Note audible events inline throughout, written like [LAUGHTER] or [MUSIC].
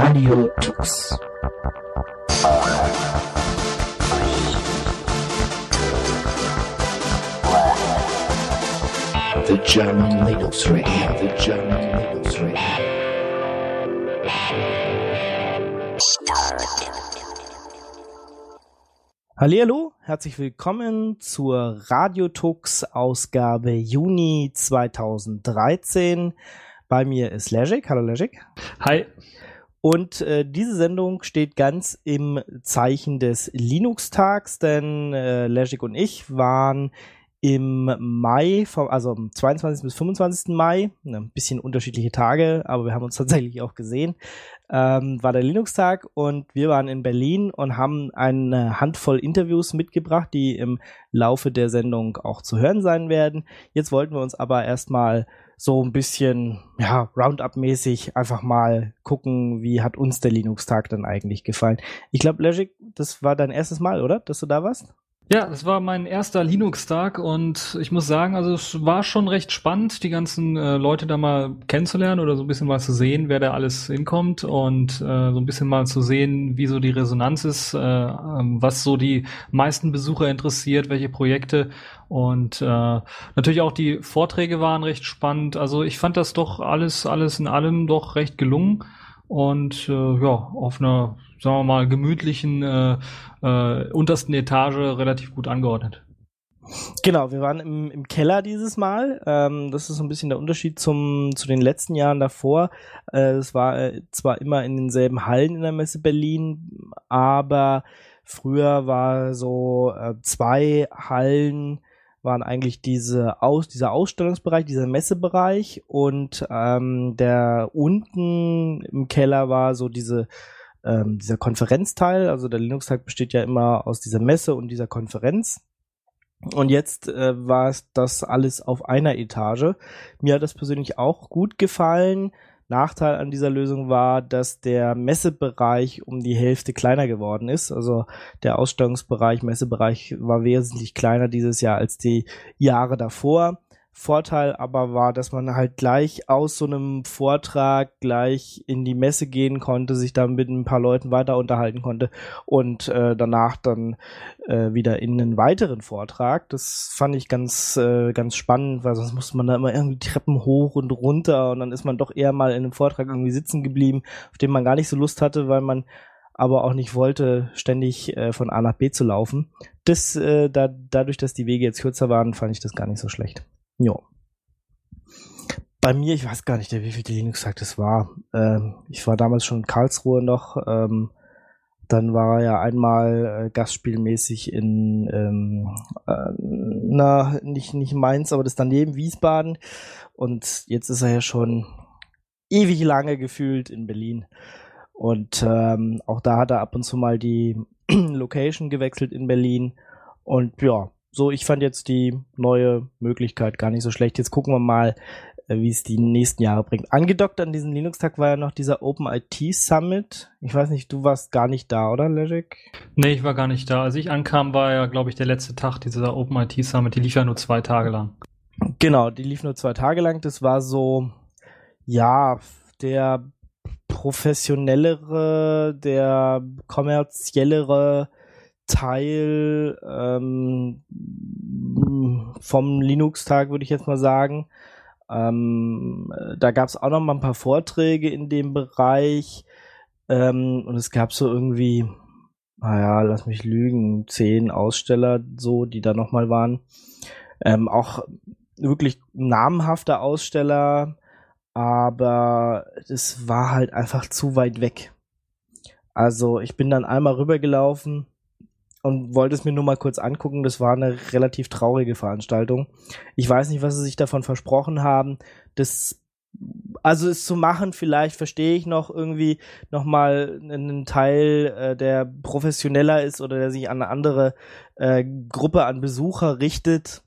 Radio Tux. The German Linux Radio, the German Linux Radio. Hallihallo, herzlich willkommen zur Radiotux Ausgabe Juni 2013. Bei mir ist Legic. Hallo Legic. Hi. Und äh, diese Sendung steht ganz im Zeichen des Linux-Tags, denn äh, Legic und ich waren im Mai, vom, also am 22. bis 25. Mai, ein bisschen unterschiedliche Tage, aber wir haben uns [LAUGHS] tatsächlich auch gesehen, ähm, war der Linux-Tag und wir waren in Berlin und haben eine Handvoll Interviews mitgebracht, die im Laufe der Sendung auch zu hören sein werden. Jetzt wollten wir uns aber erstmal so ein bisschen, ja, Roundup-mäßig einfach mal gucken, wie hat uns der Linux-Tag dann eigentlich gefallen. Ich glaube, Legic, das war dein erstes Mal, oder? Dass du da warst? Ja, das war mein erster Linux-Tag und ich muss sagen, also es war schon recht spannend, die ganzen äh, Leute da mal kennenzulernen oder so ein bisschen mal zu sehen, wer da alles hinkommt und äh, so ein bisschen mal zu sehen, wie so die Resonanz ist, äh, ähm, was so die meisten Besucher interessiert, welche Projekte und äh, natürlich auch die Vorträge waren recht spannend. Also ich fand das doch alles, alles in allem doch recht gelungen und äh, ja, auf einer, sagen wir mal, gemütlichen äh, äh, untersten Etage relativ gut angeordnet. Genau, wir waren im, im Keller dieses Mal. Ähm, das ist so ein bisschen der Unterschied zum, zu den letzten Jahren davor. Äh, es war äh, zwar immer in denselben Hallen in der Messe Berlin, aber früher war so äh, zwei Hallen waren eigentlich diese Aus, dieser Ausstellungsbereich, dieser Messebereich und ähm, der unten im Keller war so diese ähm, dieser Konferenzteil. Also der Linux-Tag besteht ja immer aus dieser Messe und dieser Konferenz. Und jetzt äh, war es das alles auf einer Etage. Mir hat das persönlich auch gut gefallen. Nachteil an dieser Lösung war, dass der Messebereich um die Hälfte kleiner geworden ist. Also der Ausstellungsbereich, Messebereich war wesentlich kleiner dieses Jahr als die Jahre davor. Vorteil aber war, dass man halt gleich aus so einem Vortrag gleich in die Messe gehen konnte, sich dann mit ein paar Leuten weiter unterhalten konnte und äh, danach dann äh, wieder in einen weiteren Vortrag. Das fand ich ganz äh, ganz spannend, weil sonst musste man da immer irgendwie Treppen hoch und runter und dann ist man doch eher mal in einem Vortrag irgendwie sitzen geblieben, auf dem man gar nicht so Lust hatte, weil man aber auch nicht wollte, ständig äh, von A nach B zu laufen. Das, äh, da, dadurch, dass die Wege jetzt kürzer waren, fand ich das gar nicht so schlecht. Ja. Bei mir, ich weiß gar nicht, wie viel die Linux-Tag das war. Ähm, ich war damals schon in Karlsruhe noch. Ähm, dann war er ja einmal äh, gastspielmäßig in, ähm, äh, na, nicht, nicht Mainz, aber das daneben Wiesbaden. Und jetzt ist er ja schon ewig lange gefühlt in Berlin. Und ähm, auch da hat er ab und zu mal die [CLEARS THROAT] Location gewechselt in Berlin. Und ja, so, ich fand jetzt die neue Möglichkeit gar nicht so schlecht. Jetzt gucken wir mal, äh, wie es die nächsten Jahre bringt. Angedockt an diesem Linux-Tag war ja noch dieser Open IT Summit. Ich weiß nicht, du warst gar nicht da, oder, Legic? Nee, ich war gar nicht da. Als ich ankam, war ja, glaube ich, der letzte Tag dieser Open IT Summit. Die lief ja nur zwei Tage lang. Genau, die lief nur zwei Tage lang. Das war so, ja, der professionellere, der kommerziellere Teil ähm, vom Linux-Tag, würde ich jetzt mal sagen. Ähm, da gab es auch noch mal ein paar Vorträge in dem Bereich ähm, und es gab so irgendwie, naja, lass mich lügen, zehn Aussteller so, die da noch mal waren. Ähm, auch wirklich namhafte Aussteller, aber es war halt einfach zu weit weg. Also ich bin dann einmal rübergelaufen und wollte es mir nur mal kurz angucken. Das war eine relativ traurige Veranstaltung. Ich weiß nicht, was sie sich davon versprochen haben. Das also es zu machen, vielleicht verstehe ich noch irgendwie noch mal einen Teil, äh, der professioneller ist oder der sich an eine andere äh, Gruppe an Besucher richtet.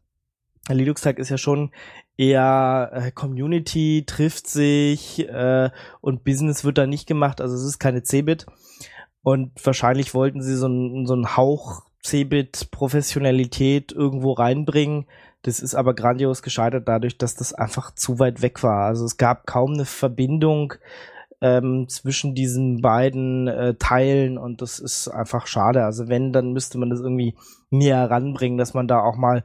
Der Linux-Tag ist ja schon eher äh, Community trifft sich äh, und Business wird da nicht gemacht. Also es ist keine Cebit. Und wahrscheinlich wollten sie so einen so einen Hauch Cebit-Professionalität irgendwo reinbringen. Das ist aber grandios gescheitert dadurch, dass das einfach zu weit weg war. Also es gab kaum eine Verbindung ähm, zwischen diesen beiden äh, Teilen und das ist einfach schade. Also wenn, dann müsste man das irgendwie näher ranbringen, dass man da auch mal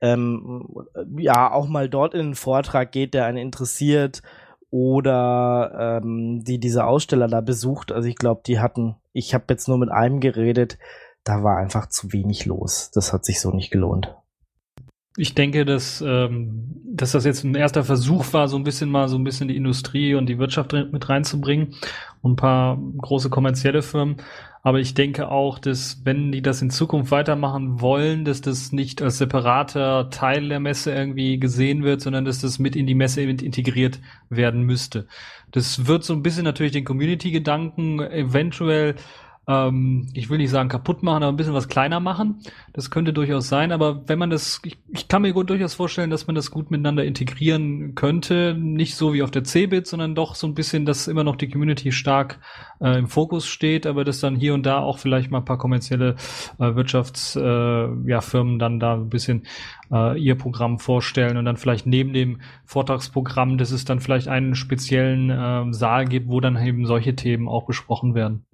ähm, ja auch mal dort in einen Vortrag geht, der einen interessiert oder ähm, die diese Aussteller da besucht. Also ich glaube, die hatten, ich habe jetzt nur mit einem geredet, da war einfach zu wenig los. Das hat sich so nicht gelohnt. Ich denke, dass, ähm, dass das jetzt ein erster Versuch war, so ein bisschen mal so ein bisschen die Industrie und die Wirtschaft mit reinzubringen und ein paar große kommerzielle Firmen. Aber ich denke auch, dass wenn die das in Zukunft weitermachen wollen, dass das nicht als separater Teil der Messe irgendwie gesehen wird, sondern dass das mit in die Messe integriert werden müsste. Das wird so ein bisschen natürlich den Community-Gedanken eventuell ähm, ich will nicht sagen kaputt machen, aber ein bisschen was kleiner machen. Das könnte durchaus sein, aber wenn man das, ich, ich kann mir gut durchaus vorstellen, dass man das gut miteinander integrieren könnte. Nicht so wie auf der CeBIT, sondern doch so ein bisschen, dass immer noch die Community stark äh, im Fokus steht, aber dass dann hier und da auch vielleicht mal ein paar kommerzielle äh, Wirtschaftsfirmen äh, ja, dann da ein bisschen äh, ihr Programm vorstellen und dann vielleicht neben dem Vortragsprogramm, dass es dann vielleicht einen speziellen äh, Saal gibt, wo dann eben solche Themen auch besprochen werden.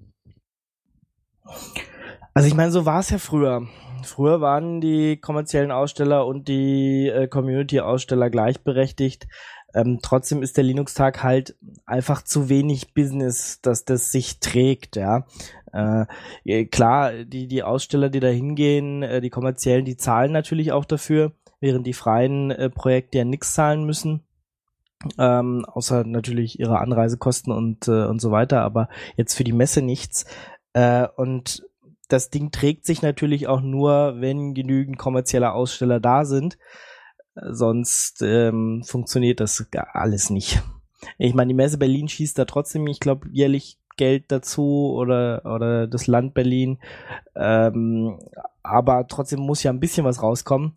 Also ich meine, so war es ja früher. Früher waren die kommerziellen Aussteller und die äh, Community-Aussteller gleichberechtigt. Ähm, trotzdem ist der Linux-Tag halt einfach zu wenig Business, dass das sich trägt, ja. Äh, klar, die, die Aussteller, die da hingehen, äh, die kommerziellen, die zahlen natürlich auch dafür, während die freien äh, Projekte ja nichts zahlen müssen. Ähm, außer natürlich ihre Anreisekosten und, äh, und so weiter, aber jetzt für die Messe nichts. Äh, und das Ding trägt sich natürlich auch nur, wenn genügend kommerzielle Aussteller da sind. Sonst ähm, funktioniert das alles nicht. Ich meine, die Messe Berlin schießt da trotzdem, ich glaube, jährlich Geld dazu oder, oder das Land Berlin. Ähm, aber trotzdem muss ja ein bisschen was rauskommen.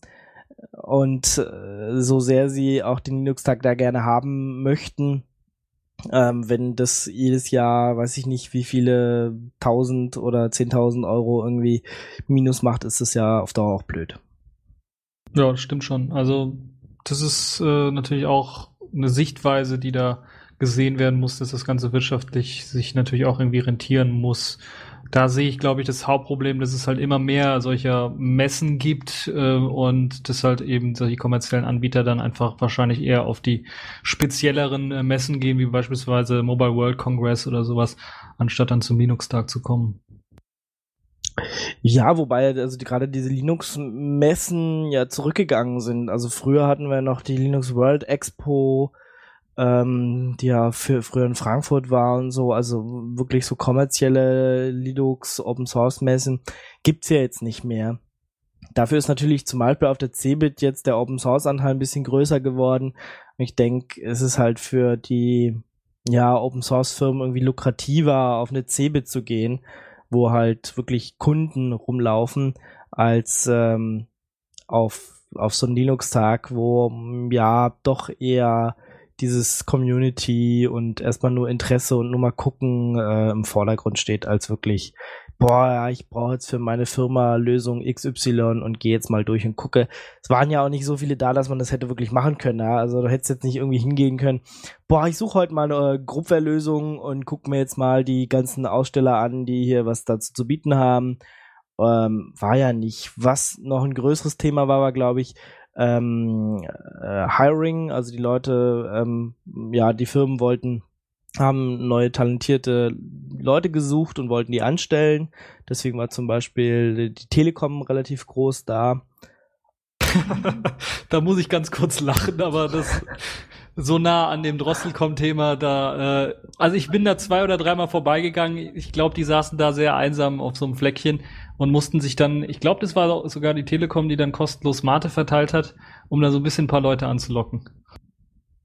Und äh, so sehr sie auch den Linux-Tag da gerne haben möchten, ähm, wenn das jedes Jahr, weiß ich nicht, wie viele tausend oder zehntausend Euro irgendwie Minus macht, ist das ja auf Dauer auch blöd. Ja, das stimmt schon. Also das ist äh, natürlich auch eine Sichtweise, die da gesehen werden muss, dass das Ganze wirtschaftlich sich natürlich auch irgendwie rentieren muss da sehe ich, glaube ich, das Hauptproblem, dass es halt immer mehr solcher Messen gibt äh, und dass halt eben solche kommerziellen Anbieter dann einfach wahrscheinlich eher auf die spezielleren äh, Messen gehen, wie beispielsweise Mobile World Congress oder sowas, anstatt dann zum Linux-Tag zu kommen. Ja, wobei also die, gerade diese Linux-Messen ja zurückgegangen sind. Also früher hatten wir noch die Linux World Expo, ähm, die ja für früher in Frankfurt war und so, also wirklich so kommerzielle Linux Open Source Messen gibt's ja jetzt nicht mehr. Dafür ist natürlich zum Beispiel auf der Cebit jetzt der Open Source Anteil ein bisschen größer geworden. Ich denke, es ist halt für die ja Open Source Firmen irgendwie lukrativer auf eine Cebit zu gehen, wo halt wirklich Kunden rumlaufen, als ähm, auf auf so einen Linux Tag, wo ja doch eher dieses Community und erstmal nur Interesse und nur mal gucken äh, im Vordergrund steht, als wirklich, boah, ich brauche jetzt für meine Firma Lösung XY und gehe jetzt mal durch und gucke. Es waren ja auch nicht so viele da, dass man das hätte wirklich machen können. Ja? Also du hättest jetzt nicht irgendwie hingehen können, boah, ich suche heute mal eine Grupware-Lösung und guck mir jetzt mal die ganzen Aussteller an, die hier was dazu zu bieten haben. Ähm, war ja nicht. Was noch ein größeres Thema war, war, glaube ich, ähm, äh, Hiring, also die Leute, ähm, ja, die Firmen wollten, haben neue talentierte Leute gesucht und wollten die anstellen. Deswegen war zum Beispiel die Telekom relativ groß da. [LAUGHS] da muss ich ganz kurz lachen, aber das so nah an dem Drosselkom-Thema da. Äh, also ich bin da zwei oder dreimal vorbeigegangen. Ich glaube, die saßen da sehr einsam auf so einem Fleckchen und mussten sich dann, ich glaube, das war sogar die Telekom, die dann kostenlos Mate verteilt hat, um da so ein bisschen ein paar Leute anzulocken.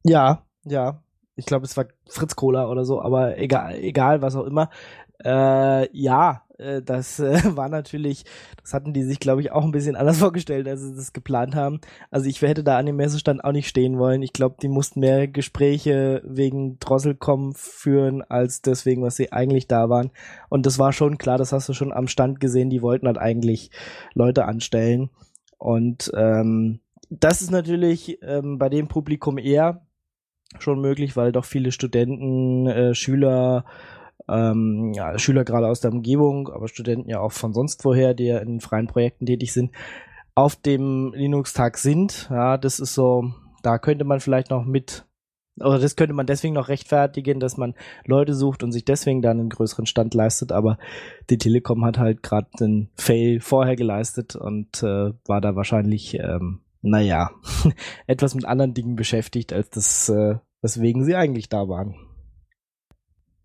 Ja, ja. Ich glaube, es war Fritz Cola oder so, aber egal, egal, was auch immer. Äh, ja, äh, das äh, [LAUGHS] war natürlich, das hatten die sich, glaube ich, auch ein bisschen anders vorgestellt, als sie das geplant haben. Also ich hätte da an dem Messestand auch nicht stehen wollen. Ich glaube, die mussten mehr Gespräche wegen Drosselcom führen, als deswegen, was sie eigentlich da waren. Und das war schon klar, das hast du schon am Stand gesehen, die wollten halt eigentlich Leute anstellen. Und ähm, das ist natürlich ähm, bei dem Publikum eher schon möglich, weil doch viele Studenten, äh, Schüler, ähm, ja, Schüler gerade aus der Umgebung, aber Studenten ja auch von sonst woher, die ja in freien Projekten tätig sind, auf dem Linux-Tag sind. Ja, das ist so, da könnte man vielleicht noch mit, oder das könnte man deswegen noch rechtfertigen, dass man Leute sucht und sich deswegen dann einen größeren Stand leistet, aber die Telekom hat halt gerade den Fail vorher geleistet und äh, war da wahrscheinlich, ähm, naja, [LAUGHS] etwas mit anderen Dingen beschäftigt, als das, äh, weswegen sie eigentlich da waren.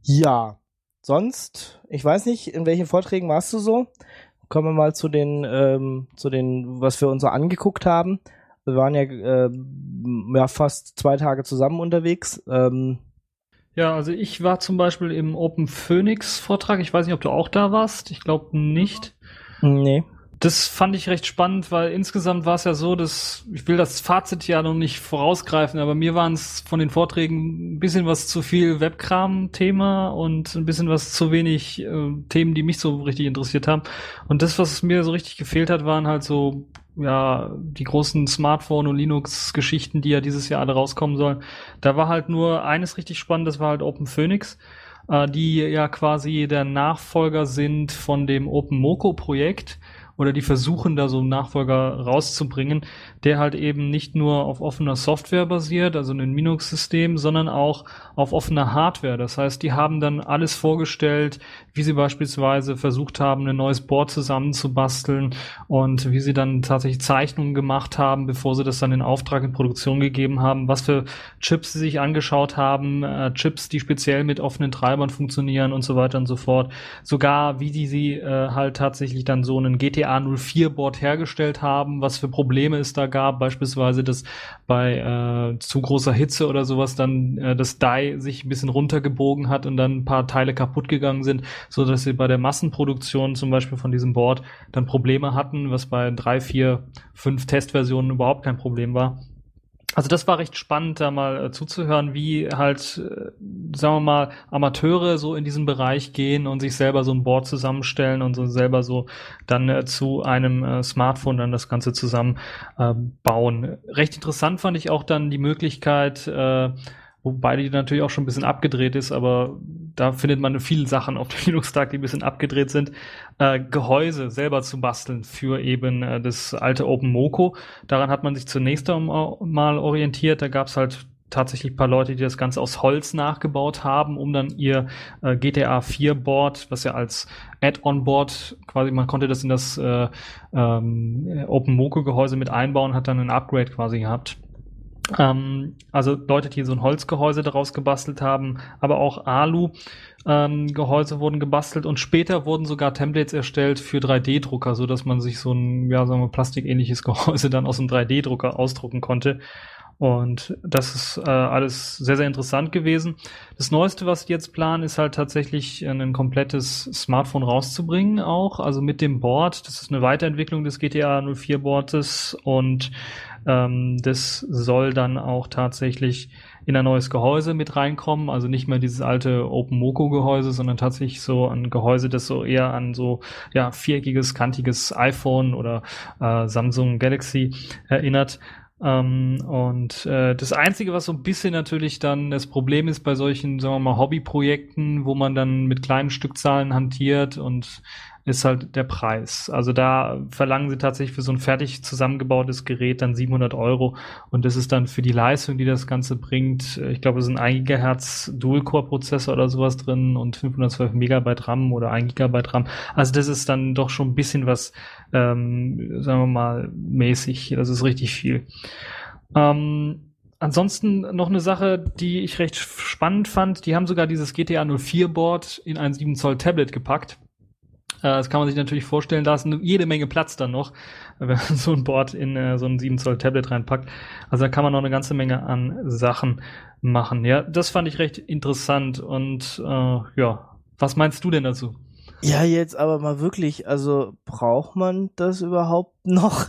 Ja, sonst, ich weiß nicht, in welchen Vorträgen warst du so? Kommen wir mal zu den, ähm, zu den, was wir uns so angeguckt haben. Wir waren ja, äh, ja fast zwei Tage zusammen unterwegs. Ähm, ja, also ich war zum Beispiel im Open Phoenix Vortrag. Ich weiß nicht, ob du auch da warst. Ich glaube nicht. Nee. Das fand ich recht spannend, weil insgesamt war es ja so, dass ich will das Fazit ja noch nicht vorausgreifen, aber mir waren es von den Vorträgen ein bisschen was zu viel Webkram-Thema und ein bisschen was zu wenig äh, Themen, die mich so richtig interessiert haben. Und das, was mir so richtig gefehlt hat, waren halt so ja die großen Smartphone und Linux-Geschichten, die ja dieses Jahr alle rauskommen sollen. Da war halt nur eines richtig spannend, das war halt Open Phoenix äh, die ja quasi der Nachfolger sind von dem Open Moco Projekt oder die versuchen da so einen Nachfolger rauszubringen, der halt eben nicht nur auf offener Software basiert, also ein Linux-System, sondern auch auf offener Hardware. Das heißt, die haben dann alles vorgestellt, wie sie beispielsweise versucht haben, ein neues Board zusammenzubasteln und wie sie dann tatsächlich Zeichnungen gemacht haben, bevor sie das dann in Auftrag in Produktion gegeben haben, was für Chips sie sich angeschaut haben, äh, Chips, die speziell mit offenen Treibern funktionieren und so weiter und so fort. Sogar wie die sie äh, halt tatsächlich dann so einen GTA GTA 04 Board hergestellt haben, was für Probleme es da gab, beispielsweise, dass bei äh, zu großer Hitze oder sowas dann äh, das Die sich ein bisschen runtergebogen hat und dann ein paar Teile kaputt gegangen sind, so dass sie bei der Massenproduktion zum Beispiel von diesem Board dann Probleme hatten, was bei drei, vier, fünf Testversionen überhaupt kein Problem war. Also das war recht spannend, da mal äh, zuzuhören, wie halt, äh, sagen wir mal, Amateure so in diesen Bereich gehen und sich selber so ein Board zusammenstellen und so selber so dann äh, zu einem äh, Smartphone dann das Ganze zusammen äh. Recht interessant fand ich auch dann die Möglichkeit, äh, wobei die natürlich auch schon ein bisschen abgedreht ist, aber da findet man viele Sachen auf dem [LAUGHS] Linux-Tag, die ein bisschen abgedreht sind, äh, Gehäuse selber zu basteln für eben äh, das alte OpenMoko. Daran hat man sich zunächst mal orientiert. Da gab es halt tatsächlich ein paar Leute, die das Ganze aus Holz nachgebaut haben, um dann ihr äh, GTA 4 Board, was ja als Add-on-Board quasi, man konnte das in das äh, ähm, OpenMoko-Gehäuse mit einbauen, hat dann ein Upgrade quasi gehabt. Ähm, also Leute, die so ein Holzgehäuse daraus gebastelt haben, aber auch Alu. Ähm, wurden gebastelt und später wurden sogar Templates erstellt für 3D-Drucker, so dass man sich so ein, ja, sagen wir, plastikähnliches [LAUGHS] Gehäuse dann aus einem 3D-Drucker ausdrucken konnte. Und das ist äh, alles sehr, sehr interessant gewesen. Das Neueste, was die jetzt planen, ist halt tatsächlich ein komplettes Smartphone rauszubringen auch, also mit dem Board. Das ist eine Weiterentwicklung des GTA 04 Boards und ähm, das soll dann auch tatsächlich in ein neues Gehäuse mit reinkommen, also nicht mehr dieses alte OpenMoko Gehäuse, sondern tatsächlich so ein Gehäuse, das so eher an so ja viereckiges, kantiges iPhone oder äh, Samsung Galaxy erinnert. Ähm, und äh, das Einzige, was so ein bisschen natürlich dann das Problem ist bei solchen, sagen wir mal, Hobbyprojekten, wo man dann mit kleinen Stückzahlen hantiert und ist halt der Preis. Also da verlangen sie tatsächlich für so ein fertig zusammengebautes Gerät dann 700 Euro und das ist dann für die Leistung, die das Ganze bringt, ich glaube, es ein 1 GHz Dual-Core-Prozessor oder sowas drin und 512 Megabyte RAM oder 1 Gigabyte RAM. Also das ist dann doch schon ein bisschen was, ähm, sagen wir mal, mäßig. Das ist richtig viel. Ähm, Ansonsten noch eine Sache, die ich recht spannend fand. Die haben sogar dieses GTA 04 Board in ein 7 Zoll Tablet gepackt. Äh, das kann man sich natürlich vorstellen, da ist jede Menge Platz dann noch, [LAUGHS] wenn man so ein Board in äh, so ein 7 Zoll Tablet reinpackt. Also da kann man noch eine ganze Menge an Sachen machen. Ja, das fand ich recht interessant und äh, ja, was meinst du denn dazu? Ja, jetzt aber mal wirklich, also braucht man das überhaupt [LAUGHS] noch?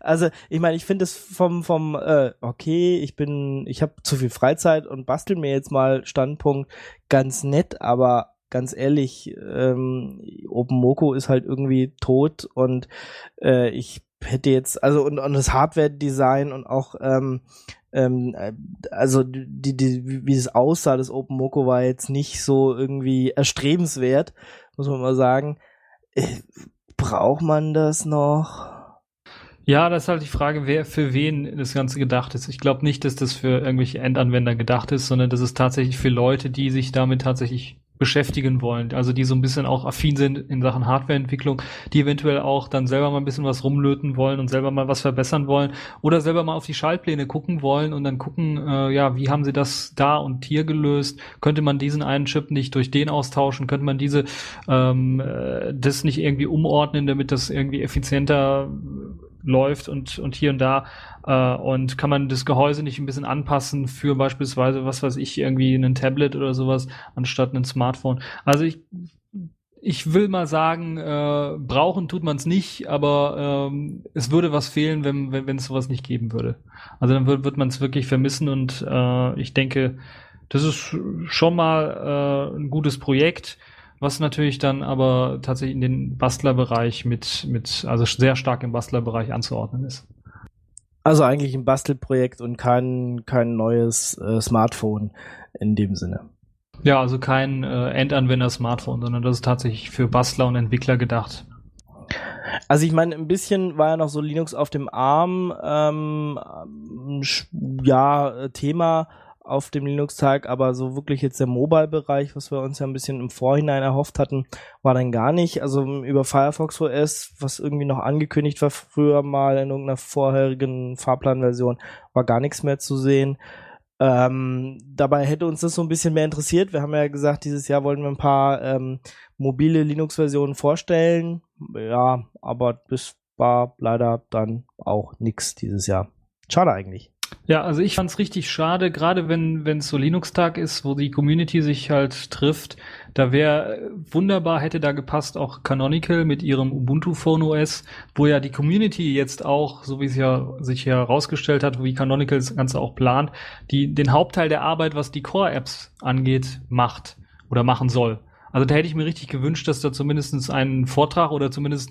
also, ich meine, ich finde es vom vom äh, okay, ich bin ich habe zu viel Freizeit und bastel mir jetzt mal Standpunkt ganz nett, aber ganz ehrlich, ähm, OpenMoko ist halt irgendwie tot und äh, ich hätte jetzt, also und, und das Hardware-Design und auch ähm, ähm, äh, also die, die, wie es aussah, das OpenMoko war jetzt nicht so irgendwie erstrebenswert, muss man mal sagen. Äh, braucht man das noch? Ja, das ist halt die Frage, wer für wen das Ganze gedacht ist. Ich glaube nicht, dass das für irgendwelche Endanwender gedacht ist, sondern das ist tatsächlich für Leute, die sich damit tatsächlich beschäftigen wollen. Also die so ein bisschen auch affin sind in Sachen Hardwareentwicklung, die eventuell auch dann selber mal ein bisschen was rumlöten wollen und selber mal was verbessern wollen oder selber mal auf die Schaltpläne gucken wollen und dann gucken, äh, ja, wie haben sie das da und hier gelöst? Könnte man diesen einen Chip nicht durch den austauschen? Könnte man diese ähm, äh, das nicht irgendwie umordnen, damit das irgendwie effizienter läuft und, und hier und da. Äh, und kann man das Gehäuse nicht ein bisschen anpassen für beispielsweise, was weiß ich, irgendwie ein Tablet oder sowas, anstatt ein Smartphone. Also ich, ich will mal sagen, äh, brauchen tut man es nicht, aber ähm, es würde was fehlen, wenn wenn es sowas nicht geben würde. Also dann wird, wird man es wirklich vermissen und äh, ich denke, das ist schon mal äh, ein gutes Projekt was natürlich dann aber tatsächlich in den Bastlerbereich mit, mit, also sehr stark im Bastlerbereich anzuordnen ist. Also eigentlich ein Bastelprojekt und kein, kein neues äh, Smartphone in dem Sinne. Ja, also kein äh, Endanwender-Smartphone, sondern das ist tatsächlich für Bastler und Entwickler gedacht. Also ich meine, ein bisschen war ja noch so Linux auf dem Arm, ähm, ja, Thema, auf dem Linux-Tag, aber so wirklich jetzt der Mobile-Bereich, was wir uns ja ein bisschen im Vorhinein erhofft hatten, war dann gar nicht. Also über Firefox OS, was irgendwie noch angekündigt war früher mal in irgendeiner vorherigen Fahrplanversion, war gar nichts mehr zu sehen. Ähm, dabei hätte uns das so ein bisschen mehr interessiert. Wir haben ja gesagt, dieses Jahr wollen wir ein paar ähm, mobile Linux-Versionen vorstellen. Ja, aber das war leider dann auch nichts dieses Jahr. Schade eigentlich. Ja, also ich fand's richtig schade, gerade wenn wenn es so Linux-Tag ist, wo die Community sich halt trifft. Da wäre wunderbar, hätte da gepasst auch Canonical mit ihrem Ubuntu Phone OS, wo ja die Community jetzt auch, so wie es ja sich herausgestellt hat, wie Canonical das Ganze auch plant, die den Hauptteil der Arbeit, was die Core-Apps angeht, macht oder machen soll. Also da hätte ich mir richtig gewünscht, dass da zumindest ein Vortrag oder zumindest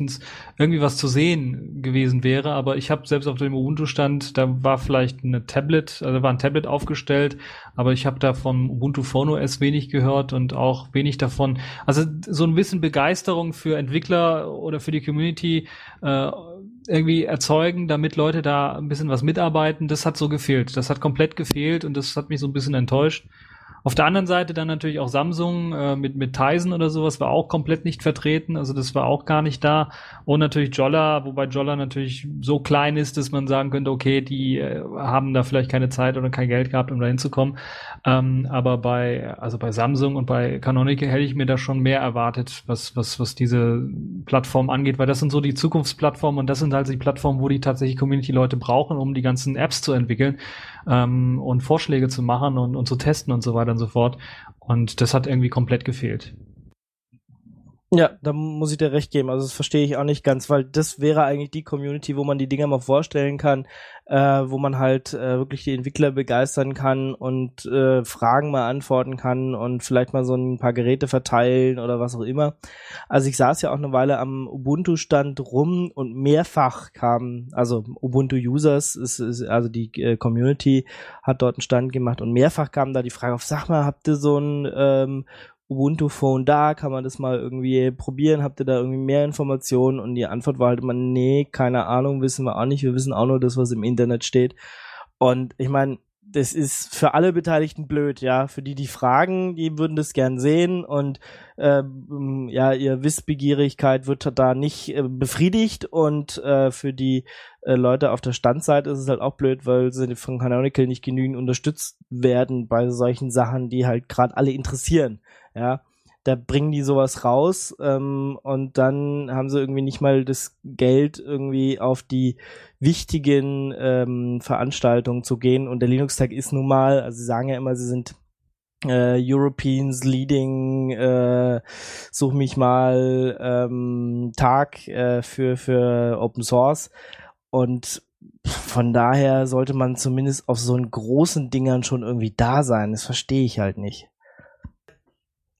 irgendwie was zu sehen gewesen wäre. Aber ich habe selbst auf dem Ubuntu-Stand, da war vielleicht eine Tablet, also war ein Tablet aufgestellt, aber ich habe da vom Ubuntu Phone OS wenig gehört und auch wenig davon. Also so ein bisschen Begeisterung für Entwickler oder für die Community äh, irgendwie erzeugen, damit Leute da ein bisschen was mitarbeiten, das hat so gefehlt. Das hat komplett gefehlt und das hat mich so ein bisschen enttäuscht. Auf der anderen Seite dann natürlich auch Samsung äh, mit, mit Tizen oder sowas war auch komplett nicht vertreten, also das war auch gar nicht da. Und natürlich Jolla, wobei Jolla natürlich so klein ist, dass man sagen könnte, okay, die äh, haben da vielleicht keine Zeit oder kein Geld gehabt, um da hinzukommen. Ähm, aber bei, also bei Samsung und bei Canonical hätte ich mir da schon mehr erwartet, was, was, was diese Plattform angeht, weil das sind so die Zukunftsplattformen und das sind halt die Plattformen, wo die tatsächlich Community-Leute brauchen, um die ganzen Apps zu entwickeln ähm, und Vorschläge zu machen und, und zu testen und so weiter und so fort. Und das hat irgendwie komplett gefehlt. Ja, da muss ich dir recht geben. Also das verstehe ich auch nicht ganz, weil das wäre eigentlich die Community, wo man die Dinger mal vorstellen kann, äh, wo man halt äh, wirklich die Entwickler begeistern kann und äh, Fragen mal antworten kann und vielleicht mal so ein paar Geräte verteilen oder was auch immer. Also ich saß ja auch eine Weile am Ubuntu-Stand rum und mehrfach kam, also Ubuntu-Users, ist, ist, also die äh, Community hat dort einen Stand gemacht und mehrfach kam da die Frage auf, sag mal, habt ihr so ein ähm, Ubuntu Phone da, kann man das mal irgendwie probieren, habt ihr da irgendwie mehr Informationen? Und die Antwort war halt immer, nee, keine Ahnung, wissen wir auch nicht, wir wissen auch nur das, was im Internet steht. Und ich meine, das ist für alle Beteiligten blöd, ja. Für die, die fragen, die würden das gern sehen und ähm, ja, ihr Wissbegierigkeit wird da nicht äh, befriedigt und äh, für die äh, Leute auf der Standseite ist es halt auch blöd, weil sie von Canonical nicht genügend unterstützt werden bei solchen Sachen, die halt gerade alle interessieren ja, da bringen die sowas raus ähm, und dann haben sie irgendwie nicht mal das Geld irgendwie auf die wichtigen ähm, Veranstaltungen zu gehen und der Linux-Tag ist nun mal, also sie sagen ja immer, sie sind äh, Europeans Leading, äh, such mich mal ähm, Tag äh, für, für Open Source und von daher sollte man zumindest auf so einen großen Dingern schon irgendwie da sein. Das verstehe ich halt nicht.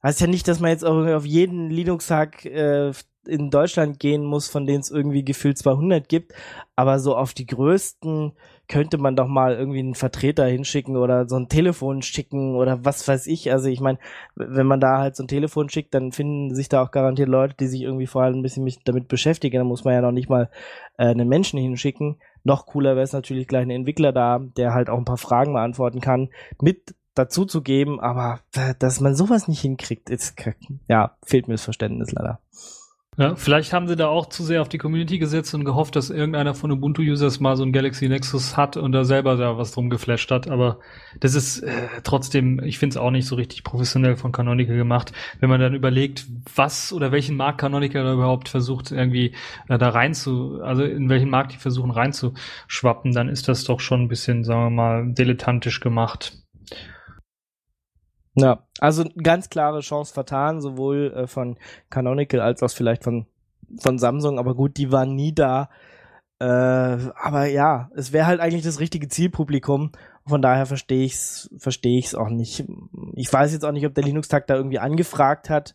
Heißt ja nicht, dass man jetzt auch auf jeden Linux-Tag äh, in Deutschland gehen muss, von denen es irgendwie gefühlt 200 gibt, aber so auf die größten könnte man doch mal irgendwie einen Vertreter hinschicken oder so ein Telefon schicken oder was weiß ich. Also ich meine, wenn man da halt so ein Telefon schickt, dann finden sich da auch garantiert Leute, die sich irgendwie vorher ein bisschen damit beschäftigen. Dann muss man ja noch nicht mal äh, einen Menschen hinschicken. Noch cooler wäre es natürlich gleich ein Entwickler da, der halt auch ein paar Fragen beantworten kann, mit dazu zu geben, aber dass man sowas nicht hinkriegt, ist, ja, fehlt mir das Verständnis leider. Ja, vielleicht haben sie da auch zu sehr auf die Community gesetzt und gehofft, dass irgendeiner von Ubuntu-Users mal so ein Galaxy Nexus hat und da selber da was drum geflasht hat. Aber das ist äh, trotzdem, ich finde es auch nicht so richtig professionell von Canonical gemacht. Wenn man dann überlegt, was oder welchen Markt Canonical da überhaupt versucht, irgendwie äh, da rein zu, also in welchen Markt die versuchen reinzuschwappen, dann ist das doch schon ein bisschen, sagen wir mal, dilettantisch gemacht. Ja, also ganz klare Chance vertan, sowohl äh, von Canonical als auch vielleicht von, von Samsung, aber gut, die waren nie da. Äh, aber ja, es wäre halt eigentlich das richtige Zielpublikum. Von daher verstehe ich's, verstehe ich's auch nicht. Ich weiß jetzt auch nicht, ob der Linux-Tag da irgendwie angefragt hat,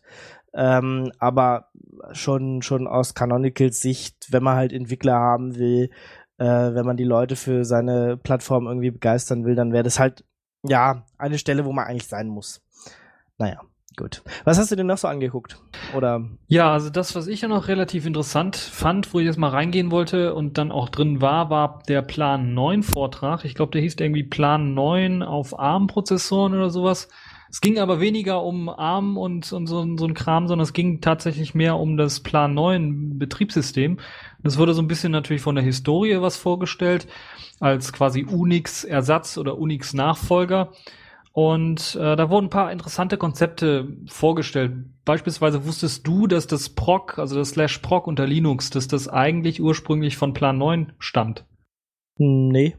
ähm, aber schon, schon aus Canonicals Sicht, wenn man halt Entwickler haben will, äh, wenn man die Leute für seine Plattform irgendwie begeistern will, dann wäre das halt ja, eine Stelle, wo man eigentlich sein muss. Naja, gut. Was hast du denn noch so angeguckt? Oder? Ja, also das, was ich ja noch relativ interessant fand, wo ich jetzt mal reingehen wollte und dann auch drin war, war der Plan 9 Vortrag. Ich glaube, der hieß irgendwie Plan 9 auf ARM-Prozessoren oder sowas. Es ging aber weniger um ARM und, und so, so ein Kram, sondern es ging tatsächlich mehr um das Plan 9 Betriebssystem. Das wurde so ein bisschen natürlich von der Historie was vorgestellt, als quasi Unix-Ersatz oder Unix-Nachfolger. Und äh, da wurden ein paar interessante Konzepte vorgestellt. Beispielsweise wusstest du, dass das Proc, also das Slash Proc unter Linux, dass das eigentlich ursprünglich von Plan 9 stammt? Nee.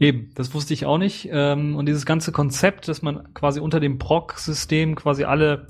Eben, das wusste ich auch nicht. Ähm, und dieses ganze Konzept, dass man quasi unter dem PROC-System quasi alle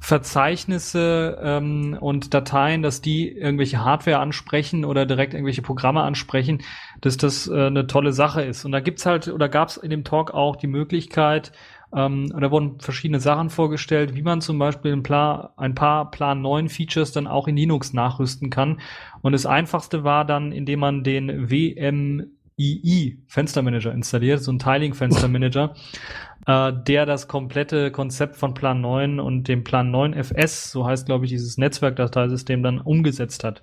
Verzeichnisse ähm, und Dateien, dass die irgendwelche Hardware ansprechen oder direkt irgendwelche Programme ansprechen, dass das äh, eine tolle Sache ist. Und da gibt's halt, oder gab's in dem Talk auch die Möglichkeit, ähm, da wurden verschiedene Sachen vorgestellt, wie man zum Beispiel ein, Plan, ein paar Plan 9 Features dann auch in Linux nachrüsten kann. Und das einfachste war dann, indem man den WM II Fenstermanager installiert, so ein Tiling Fenstermanager, [LAUGHS] äh, der das komplette Konzept von Plan 9 und dem Plan 9 FS, so heißt glaube ich dieses Netzwerkdateisystem, dann umgesetzt hat.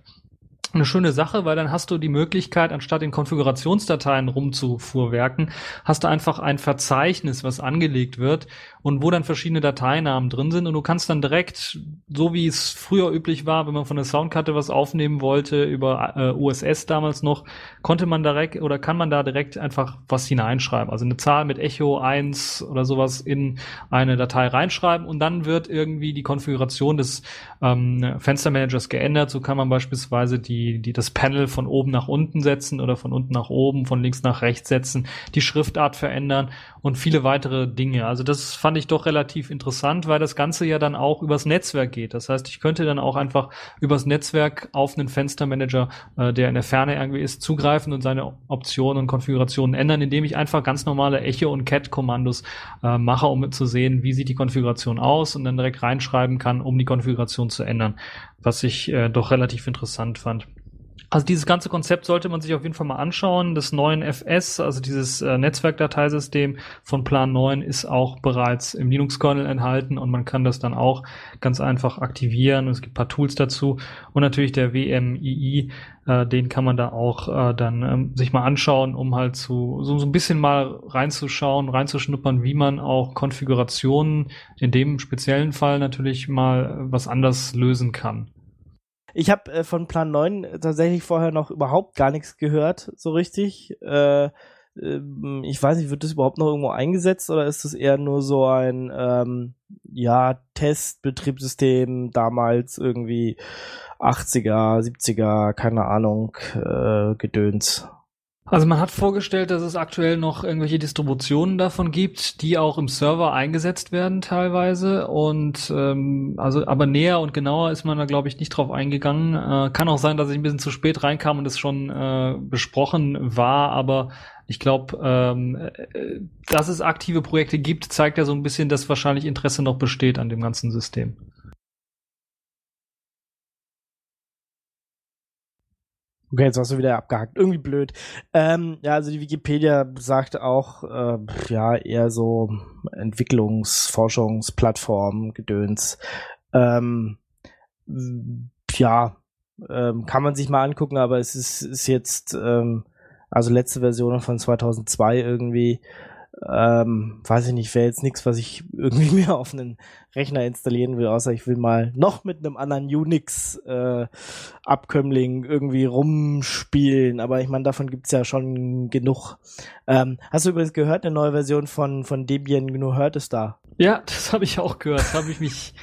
Eine schöne Sache, weil dann hast du die Möglichkeit, anstatt in Konfigurationsdateien rumzufuhrwerken, hast du einfach ein Verzeichnis, was angelegt wird und wo dann verschiedene Dateinamen drin sind und du kannst dann direkt, so wie es früher üblich war, wenn man von der Soundkarte was aufnehmen wollte, über äh, USS damals noch, konnte man direkt oder kann man da direkt einfach was hineinschreiben. Also eine Zahl mit Echo 1 oder sowas in eine Datei reinschreiben und dann wird irgendwie die Konfiguration des ähm, Fenstermanagers geändert. So kann man beispielsweise die, die das Panel von oben nach unten setzen oder von unten nach oben, von links nach rechts setzen, die Schriftart verändern und viele weitere Dinge. Also das fand ich doch relativ interessant, weil das Ganze ja dann auch übers Netzwerk geht. Das heißt, ich könnte dann auch einfach übers Netzwerk auf einen Fenstermanager, äh, der in der Ferne irgendwie ist, zugreifen und seine Optionen und Konfigurationen ändern, indem ich einfach ganz normale Echo- und Cat-Kommandos äh, mache, um zu sehen, wie sieht die Konfiguration aus und dann direkt reinschreiben kann, um die Konfiguration zu ändern, was ich äh, doch relativ interessant fand. Also dieses ganze Konzept sollte man sich auf jeden Fall mal anschauen. Das neuen FS, also dieses äh, Netzwerkdateisystem von Plan 9 ist auch bereits im Linux-Kernel enthalten und man kann das dann auch ganz einfach aktivieren. Es gibt ein paar Tools dazu und natürlich der WMII, äh, den kann man da auch äh, dann ähm, sich mal anschauen, um halt zu so, so ein bisschen mal reinzuschauen, reinzuschnuppern, wie man auch Konfigurationen in dem speziellen Fall natürlich mal was anders lösen kann. Ich habe äh, von Plan 9 tatsächlich vorher noch überhaupt gar nichts gehört, so richtig. Äh, ähm, ich weiß nicht, wird das überhaupt noch irgendwo eingesetzt oder ist das eher nur so ein ähm, ja Testbetriebssystem damals irgendwie 80er, 70er, keine Ahnung, äh, Gedöns? Also man hat vorgestellt, dass es aktuell noch irgendwelche Distributionen davon gibt, die auch im Server eingesetzt werden teilweise. Und ähm, also aber näher und genauer ist man da glaube ich nicht drauf eingegangen. Äh, kann auch sein, dass ich ein bisschen zu spät reinkam und es schon äh, besprochen war, aber ich glaube, ähm, äh, dass es aktive Projekte gibt, zeigt ja so ein bisschen, dass wahrscheinlich Interesse noch besteht an dem ganzen System. Okay, jetzt hast du wieder abgehakt. Irgendwie blöd. Ähm, ja, also die Wikipedia sagt auch, äh, ja, eher so Entwicklungs-, Forschungsplattform, Gedöns. Ähm, ja, ähm, kann man sich mal angucken, aber es ist, ist jetzt, ähm, also letzte Version von 2002 irgendwie, ähm, weiß ich nicht, wäre jetzt nichts, was ich irgendwie [LAUGHS] mir auf einen Rechner installieren will, außer ich will mal noch mit einem anderen Unix-Abkömmling äh, irgendwie rumspielen. Aber ich meine, davon gibt's ja schon genug. Ähm, hast du übrigens gehört, eine neue Version von, von Debian GNU hört es da? Ja, das habe ich auch gehört. habe ich mich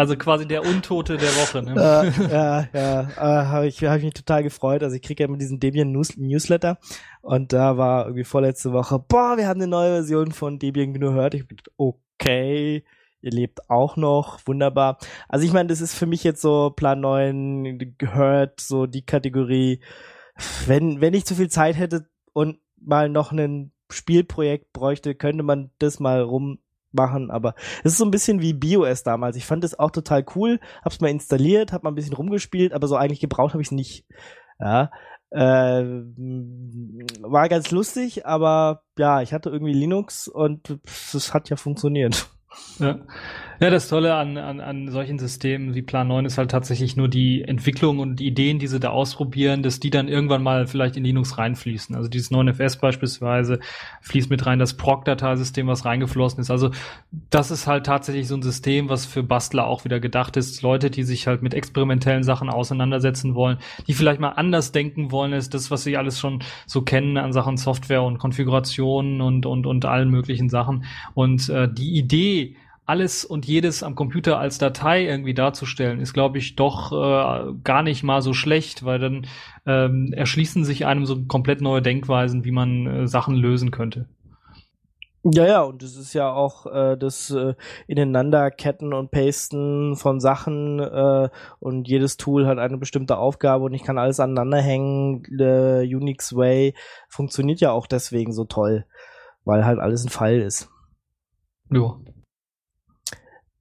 also quasi der Untote der Woche. Ne? Äh, ja, ja, äh, habe ich, hab ich mich total gefreut. Also ich kriege ja immer diesen Debian News Newsletter und da war irgendwie vorletzte Woche, boah, wir haben eine neue Version von Debian gehört. Ich bin okay, ihr lebt auch noch, wunderbar. Also ich meine, das ist für mich jetzt so Plan 9 gehört, so die Kategorie, wenn, wenn ich zu viel Zeit hätte und mal noch ein Spielprojekt bräuchte, könnte man das mal rum machen, aber es ist so ein bisschen wie BIOS damals. Ich fand es auch total cool, hab's mal installiert, hab mal ein bisschen rumgespielt, aber so eigentlich gebraucht habe ich nicht. Ja, äh, war ganz lustig, aber ja, ich hatte irgendwie Linux und es hat ja funktioniert. Ja. Ja, das Tolle an, an, an solchen Systemen wie Plan 9 ist halt tatsächlich nur die Entwicklung und die Ideen, die sie da ausprobieren, dass die dann irgendwann mal vielleicht in Linux reinfließen. Also dieses 9FS beispielsweise fließt mit rein, das Proc-Dateisystem, was reingeflossen ist. Also das ist halt tatsächlich so ein System, was für Bastler auch wieder gedacht ist. Leute, die sich halt mit experimentellen Sachen auseinandersetzen wollen, die vielleicht mal anders denken wollen, ist das, was sie alles schon so kennen an Sachen Software und Konfigurationen und, und, und allen möglichen Sachen. Und äh, die Idee, alles und jedes am Computer als Datei irgendwie darzustellen, ist, glaube ich, doch äh, gar nicht mal so schlecht, weil dann ähm, erschließen sich einem so komplett neue Denkweisen, wie man äh, Sachen lösen könnte. Ja, ja, und es ist ja auch äh, das äh, Ineinanderketten und Pasten von Sachen äh, und jedes Tool hat eine bestimmte Aufgabe und ich kann alles aneinanderhängen. Der Unix Way funktioniert ja auch deswegen so toll, weil halt alles ein Pfeil ist. Ja.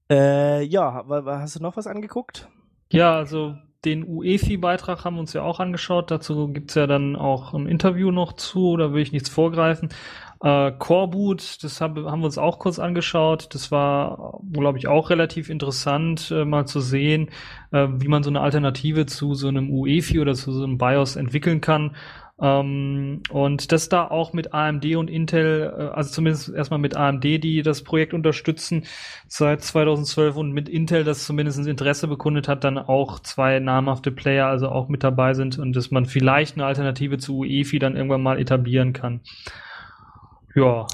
Äh, ja, hast du noch was angeguckt? Ja, also den UEFI-Beitrag haben wir uns ja auch angeschaut. Dazu gibt's ja dann auch ein Interview noch zu, da will ich nichts vorgreifen. Äh, Coreboot, das hab, haben wir uns auch kurz angeschaut. Das war, glaube ich, auch relativ interessant, äh, mal zu sehen, äh, wie man so eine Alternative zu so einem UEFI oder zu so einem BIOS entwickeln kann. Ähm, und das da auch mit AMD und Intel, äh, also zumindest erstmal mit AMD, die das Projekt unterstützen seit 2012 und mit Intel, das zumindest Interesse bekundet hat, dann auch zwei namhafte Player also auch mit dabei sind und dass man vielleicht eine Alternative zu UEFI dann irgendwann mal etablieren kann. Ja.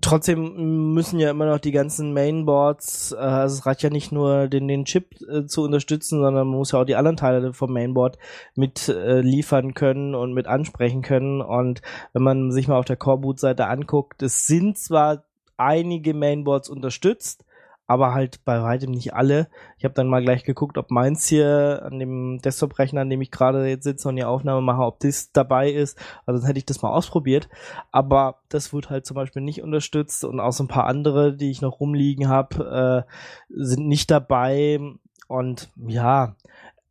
Trotzdem müssen ja immer noch die ganzen Mainboards, äh, also es reicht ja nicht nur den, den Chip äh, zu unterstützen, sondern man muss ja auch die anderen Teile vom Mainboard mit äh, liefern können und mit ansprechen können. Und wenn man sich mal auf der Coreboot-Seite anguckt, es sind zwar einige Mainboards unterstützt, aber halt bei weitem nicht alle. Ich habe dann mal gleich geguckt, ob meins hier an dem Desktop-Rechner, an dem ich gerade jetzt sitze und die Aufnahme mache, ob das dabei ist. Also dann hätte ich das mal ausprobiert. Aber das wird halt zum Beispiel nicht unterstützt und auch so ein paar andere, die ich noch rumliegen habe, äh, sind nicht dabei. Und ja,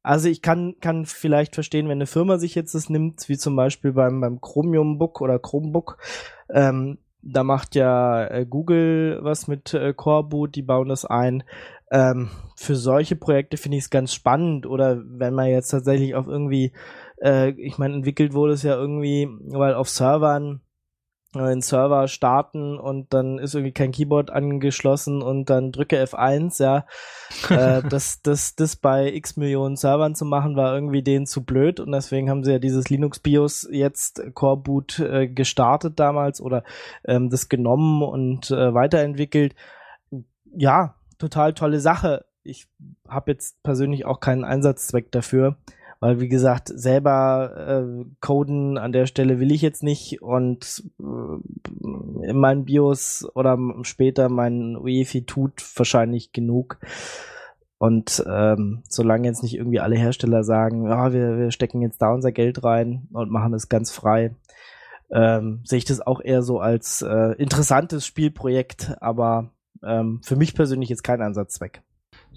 also ich kann, kann vielleicht verstehen, wenn eine Firma sich jetzt das nimmt, wie zum Beispiel beim, beim Chromium Book oder Chromebook, ähm, da macht ja äh, Google was mit äh, Coreboot, die bauen das ein. Ähm, für solche Projekte finde ich es ganz spannend. Oder wenn man jetzt tatsächlich auf irgendwie, äh, ich meine, entwickelt wurde es ja irgendwie, weil auf Servern einen Server starten und dann ist irgendwie kein Keyboard angeschlossen und dann drücke F1, ja. äh, [LAUGHS] das, das, das bei x Millionen Servern zu machen, war irgendwie denen zu blöd und deswegen haben sie ja dieses Linux BIOS jetzt Core Boot äh, gestartet damals oder ähm, das genommen und äh, weiterentwickelt. Ja, total tolle Sache. Ich habe jetzt persönlich auch keinen Einsatzzweck dafür weil wie gesagt, selber äh, coden an der Stelle will ich jetzt nicht und äh, in meinem BIOS oder später mein UEFI tut wahrscheinlich genug. Und ähm, solange jetzt nicht irgendwie alle Hersteller sagen, ja, wir, wir stecken jetzt da unser Geld rein und machen es ganz frei, ähm, sehe ich das auch eher so als äh, interessantes Spielprojekt, aber ähm, für mich persönlich jetzt kein Einsatzzweck.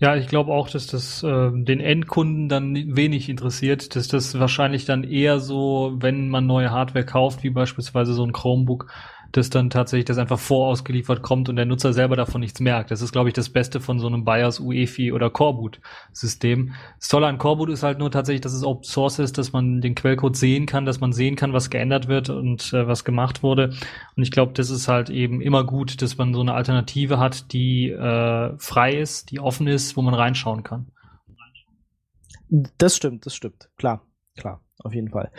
Ja, ich glaube auch, dass das äh, den Endkunden dann wenig interessiert, dass das wahrscheinlich dann eher so, wenn man neue Hardware kauft, wie beispielsweise so ein Chromebook, dass dann tatsächlich das einfach vorausgeliefert kommt und der Nutzer selber davon nichts merkt. Das ist, glaube ich, das Beste von so einem BIOS, UEFI oder Coreboot-System. Das Tolle an Coreboot ist halt nur tatsächlich, dass es Open Source ist, dass man den Quellcode sehen kann, dass man sehen kann, was geändert wird und äh, was gemacht wurde. Und ich glaube, das ist halt eben immer gut, dass man so eine Alternative hat, die äh, frei ist, die offen ist, wo man reinschauen kann. Das stimmt, das stimmt, klar, klar auf jeden Fall.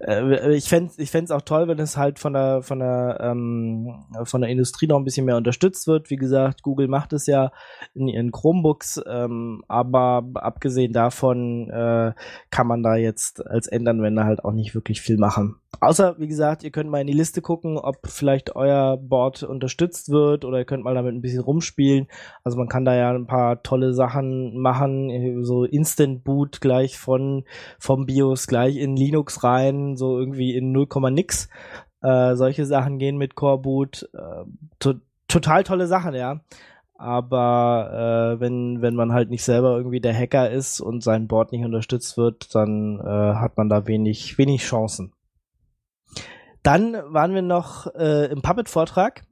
Äh, ich fände ich fänd's auch toll, wenn es halt von der, von der, ähm, von der Industrie noch ein bisschen mehr unterstützt wird. Wie gesagt, Google macht es ja in ihren Chromebooks, ähm, aber abgesehen davon äh, kann man da jetzt als Endanwender halt auch nicht wirklich viel machen. Außer, wie gesagt, ihr könnt mal in die Liste gucken, ob vielleicht euer Board unterstützt wird oder ihr könnt mal damit ein bisschen rumspielen. Also man kann da ja ein paar tolle Sachen machen, so Instant Boot gleich von vom BIOS gleich in Linux rein, so irgendwie in 0, nix. Äh, solche Sachen gehen mit Core Boot. Äh, to total tolle Sachen, ja. Aber äh, wenn, wenn man halt nicht selber irgendwie der Hacker ist und sein Board nicht unterstützt wird, dann äh, hat man da wenig, wenig Chancen. Dann waren wir noch äh, im Puppet-Vortrag.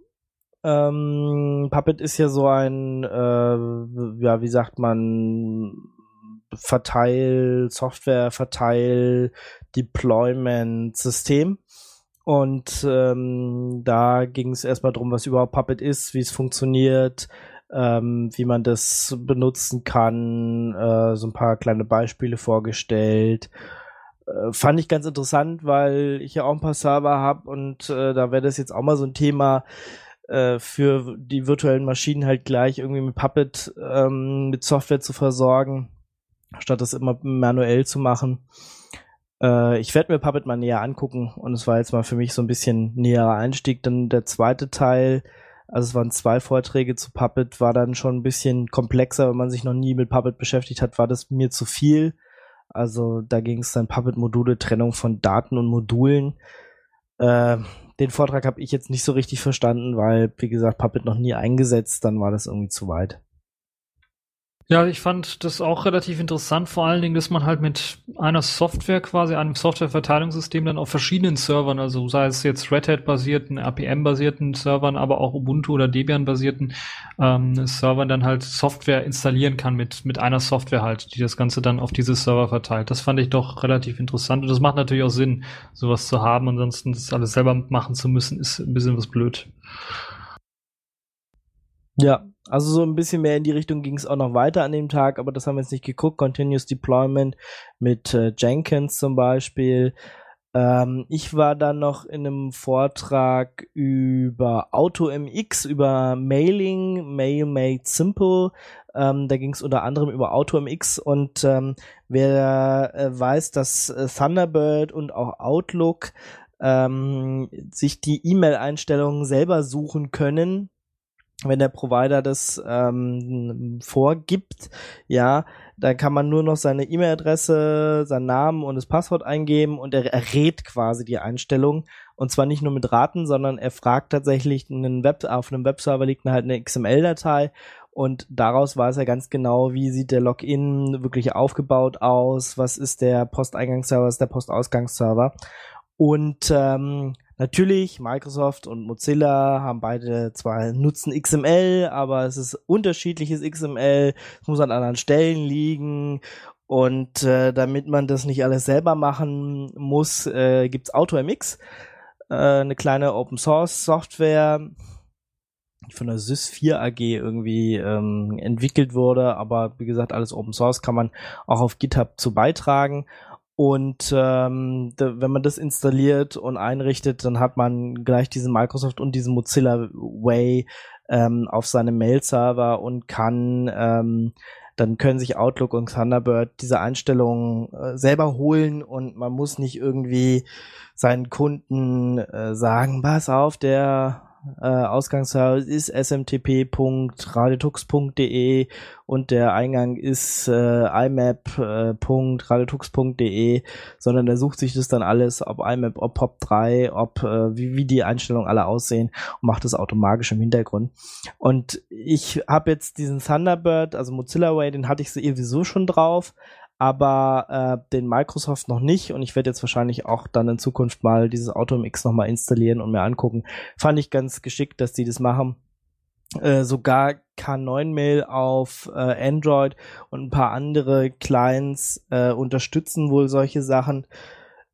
Ähm, Puppet ist ja so ein, äh, ja, wie sagt man, Verteil, Software, Verteil, Deployment-System. Und ähm, da ging es erstmal darum, was überhaupt Puppet ist, wie es funktioniert, ähm, wie man das benutzen kann, äh, so ein paar kleine Beispiele vorgestellt. Äh, fand ich ganz interessant, weil ich ja auch ein paar Server habe und äh, da wäre das jetzt auch mal so ein Thema äh, für die virtuellen Maschinen halt gleich irgendwie mit Puppet ähm, mit Software zu versorgen statt das immer manuell zu machen. Äh, ich werde mir Puppet mal näher angucken und es war jetzt mal für mich so ein bisschen näherer Einstieg. Dann der zweite Teil, also es waren zwei Vorträge zu Puppet, war dann schon ein bisschen komplexer, wenn man sich noch nie mit Puppet beschäftigt hat, war das mir zu viel. Also da ging es dann Puppet-Module, Trennung von Daten und Modulen. Äh, den Vortrag habe ich jetzt nicht so richtig verstanden, weil, wie gesagt, Puppet noch nie eingesetzt, dann war das irgendwie zu weit. Ja, ich fand das auch relativ interessant, vor allen Dingen, dass man halt mit einer Software quasi, einem Softwareverteilungssystem dann auf verschiedenen Servern, also sei es jetzt Red Hat-basierten, RPM-basierten Servern, aber auch Ubuntu oder Debian-basierten ähm, Servern dann halt Software installieren kann mit, mit einer Software halt, die das Ganze dann auf diese Server verteilt. Das fand ich doch relativ interessant und das macht natürlich auch Sinn, sowas zu haben. Ansonsten das alles selber machen zu müssen, ist ein bisschen was blöd. Ja, also so ein bisschen mehr in die Richtung ging es auch noch weiter an dem Tag, aber das haben wir jetzt nicht geguckt. Continuous Deployment mit äh, Jenkins zum Beispiel. Ähm, ich war dann noch in einem Vortrag über AutoMX, über Mailing, Mail Made Simple. Ähm, da ging es unter anderem über AutoMX und ähm, wer äh, weiß, dass äh, Thunderbird und auch Outlook ähm, sich die E-Mail-Einstellungen selber suchen können wenn der Provider das ähm, vorgibt, ja, dann kann man nur noch seine E-Mail-Adresse, seinen Namen und das Passwort eingeben und er errät quasi die Einstellung. Und zwar nicht nur mit Raten, sondern er fragt tatsächlich einen Web, auf einem Webserver liegt halt eine XML-Datei und daraus weiß er ganz genau, wie sieht der Login wirklich aufgebaut aus, was ist der Posteingangsserver, was ist der Postausgangsserver. Und ähm, Natürlich, Microsoft und Mozilla haben beide zwar nutzen XML, aber es ist unterschiedliches XML, es muss an anderen Stellen liegen. Und äh, damit man das nicht alles selber machen muss, äh, gibt's AutoMX, äh, eine kleine Open Source Software, die von der SysS4 AG irgendwie ähm, entwickelt wurde, aber wie gesagt, alles Open Source kann man auch auf GitHub zu beitragen und ähm, wenn man das installiert und einrichtet, dann hat man gleich diesen Microsoft und diesen Mozilla Way ähm, auf seinem Mail-Server und kann ähm, dann können sich Outlook und Thunderbird diese Einstellungen äh, selber holen und man muss nicht irgendwie seinen Kunden äh, sagen, pass auf, der Äh, Ausgangsserver ist smtp.radiotux.de und der Eingang ist äh, imap.radiotux.de, sondern er sucht sich das dann alles, ob IMAP, ob POP3, ob äh, wie, wie die Einstellungen alle aussehen und macht das automatisch im Hintergrund. Und ich habe jetzt diesen Thunderbird, also Mozilla Way, den hatte ich sowieso schon drauf, aber äh, den Microsoft noch nicht und ich werde jetzt wahrscheinlich auch dann in Zukunft mal dieses AutoMX nochmal installieren und mir angucken. Fand ich ganz geschickt, dass die das machen. Äh, sogar K9-Mail auf äh, Android und ein paar andere Clients äh, unterstützen wohl solche Sachen.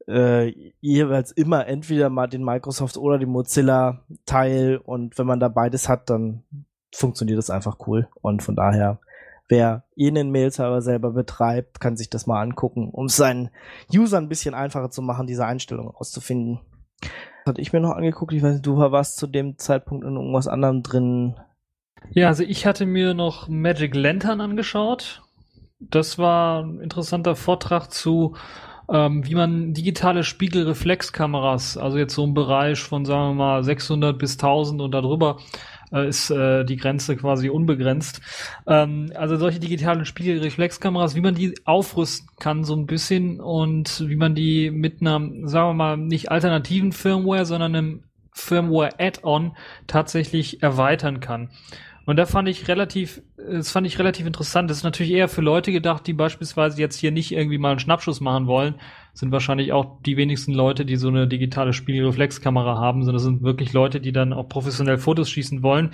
Äh, jeweils immer entweder mal den Microsoft oder den Mozilla Teil und wenn man da beides hat, dann funktioniert das einfach cool und von daher wer einen Mail-Server selber betreibt, kann sich das mal angucken, um es seinen User ein bisschen einfacher zu machen, diese Einstellung auszufinden. Das hatte ich mir noch angeguckt. Ich weiß nicht, du warst zu dem Zeitpunkt in irgendwas anderem drin. Ja, also ich hatte mir noch Magic Lantern angeschaut. Das war ein interessanter Vortrag zu, ähm, wie man digitale Spiegelreflexkameras, also jetzt so im Bereich von, sagen wir mal, 600 bis 1000 und darüber, äh, ist äh, die Grenze quasi unbegrenzt. Ähm, also solche digitalen Spiegelreflexkameras, wie man die aufrüsten kann so ein bisschen und wie man die mit einer, sagen wir mal, nicht alternativen Firmware, sondern einem Firmware-Add-on tatsächlich erweitern kann. Und da fand ich relativ, das fand ich relativ interessant. Das ist natürlich eher für Leute gedacht, die beispielsweise jetzt hier nicht irgendwie mal einen Schnappschuss machen wollen, sind wahrscheinlich auch die wenigsten Leute, die so eine digitale Spiegelreflexkamera haben, sondern das sind wirklich Leute, die dann auch professionell Fotos schießen wollen.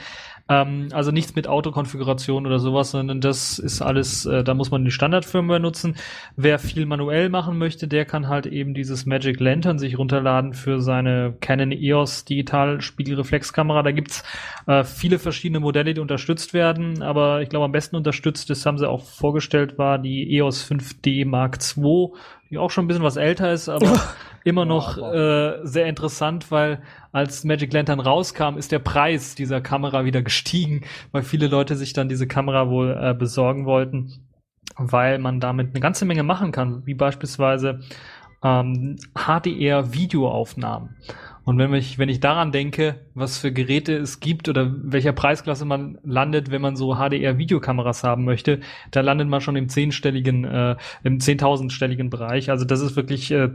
Ähm, also nichts mit Autokonfiguration oder sowas, sondern das ist alles, äh, da muss man die Standardfirmware nutzen. Wer viel manuell machen möchte, der kann halt eben dieses Magic Lantern sich runterladen für seine Canon EOS Digital Spiegelreflexkamera. Da gibt's äh, viele verschiedene Modelle, die unterstützt werden, aber ich glaube am besten unterstützt, das haben sie auch vorgestellt, war die EOS 5D Mark II die auch schon ein bisschen was älter ist, aber [LAUGHS] immer noch äh, sehr interessant, weil als Magic Lantern rauskam, ist der Preis dieser Kamera wieder gestiegen, weil viele Leute sich dann diese Kamera wohl äh, besorgen wollten, weil man damit eine ganze Menge machen kann, wie beispielsweise ähm, HDR-Videoaufnahmen. Und wenn ich, wenn ich daran denke, was für Geräte es gibt oder welcher Preisklasse man landet, wenn man so HDR-Videokameras haben möchte, da landet man schon im zehnstelligen, äh, im zehntausendstelligen Bereich. Also das ist wirklich, äh,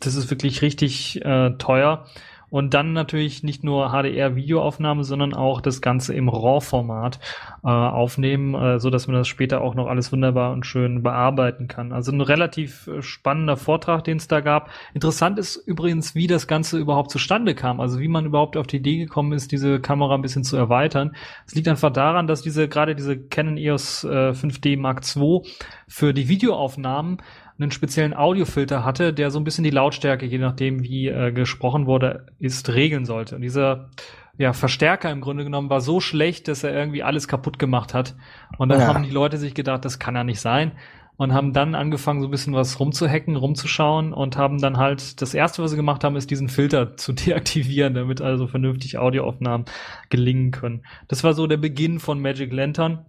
das ist wirklich richtig äh, teuer. Und dann natürlich nicht nur HDR-Videoaufnahme, sondern auch das Ganze im RAW-Format äh, aufnehmen, äh, so dass man das später auch noch alles wunderbar und schön bearbeiten kann. Also ein relativ äh, spannender Vortrag, den es da gab. Interessant ist übrigens, wie das Ganze überhaupt zustande kam. Also wie man überhaupt auf die Idee gekommen ist, diese Kamera ein bisschen zu erweitern. Es liegt einfach daran, dass diese gerade diese Canon EOS äh, 5D Mark II für die Videoaufnahmen einen speziellen Audiofilter hatte, der so ein bisschen die Lautstärke, je nachdem wie äh, gesprochen wurde, ist, regeln sollte. Und dieser ja, Verstärker im Grunde genommen war so schlecht, dass er irgendwie alles kaputt gemacht hat. Und dann ja. haben die Leute sich gedacht, das kann ja nicht sein. Und haben dann angefangen, so ein bisschen was rumzuhacken, rumzuschauen und haben dann halt, das erste, was sie gemacht haben, ist diesen Filter [LAUGHS] zu deaktivieren, damit also vernünftig Audioaufnahmen gelingen können. Das war so der Beginn von Magic Lantern.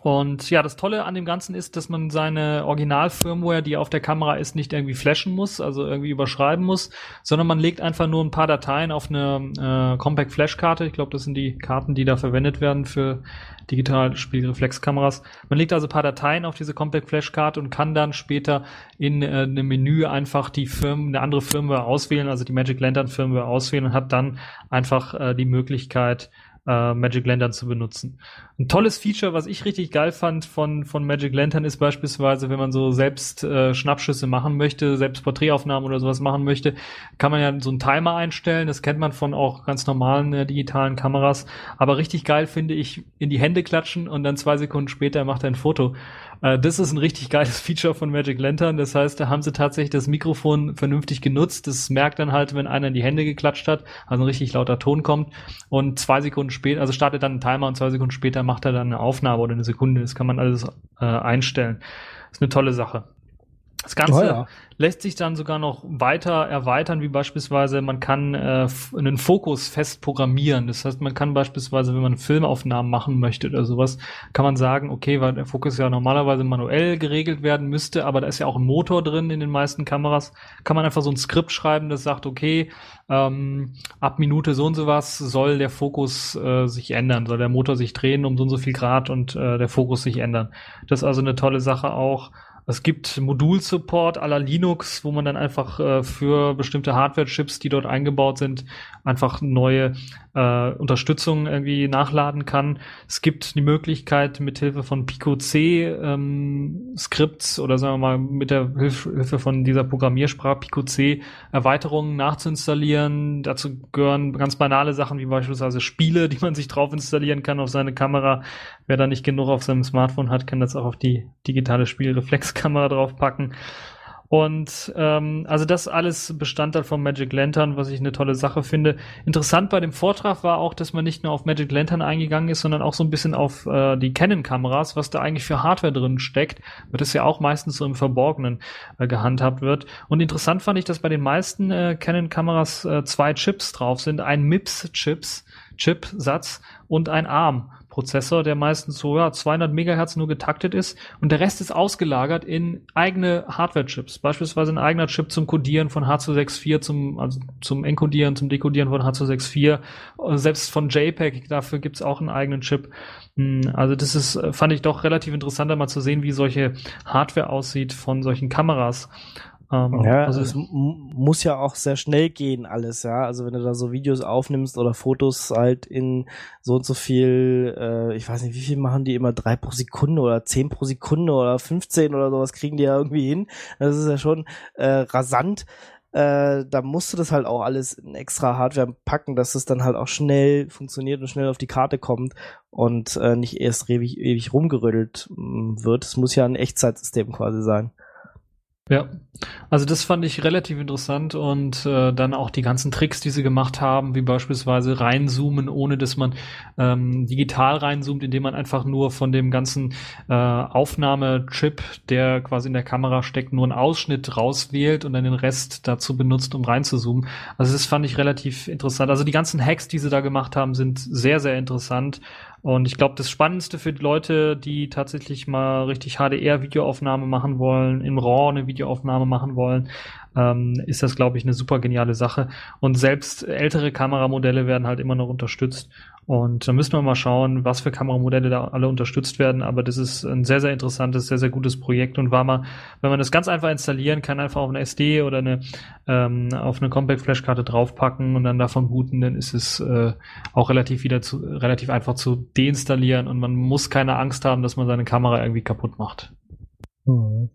Und ja, das Tolle an dem Ganzen ist, dass man seine Original-Firmware, die auf der Kamera ist, nicht irgendwie flashen muss, also irgendwie überschreiben muss, sondern man legt einfach nur ein paar Dateien auf eine äh, Compact Flash-Karte. Ich glaube, das sind die Karten, die da verwendet werden für digital Spiegelreflexkameras. Man legt also ein paar Dateien auf diese Compact Flash-Karte und kann dann später in äh, einem Menü einfach die Firmen, eine andere Firmware auswählen, also die Magic Lantern Firmware auswählen und hat dann einfach äh, die Möglichkeit, äh, Magic Lantern zu benutzen. Ein tolles Feature, was ich richtig geil fand von, von Magic Lantern ist beispielsweise, wenn man so selbst äh, Schnappschüsse machen möchte, selbst Porträtaufnahmen oder sowas machen möchte, kann man ja so einen Timer einstellen. Das kennt man von auch ganz normalen äh, digitalen Kameras. Aber richtig geil finde ich, in die Hände klatschen und dann zwei Sekunden später macht er ein Foto. Äh, das ist ein richtig geiles [LAUGHS] Feature von Magic Lantern. Das heißt, da haben sie tatsächlich das Mikrofon vernünftig genutzt. Das merkt dann halt, wenn einer in die Hände geklatscht hat, also ein richtig lauter Ton kommt. Und zwei Sekunden später, also startet dann ein Timer und zwei Sekunden später macht er dann eine Aufnahme oder eine Sekunde. Das kann man alles äh, einstellen. Das ist eine tolle Sache. Das Ganze ja. lässt sich dann sogar noch weiter erweitern, wie beispielsweise man kann äh, einen Fokus fest programmieren. Das heißt, man kann beispielsweise, wenn man Filmaufnahmen machen möchte oder sowas, kann man sagen, okay, weil der Fokus ja normalerweise manuell geregelt werden müsste, aber da ist ja auch ein Motor drin in den meisten Kameras, kann man einfach so ein Skript schreiben, das sagt, okay, ähm, ab Minute so und so was soll der Fokus äh, sich ändern, soll der Motor sich drehen um so und so viel Grad und äh, der Fokus sich ändern. Das ist also eine tolle Sache auch. Es gibt Modulsupport la Linux, wo man dann einfach äh, für bestimmte Hardware-Chips, die dort eingebaut sind, einfach neue äh, Unterstützung irgendwie nachladen kann. Es gibt die Möglichkeit, mithilfe von Pico-C ähm, Skripts oder sagen wir mal mit der Hilf Hilfe von dieser Programmiersprache Pico-C Erweiterungen nachzuinstallieren. Dazu gehören ganz banale Sachen wie beispielsweise Spiele, die man sich drauf installieren kann auf seine Kamera. Wer da nicht genug auf seinem Smartphone hat, kann das auch auf die digitale Spielreflexkamera draufpacken. Und ähm, also das alles Bestandteil von Magic Lantern, was ich eine tolle Sache finde. Interessant bei dem Vortrag war auch, dass man nicht nur auf Magic Lantern eingegangen ist, sondern auch so ein bisschen auf äh, die Canon-Kameras, was da eigentlich für Hardware drin steckt, weil das ja auch meistens so im Verborgenen äh, gehandhabt wird. Und interessant fand ich, dass bei den meisten äh, Canon-Kameras äh, zwei Chips drauf sind, ein MIPS-Chips, Chip-Satz und ein ARM. Prozessor, der meistens so ja, 200 Megahertz nur getaktet ist und der Rest ist ausgelagert in eigene Hardware-Chips. Beispielsweise ein eigener Chip zum Codieren von H264, zum, also zum Encodieren, zum Dekodieren von H264, äh, selbst von JPEG, dafür gibt's auch einen eigenen Chip. Hm, Also das ist, äh, fand ich doch relativ interessant, einmal zu sehen, wie solche Hardware aussieht von solchen Kameras. Ähm, Ja, also es muss ja auch sehr schnell gehen alles, ja. Also wenn du da so Videos aufnimmst oder Fotos halt in so und so viel, äh, ich weiß nicht, wie viel machen die immer, drei pro Sekunde oder zehn pro Sekunde oder 15 oder sowas kriegen die ja irgendwie hin. Das ist ja schon äh, rasant. Äh, da musst du das halt auch alles in extra Hardware packen, dass es dann halt auch schnell funktioniert und schnell auf die Karte kommt und äh, nicht erst ewig, ewig rumgerüttelt mh, wird. Es muss ja ein Echtzeitsystem quasi sein. Ja, also das fand ich relativ interessant und äh, dann auch die ganzen Tricks, die sie gemacht haben, wie beispielsweise reinzoomen, ohne dass man ähm, digital reinzoomt, indem man einfach nur von dem ganzen äh, Aufnahmechip, der quasi in der Kamera steckt, nur einen Ausschnitt rauswählt und dann den Rest dazu benutzt, um reinzuzoomen. Also das fand ich relativ interessant. Also die ganzen Hacks, die sie da gemacht haben, sind sehr, sehr interessant. Und ich glaube, das Spannendste für die Leute, die tatsächlich mal richtig HDR-Videoaufnahme machen wollen, im RAW eine Videoaufnahme machen wollen, ähm, ist das, glaube ich, eine super geniale Sache. Und selbst ältere Kameramodelle werden halt immer noch unterstützt. Und da müssen wir mal schauen, was für Kameramodelle da alle unterstützt werden. Aber das ist ein sehr, sehr interessantes, sehr, sehr gutes Projekt und war mal, wenn man das ganz einfach installieren kann, einfach auf eine SD oder eine ähm, auf eine Compact Flashkarte draufpacken und dann davon booten, dann ist es äh, auch relativ wieder zu, relativ einfach zu deinstallieren und man muss keine Angst haben, dass man seine Kamera irgendwie kaputt macht. Mhm.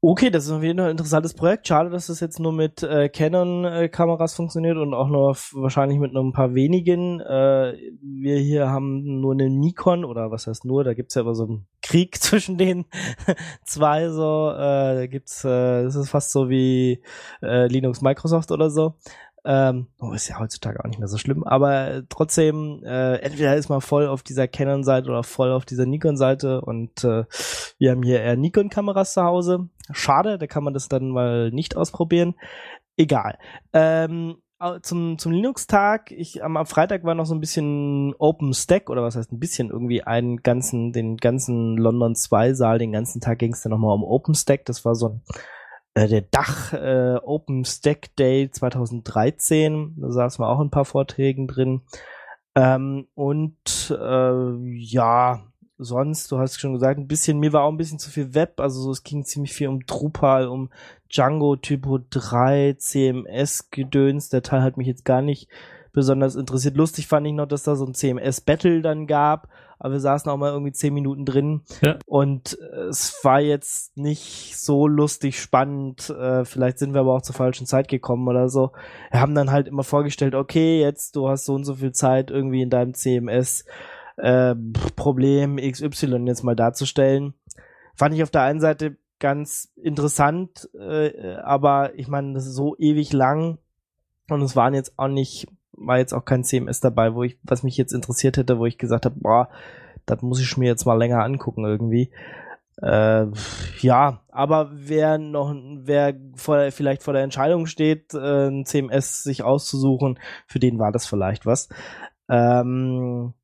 Okay, das ist auf jeden Fall ein interessantes Projekt. Schade, dass das jetzt nur mit äh, Canon-Kameras funktioniert und auch nur wahrscheinlich mit nur ein paar wenigen. Äh, wir hier haben nur eine Nikon oder was heißt nur, da gibt's ja immer so einen Krieg [LAUGHS] zwischen den [LAUGHS] zwei so. Äh, da gibt's, äh, das ist fast so wie äh, Linux Microsoft oder so. Ähm, oh, ist ja heutzutage auch nicht mehr so schlimm, aber trotzdem, äh, entweder ist man voll auf dieser Canon-Seite oder voll auf dieser Nikon-Seite und äh, wir haben hier eher Nikon-Kameras zu Hause. Schade, da kann man das dann mal nicht ausprobieren. Egal. Ähm, zum, zum Linux-Tag, ich am, am Freitag war noch so ein bisschen OpenStack oder was heißt ein bisschen irgendwie einen ganzen, den ganzen London 2 Saal, den ganzen Tag ging es dann nochmal um OpenStack. Das war so ein äh, der Dach äh, OpenStack Day 2013. Da saßen wir auch in ein paar Vorträgen drin. Ähm, und äh, ja, sonst, du hast schon gesagt, ein bisschen, mir war auch ein bisschen zu viel Web, also so, es ging ziemlich viel um Drupal, um Django Typo 3, CMS Gedöns, der Teil hat mich jetzt gar nicht besonders interessiert. Lustig fand ich noch, dass da so ein CMS Battle dann gab, aber wir saßen auch mal irgendwie zehn Minuten drin Ja. und es war jetzt nicht so lustig spannend, äh, vielleicht sind wir aber auch zur falschen Zeit gekommen oder so. Wir haben dann halt immer vorgestellt, okay, jetzt du hast so und so viel Zeit irgendwie in deinem CMS äh, Problem XY jetzt mal darzustellen. Fand ich auf der einen Seite ganz interessant, äh, aber ich meine, das ist so ewig lang und es waren jetzt auch nicht, war jetzt auch kein CMS dabei, wo ich, was mich jetzt interessiert hätte, wo ich gesagt habe, boah, das muss ich mir jetzt mal länger angucken irgendwie. Äh, ja, aber wer noch, wer vor, vielleicht vor der Entscheidung steht, äh, ein CMS sich auszusuchen, für den war das vielleicht was. Ähm,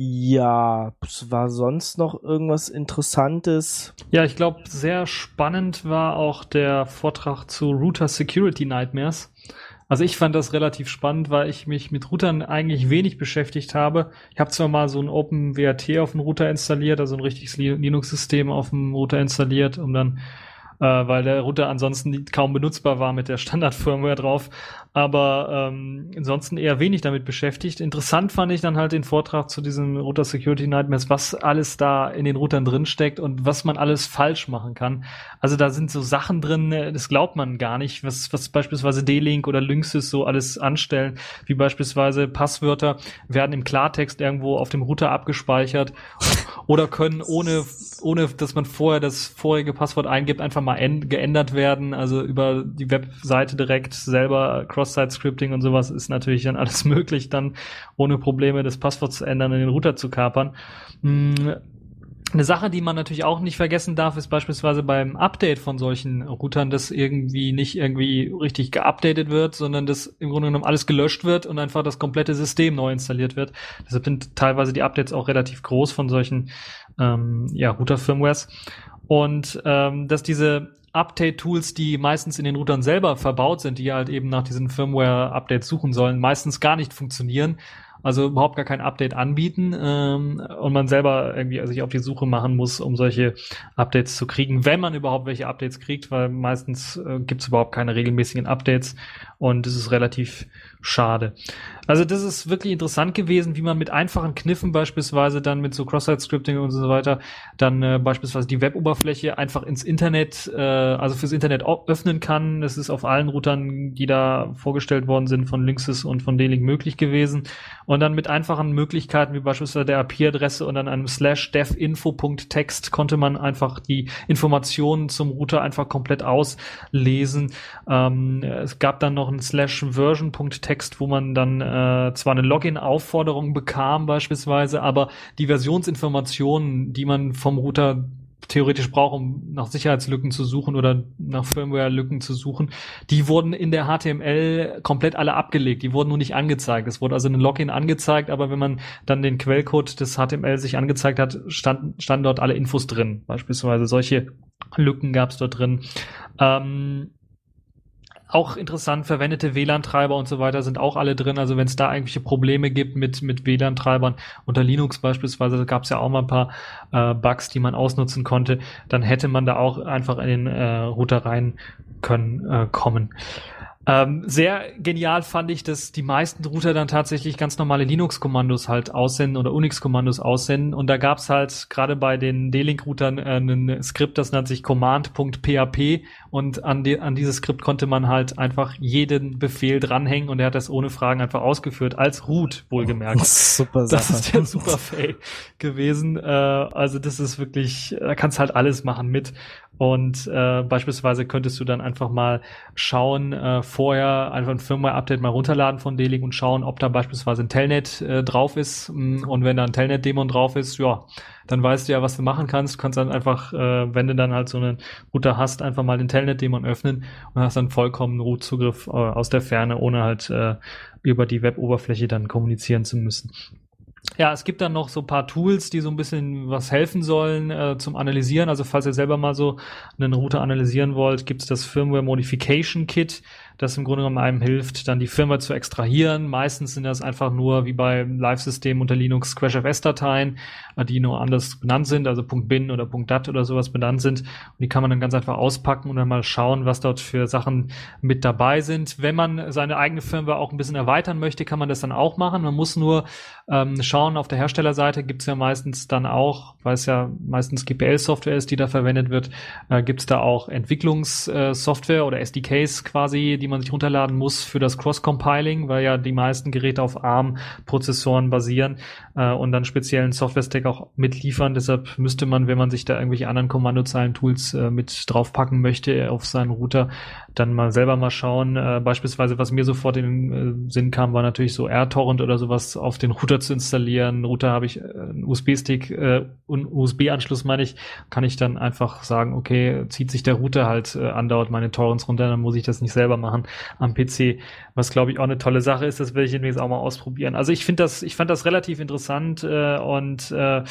ja, war sonst noch irgendwas Interessantes? Ja, ich glaube, sehr spannend war auch der Vortrag zu Router Security Nightmares. Also ich fand das relativ spannend, weil ich mich mit Routern eigentlich wenig beschäftigt habe. Ich habe zwar mal so ein OpenWrt auf dem Router installiert, also ein richtiges Linux-System auf dem Router installiert, um dann äh, weil der Router ansonsten kaum benutzbar war mit der Standard-Firmware drauf. Aber ähm, ansonsten eher wenig damit beschäftigt. Interessant fand ich dann halt den Vortrag zu diesem Router Security Nightmares, was alles da in den Routern drin steckt und was man alles falsch machen kann. Also da sind so Sachen drin, äh, das glaubt man gar nicht, was, was beispielsweise D-Link oder Lynxes so alles anstellen, wie beispielsweise Passwörter werden im Klartext irgendwo auf dem Router abgespeichert oder können ohne, ohne dass man vorher das vorherige Passwort eingibt, einfach mal geändert werden, also über die Webseite direkt selber Cross-Site-Scripting und sowas ist natürlich dann alles [LAUGHS] möglich, dann ohne Probleme das Passwort zu ändern und den Router zu kapern. Hm, eine Sache, die man natürlich auch nicht vergessen darf, ist beispielsweise beim Update von solchen Routern, dass irgendwie nicht irgendwie richtig geupdatet wird, sondern dass im Grunde genommen alles gelöscht wird und einfach das komplette System neu installiert wird. Deshalb sind teilweise die Updates auch relativ groß von solchen ähm, ja, Router-Firmwares. Und ähm, dass diese Update-Tools, die meistens in den Routern selber verbaut sind, die halt eben nach diesen Firmware-Updates suchen sollen, meistens gar nicht funktionieren. Also überhaupt gar kein Update anbieten ähm, und man selber irgendwie sich auf die Suche machen muss, um solche Updates zu kriegen, wenn man überhaupt welche Updates kriegt, weil meistens äh, gibt es überhaupt keine regelmäßigen Updates und es ist relativ schade. Also das ist wirklich interessant gewesen, wie man mit einfachen Kniffen beispielsweise dann mit so Cross-Site-Scripting und so weiter dann äh, beispielsweise die Web-Oberfläche einfach ins Internet, äh, also fürs Internet öffnen kann. Das ist auf allen Routern, die da vorgestellt worden sind, von Linksys und von D-Link möglich gewesen. Und dann mit einfachen Möglichkeiten wie beispielsweise der IP-Adresse und dann einem slash devinfo.text konnte man einfach die Informationen zum Router einfach komplett auslesen. Ähm, es gab dann noch ein slash version.text, wo man dann äh, zwar eine Login-Aufforderung bekam beispielsweise, aber die Versionsinformationen, die man vom Router theoretisch braucht, um nach Sicherheitslücken zu suchen oder nach Firmware-Lücken zu suchen, die wurden in der HTML komplett alle abgelegt. Die wurden nur nicht angezeigt. Es wurde also ein Login angezeigt, aber wenn man dann den Quellcode des HTML sich angezeigt hat, stand, standen dort alle Infos drin. Beispielsweise solche Lücken gab es dort drin. Ähm, auch interessant, verwendete WLAN-Treiber und so weiter sind auch alle drin. Also wenn es da irgendwelche Probleme gibt mit, mit WLAN-Treibern, unter Linux beispielsweise, gab es ja auch mal ein paar äh, Bugs, die man ausnutzen konnte, dann hätte man da auch einfach in den äh, Router rein können äh, kommen. Ähm, sehr genial fand ich, dass die meisten Router dann tatsächlich ganz normale Linux-Kommandos halt aussenden oder Unix-Kommandos aussenden. Und da gab's halt gerade bei den D-Link-Routern äh, ein Skript, das nennt sich command.php. Und an, die, an dieses Skript konnte man halt einfach jeden Befehl dranhängen und er hat das ohne Fragen einfach ausgeführt, als Root wohlgemerkt. [LAUGHS] Super Sache. Das ist der super Fail gewesen. Äh, also das ist wirklich, da kannst halt alles machen mit. Und äh, beispielsweise könntest du dann einfach mal schauen, äh, vorher einfach ein Firmware-Update mal runterladen von D-Link und schauen, ob da beispielsweise ein Telnet äh, drauf ist. Mm, und wenn da ein Telnet-Dämon drauf ist, ja, dann weißt du ja, was du machen kannst. Du kannst dann einfach, äh, wenn du dann halt so einen Router hast, einfach mal den Telnet-Dämon öffnen und hast dann vollkommen Root-Zugriff äh, aus der Ferne, ohne halt äh, über die Web-Oberfläche dann kommunizieren zu müssen. Ja, es gibt dann noch so paar Tools, die so ein bisschen was helfen sollen äh, zum Analysieren. Also falls ihr selber mal so einen Router analysieren wollt, gibt es das Firmware Modification Kit das im Grunde genommen einem hilft, dann die Firma zu extrahieren. Meistens sind das einfach nur wie bei Live-Systemen unter Linux Crashfs-Dateien, die nur anders benannt sind, also .bin oder .dat oder sowas benannt sind. Und die kann man dann ganz einfach auspacken und dann mal schauen, was dort für Sachen mit dabei sind. Wenn man seine eigene Firmware auch ein bisschen erweitern möchte, kann man das dann auch machen. Man muss nur ähm, schauen, auf der Herstellerseite gibt es ja meistens dann auch, weil es ja meistens GPL-Software ist, die da verwendet wird, äh, gibt es da auch Entwicklungssoftware äh, oder SDKs quasi, die die man sich runterladen muss für das Cross-Compiling, weil ja die meisten Geräte auf ARM-Prozessoren basieren äh, und dann speziellen Software-Stack auch mitliefern. Deshalb müsste man, wenn man sich da irgendwelche anderen Kommandozeilen-Tools äh, mit draufpacken möchte auf seinen Router, dann mal selber mal schauen. Äh, beispielsweise, was mir sofort in den äh, Sinn kam, war natürlich so AirTorrent oder sowas auf den Router zu installieren. Router habe ich äh, einen USB-Stick äh, und USB-Anschluss meine ich, kann ich dann einfach sagen, okay, zieht sich der Router halt äh, andauert meine Torrents runter, dann muss ich das nicht selber machen am PC, was glaube ich auch eine tolle Sache ist. Das werde ich übrigens auch mal ausprobieren. Also ich finde das, ich fand das relativ interessant äh, und äh,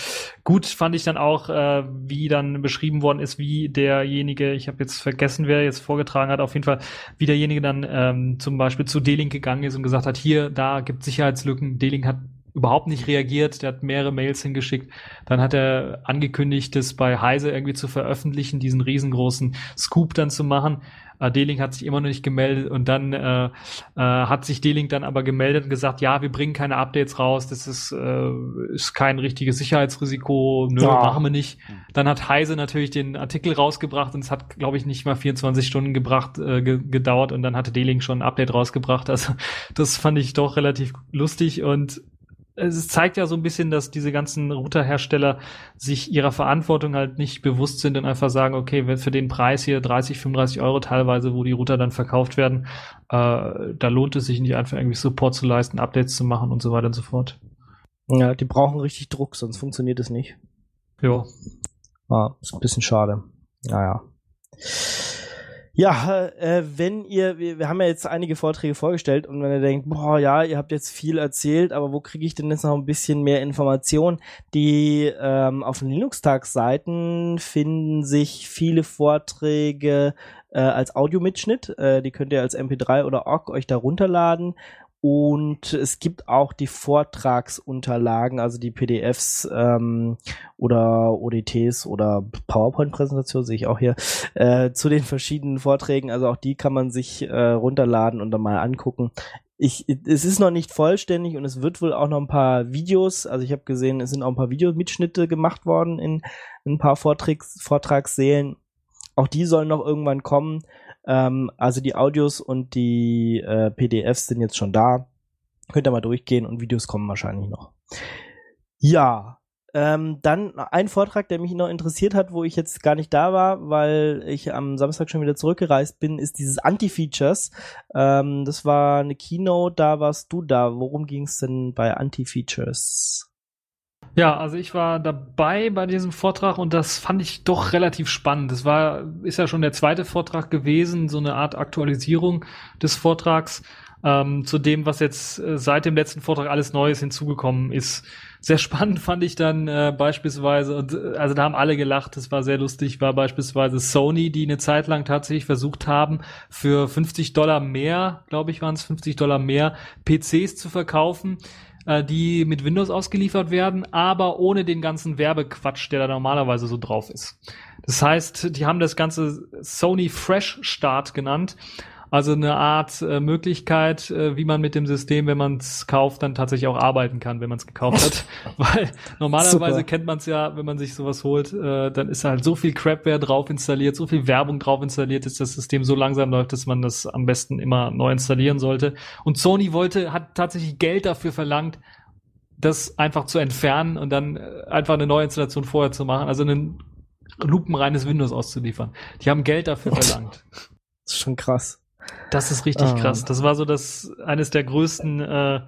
gut fand ich dann auch, äh, wie dann beschrieben worden ist, wie derjenige, ich habe jetzt vergessen, wer jetzt vorgetragen hat, auf jeden Fall, wie derjenige dann ähm, zum Beispiel zu D-Link gegangen ist und gesagt hat, hier, da gibt Sicherheitslücken. D-Link hat überhaupt nicht reagiert, der hat mehrere Mails hingeschickt. Dann hat er angekündigt, das bei Heise irgendwie zu veröffentlichen, diesen riesengroßen Scoop dann zu machen. Äh, D-Link hat sich immer noch nicht gemeldet und dann äh, äh, hat sich D-Link dann aber gemeldet und gesagt, ja, wir bringen keine Updates raus, das ist, äh, ist kein richtiges Sicherheitsrisiko, nö, ja. machen wir nicht. Dann hat Heise natürlich den Artikel rausgebracht und es hat, glaube ich, nicht mal 24 Stunden gebracht, äh, ge gedauert und dann hatte D-Link schon ein Update rausgebracht. Also das fand ich doch relativ lustig und es zeigt ja so ein bisschen, dass diese ganzen Routerhersteller sich ihrer Verantwortung halt nicht bewusst sind und einfach sagen, okay, für den Preis hier 30, 35 Euro teilweise, wo die Router dann verkauft werden, äh, da lohnt es sich nicht einfach irgendwie Support zu leisten, Updates zu machen und so weiter und so fort. Ja, die brauchen richtig Druck, sonst funktioniert es nicht. Ja. Ah, ist ein bisschen schade. Naja. Ja, äh, wenn ihr, wir, wir haben ja jetzt einige Vorträge vorgestellt und wenn ihr denkt, boah, ja, ihr habt jetzt viel erzählt, aber wo kriege ich denn jetzt noch ein bisschen mehr Information? Die ähm, auf den Linux-Tag-Seiten finden sich viele Vorträge äh, als Audiomitschnitt. Äh, die könnt ihr als MP3 oder OGG euch da runterladen und es gibt auch die Vortragsunterlagen, also die PDFs ähm, oder ODTs oder PowerPoint-Präsentationen, sehe ich auch hier, äh, zu den verschiedenen Vorträgen. Also auch die kann man sich äh, runterladen und dann mal angucken. Ich, es ist noch nicht vollständig und es wird wohl auch noch ein paar Videos, also ich habe gesehen, es sind auch ein paar Videomitschnitte gemacht worden in, in ein paar Vortrags, Vortragssälen. Auch die sollen noch irgendwann kommen. Ähm, also die Audios und die äh, PDFs sind jetzt schon da. Könnt ihr mal durchgehen und Videos kommen wahrscheinlich noch. Ja, ähm, dann ein Vortrag, der mich noch interessiert hat, wo ich jetzt gar nicht da war, weil ich am Samstag schon wieder zurückgereist bin, ist dieses Anti-Features. Ähm, das war eine Keynote, da warst du da. Worum ging es denn bei Anti-Features? Ja, also ich war dabei bei diesem Vortrag und das fand ich doch relativ spannend. Das war, ist ja schon der zweite Vortrag gewesen, so eine Art Aktualisierung des Vortrags ähm, zu dem, was jetzt äh, seit dem letzten Vortrag alles Neues hinzugekommen ist. Sehr [LAUGHS] spannend fand ich dann äh, beispielsweise, und, äh, also da haben alle gelacht, das war sehr lustig, war beispielsweise Sony, die eine Zeit lang tatsächlich versucht haben, für 50 Dollar mehr, glaube ich waren es 50 Dollar mehr, PCs zu verkaufen äh, die mit Windows ausgeliefert werden, aber ohne den ganzen Werbequatsch, der da normalerweise so drauf ist. Das heißt, die haben das Ganze Sony Fresh Start genannt also eine Art äh, Möglichkeit, äh, wie man mit dem System, wenn man es kauft, dann tatsächlich auch arbeiten kann, wenn man es gekauft hat. [LAUGHS] [LAUGHS] Weil normalerweise Super. kennt man es ja, wenn man sich sowas holt, äh, dann ist halt so viel Crapware drauf installiert, so viel Werbung drauf installiert, dass das System so langsam läuft, dass man das am besten immer neu installieren sollte. Und Sony wollte, hat tatsächlich Geld dafür verlangt, das einfach zu entfernen und dann äh, einfach eine neue Installation vorher zu machen, also ein lupenreines Windows auszuliefern. Die haben Geld dafür [LAUGHS] verlangt. Das ist schon krass. Das ist richtig ah. krass. Das war so das eines der größten äh,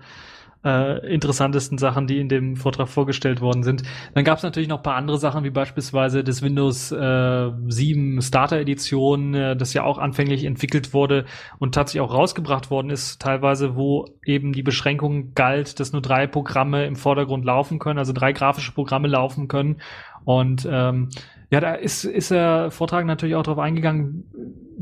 äh, interessantesten Sachen, die in dem Vortrag vorgestellt worden sind. Dann gab es natürlich noch paar andere Sachen, wie beispielsweise das Windows äh, 7 Starter Edition, äh, das ja auch anfänglich entwickelt wurde und tatsächlich auch rausgebracht worden ist, teilweise, wo eben die Beschränkung galt, dass nur drei Programme im Vordergrund laufen können, also drei grafische Programme laufen können. Und ähm, ja, da ist, ist der Vortrag natürlich auch darauf eingegangen,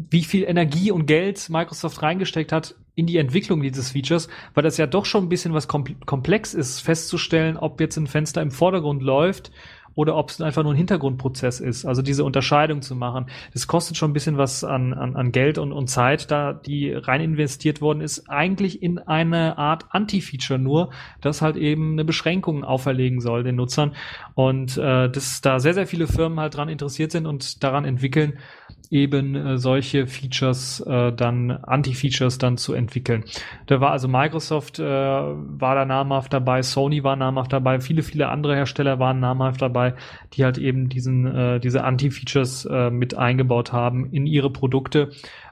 wie viel Energie und Geld Microsoft reingesteckt hat in die Entwicklung dieses Features, weil das ja doch schon ein bisschen was komplex ist, festzustellen, ob jetzt ein Fenster im Vordergrund läuft oder ob es einfach nur ein Hintergrundprozess ist. Also diese Unterscheidung zu machen. Das kostet schon ein bisschen was an, an, an Geld und, und Zeit, da die rein investiert worden ist, eigentlich in eine Art Anti-Feature nur, das halt eben eine Beschränkung auferlegen soll den Nutzern. Und äh, dass da sehr, sehr viele Firmen halt dran interessiert sind und daran entwickeln, eben äh, solche Features äh, dann, Anti-Features dann zu entwickeln. Da war also Microsoft äh, war da namhaft dabei, Sony war namhaft dabei, viele, viele andere Hersteller waren namhaft dabei, die halt eben diesen, äh, diese Anti-Features äh, mit eingebaut haben in ihre Produkte.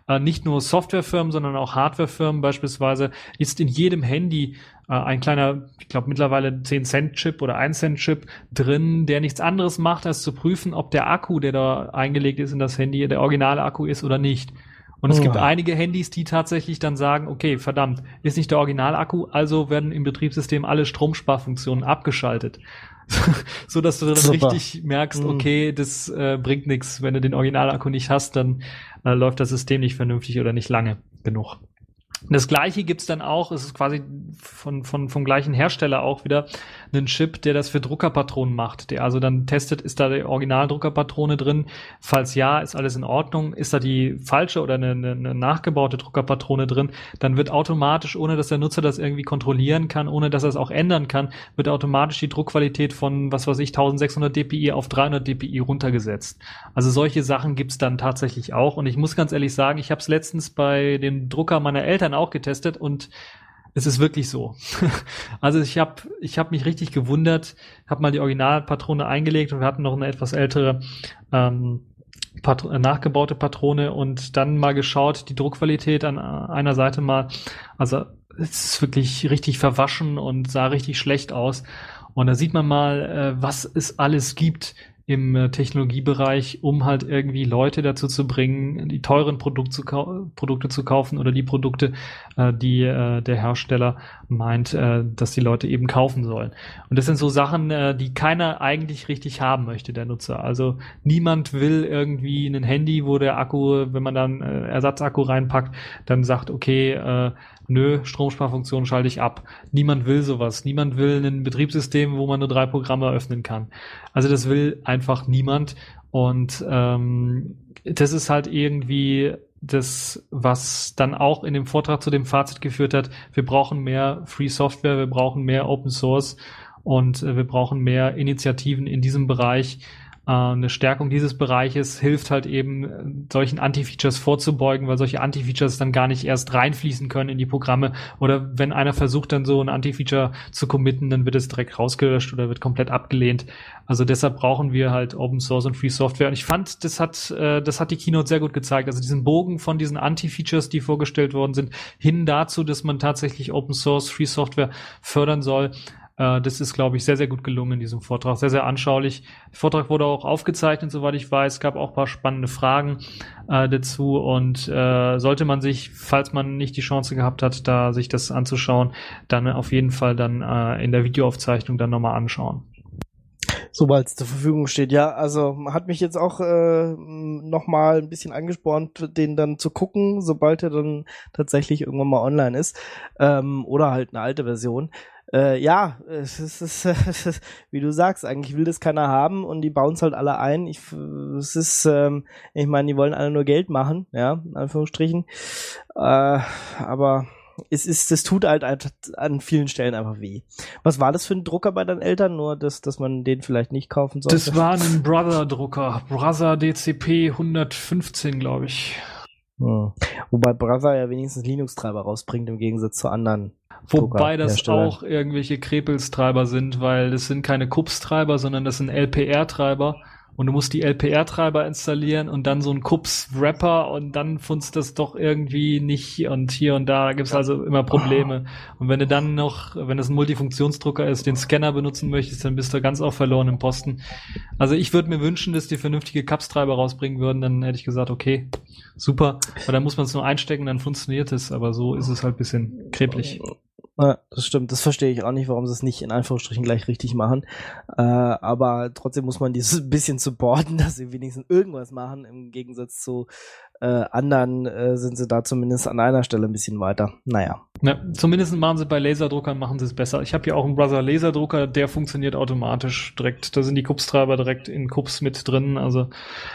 Äh, nicht nur Softwarefirmen, sondern auch Hardwarefirmen beispielsweise ist in jedem Handy äh, ein kleiner, ich glaube mittlerweile 10-Cent-Chip oder 1-Cent-Chip drin, der nichts anderes macht, als zu prüfen, ob der Akku, der da eingelegt ist in das Handy, der originale Akku ist oder nicht. Und es oh. gibt einige Handys, die tatsächlich dann sagen, okay, verdammt, ist nicht der Originalakku, also werden im Betriebssystem alle Stromsparfunktionen abgeschaltet. [LAUGHS] so dass du dann Super. richtig merkst, mhm. okay, das äh, bringt nichts. Wenn du den Originalakku nicht hast, dann äh, läuft das System nicht vernünftig oder nicht lange genug. Das gleiche gibt's dann auch, es ist quasi von, von, vom gleichen Hersteller auch wieder einen Chip, der das für Druckerpatronen macht, der also dann testet, ist da die Originaldruckerpatrone drin? Falls ja, ist alles in Ordnung. Ist da die falsche oder eine, eine, nachgebaute Druckerpatrone drin? Dann wird automatisch, ohne dass der Nutzer das irgendwie kontrollieren kann, ohne dass er es auch ändern kann, wird automatisch die Druckqualität von, was weiß ich, 1600 dpi auf 300 dpi runtergesetzt. Also solche Sachen gibt's dann tatsächlich auch. Und ich muss ganz ehrlich sagen, ich habe es letztens bei dem Drucker meiner Eltern auch getestet und es ist wirklich so. [LAUGHS] also ich habe ich hab mich richtig gewundert, habe mal die Originalpatrone eingelegt und wir hatten noch eine etwas ältere ähm, Pat äh, nachgebaute Patrone und dann mal geschaut, die Druckqualität an einer Seite mal, also es ist wirklich richtig verwaschen und sah richtig schlecht aus. Und da sieht man mal, äh, was es alles gibt im äh, Technologiebereich, um halt irgendwie Leute dazu zu bringen, die teuren Produkt zu Produkte zu kaufen oder die Produkte, äh, die äh, der Hersteller meint, äh, dass die Leute eben kaufen sollen. Und das sind so Sachen, äh, die keiner eigentlich richtig haben möchte, der Nutzer. Also niemand will irgendwie ein Handy, wo der Akku, wenn man dann äh, Ersatzakku reinpackt, dann sagt, okay, äh, nö, Stromsparfunktion schalte ich ab. Niemand will sowas. Niemand will ein Betriebssystem, wo man nur drei Programme öffnen kann. Also das will einfach niemand. Und ähm, das ist halt irgendwie das, was dann auch in dem Vortrag zu dem Fazit geführt hat, wir brauchen mehr Free Software, wir brauchen mehr Open Source und äh, wir brauchen mehr Initiativen in diesem Bereich, eine Stärkung dieses Bereiches hilft halt eben, äh, solchen Anti-Features vorzubeugen, weil solche Anti-Features dann gar nicht erst reinfließen können in die Programme. Oder wenn einer versucht, dann so ein Anti-Feature zu committen, dann wird es direkt rausgelöscht oder wird komplett abgelehnt. Also deshalb brauchen wir halt Open Source und Free Software. Und ich fand, das hat, äh, das hat die Keynote sehr gut gezeigt. Also diesen Bogen von diesen Anti-Features, die vorgestellt worden sind, hin dazu, dass man tatsächlich Open Source, Free Software fördern soll äh, das ist, glaube ich, sehr, sehr gut gelungen in diesem Vortrag. Sehr, sehr anschaulich. Der Vortrag wurde auch aufgezeichnet, soweit ich weiß. Es gab auch ein paar spannende Fragen äh, dazu. Und äh, sollte man sich, falls man nicht die Chance gehabt hat, da sich das anzuschauen, dann auf jeden Fall dann äh, in der Videoaufzeichnung dann nochmal anschauen sobald es zur Verfügung steht. Ja, also hat mich jetzt auch äh, nochmal ein bisschen angespornt, den dann zu gucken, sobald er dann tatsächlich irgendwann mal online ist. Ähm, oder halt eine alte Version äh, ja, es ist, [LAUGHS] es ist, wie du sagst, eigentlich will das keiner haben und die bauen es halt alle ein. Ich, es ist, ähm, ich meine, die wollen alle nur Geld machen, ja, in Anführungsstrichen. Äh, aber es ist, es tut halt an vielen Stellen einfach weh. Was war das für ein Drucker bei deinen Eltern? Nur, dass, dass man den vielleicht nicht kaufen sollte? Das war ein Brother-Drucker. Brother DCP 115, glaube ich. Hm. Wobei Brother ja wenigstens Linux-Treiber rausbringt im Gegensatz zu anderen Wobei das auch irgendwelche Krepels-Treiber sind, weil das sind keine KUPS-Treiber, sondern das sind LPR-Treiber und du musst die LPR-Treiber installieren und dann so ein Kups-Wrapper und dann funzt das doch irgendwie nicht und hier und da gibt's also immer Probleme. Und wenn du dann noch, wenn das ein Multifunktionsdrucker ist, den Scanner benutzen möchtest, dann bist du ganz auch verloren im Posten. Also ich würde mir wünschen, dass die vernünftige Cups-Treiber rausbringen würden, dann hätte ich gesagt, okay, super. Aber dann muss man es nur einstecken, dann funktioniert es, aber so ist es halt bisschen kreblich. Ja, das stimmt. Das verstehe ich auch nicht, warum sie es nicht in Anführungsstrichen gleich richtig machen. Äh, aber trotzdem muss man dieses [LAUGHS] bisschen supporten, dass sie wenigstens irgendwas machen, im Gegensatz zu äh, anderen äh, sind sie da zumindest an einer Stelle ein bisschen weiter. Naja. Ja, zumindest machen sie bei Laserdruckern machen sie es besser. Ich habe ja auch einen Brother Laserdrucker, der funktioniert automatisch direkt. Da sind die Kupstreiber direkt in Kups mit drin. Also,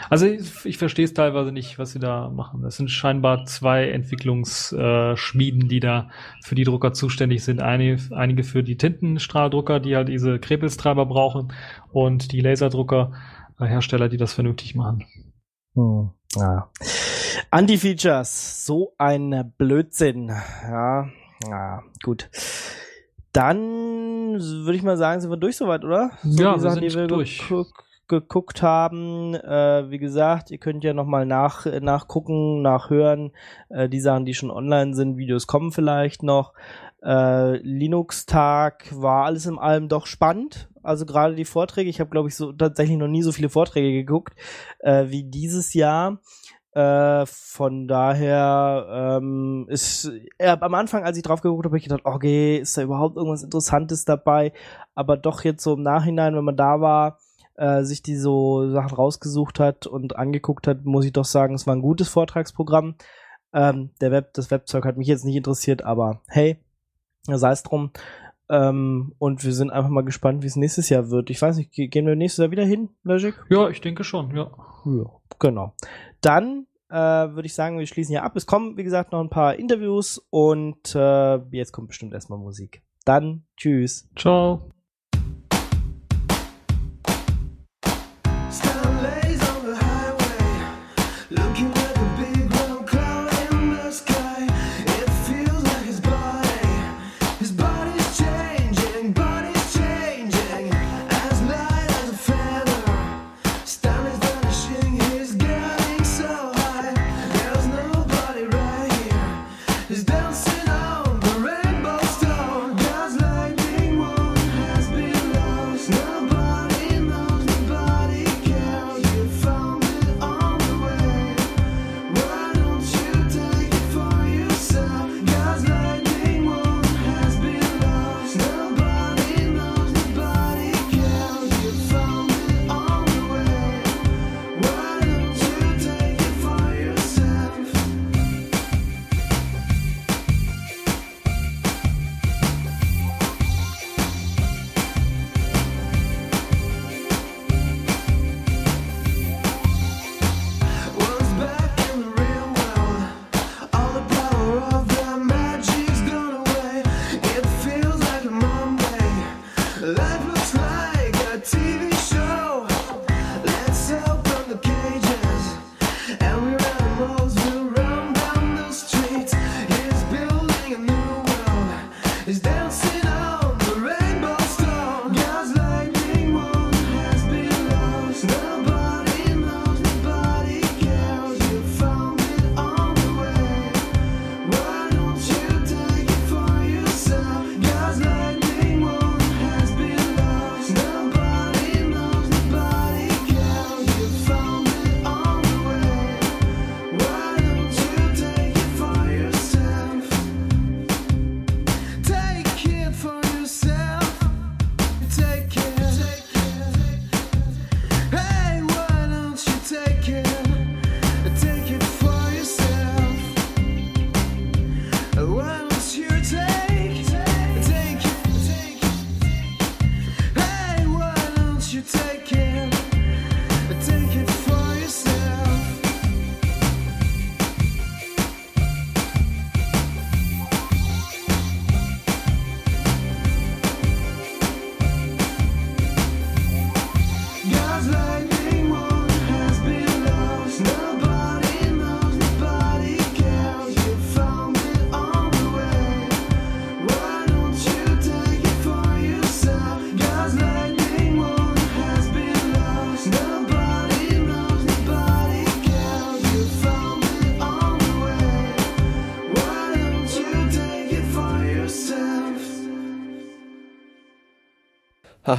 also ich, ich verstehe es teilweise nicht, was sie da machen. Das sind scheinbar zwei Entwicklungsschmieden, die da für die Drucker zuständig sind. Einige, einige für die Tintenstrahldrucker, die halt diese Krepelstreiber brauchen und die Laserdrucker äh, Hersteller, die das vernünftig machen. Hm. Ja. Anti-Features, so ein Blödsinn. Ja, ja, gut. Dann würde ich mal sagen, sind wir durch soweit, oder? So ja, die wir Sachen, sind die wir durch. geguckt, geguckt haben. Äh, wie gesagt, ihr könnt ja nochmal nach, nachgucken, nachhören. Äh, die Sachen, die schon online sind, Videos kommen vielleicht noch. Äh, Linux-Tag war alles in allem doch spannend. Also gerade die Vorträge. Ich habe, glaube ich, so tatsächlich noch nie so viele Vorträge geguckt äh, wie dieses Jahr. Äh, von daher ähm, ist äh, am Anfang, als ich drauf geguckt habe, habe ich gedacht, okay, ist da überhaupt irgendwas Interessantes dabei? Aber doch jetzt so im Nachhinein, wenn man da war, äh, sich die so Sachen rausgesucht hat und angeguckt hat, muss ich doch sagen, es war ein gutes Vortragsprogramm. Ähm, der Web, das Webzeug hat mich jetzt nicht interessiert, aber hey, sei es drum. Ähm, und wir sind einfach mal gespannt, wie es nächstes Jahr wird. Ich weiß nicht, ge- gehen wir nächstes Jahr wieder hin, Logic? Ja, ich denke schon, ja. Ja, genau. Dann äh, würde ich sagen, wir schließen hier ab. Es kommen, wie gesagt, noch ein paar Interviews und äh, jetzt kommt bestimmt erstmal Musik. Dann tschüss. Ciao.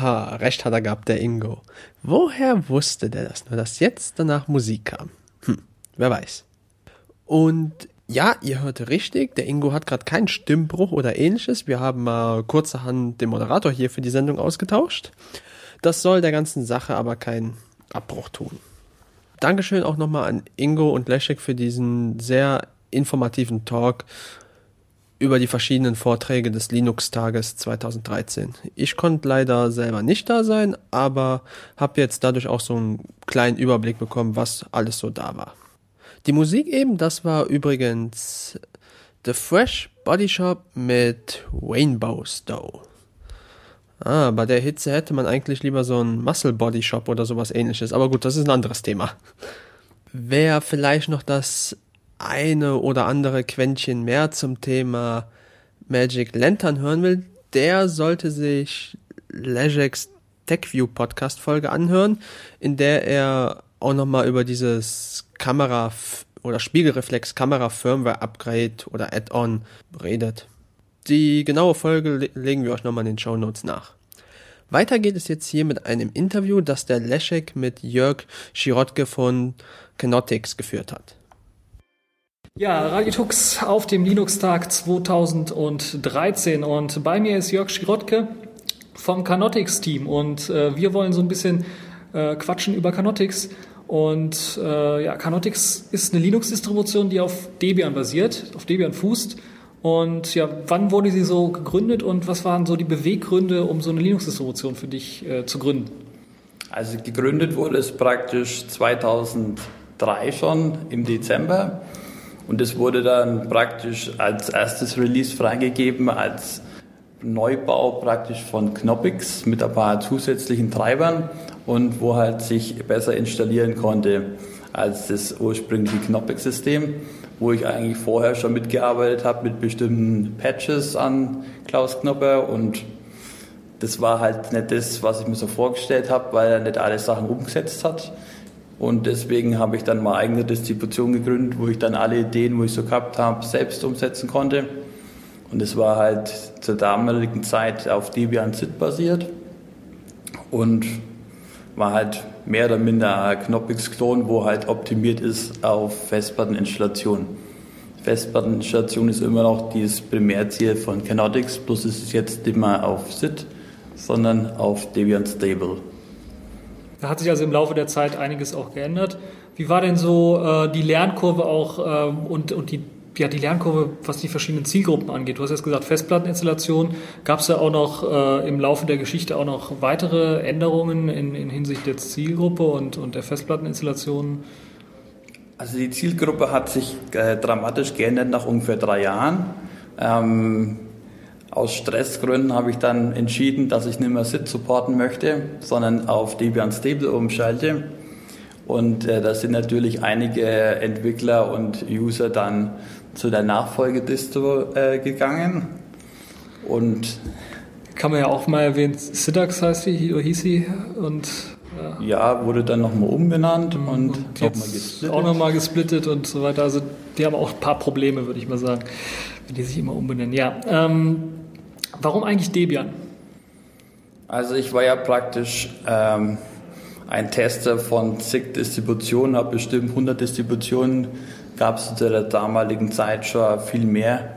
Haha, recht hat er gehabt, der Ingo. Woher wusste der das nur, dass jetzt danach Musik kam? Hm, wer weiß. Und ja, ihr hörte richtig, der Ingo hat gerade keinen Stimmbruch oder ähnliches. Wir haben mal kurzerhand den Moderator hier für die Sendung ausgetauscht. Das soll der ganzen Sache aber keinen Abbruch tun. Dankeschön auch nochmal an Ingo und Leszek für diesen sehr informativen Talk über die verschiedenen Vorträge des Linux-Tages 2013. Ich konnte leider selber nicht da sein, aber habe jetzt dadurch auch so einen kleinen Überblick bekommen, was alles so da war. Die Musik eben, das war übrigens The Fresh Body Shop mit Rainbow Stowe. Ah, bei der Hitze hätte man eigentlich lieber so einen Muscle Body Shop oder sowas ähnliches. Aber gut, das ist ein anderes Thema. Wer vielleicht noch das eine oder andere Quäntchen mehr zum Thema Magic Lantern hören will, der sollte sich Lejeks TechView Podcast Folge anhören, in der er auch nochmal über dieses Kamera- oder Spiegelreflex Kamera Firmware Upgrade oder Add-on redet. Die genaue Folge le legen wir euch nochmal in den Show Notes nach. Weiter geht es jetzt hier mit einem Interview, das der Leszek mit Jörg Schirotke von Kenotics geführt hat. Ja, Radio Tux auf dem Linux-Tag 2013 und bei mir ist Jörg Schirotke vom Canotix-Team und äh, wir wollen so ein bisschen äh, quatschen über Canotix und äh, ja, Canotix ist eine Linux-Distribution, die auf Debian basiert, auf Debian fußt. Und ja, wann wurde sie so gegründet und was waren so die Beweggründe, um so eine Linux-Distribution für dich äh, zu gründen? Also gegründet wurde es praktisch 2003 schon im Dezember und es wurde dann praktisch als erstes Release freigegeben als Neubau praktisch von Knoppix mit ein paar zusätzlichen Treibern und wo halt sich besser installieren konnte als das ursprüngliche Knoppix-System, wo ich eigentlich vorher schon mitgearbeitet habe mit bestimmten Patches an Klaus Knopper und das war halt nicht das, was ich mir so vorgestellt habe, weil er nicht alle Sachen umgesetzt hat. Und deswegen habe ich dann mal eigene Distribution gegründet, wo ich dann alle Ideen, wo ich so gehabt habe, selbst umsetzen konnte. Und es war halt zur damaligen Zeit auf Debian ZIT basiert und war halt mehr oder minder ein Knoppix-Klon, wo halt optimiert ist auf Festplatteninstallation. Festplatteninstallation ist immer noch dieses Primärziel von Canotix, bloß ist es jetzt nicht mehr auf SIT, sondern auf Debian Stable. Da hat sich also im Laufe der Zeit einiges auch geändert. Wie war denn so äh, die Lernkurve auch ähm, und, und die, ja, die Lernkurve, was die verschiedenen Zielgruppen angeht? Du hast jetzt gesagt, Festplatteninstallation. Gab es da auch noch äh, im Laufe der Geschichte auch noch weitere Änderungen in, in Hinsicht der Zielgruppe und, und der Festplatteninstallation? Also die Zielgruppe hat sich äh, dramatisch geändert nach ungefähr drei Jahren. Ähm, aus Stressgründen habe ich dann entschieden, dass ich nicht mehr SIT supporten möchte, sondern auf Debian Stable umschalte. Und äh, da sind natürlich einige Entwickler und User dann zu der Nachfolgedistro äh, gegangen. Und Kann man ja auch mal erwähnen, Sidax heißt die, oder hieß sie und ja, wurde dann nochmal umbenannt und, und nochmal jetzt auch nochmal gesplittet und so weiter. Also die haben auch ein paar Probleme, würde ich mal sagen, wenn die sich immer umbenennen. Ja, ähm, warum eigentlich Debian? Also ich war ja praktisch ähm, ein Tester von zig Distributionen, habe bestimmt 100 Distributionen, gab es zu der damaligen Zeit schon viel mehr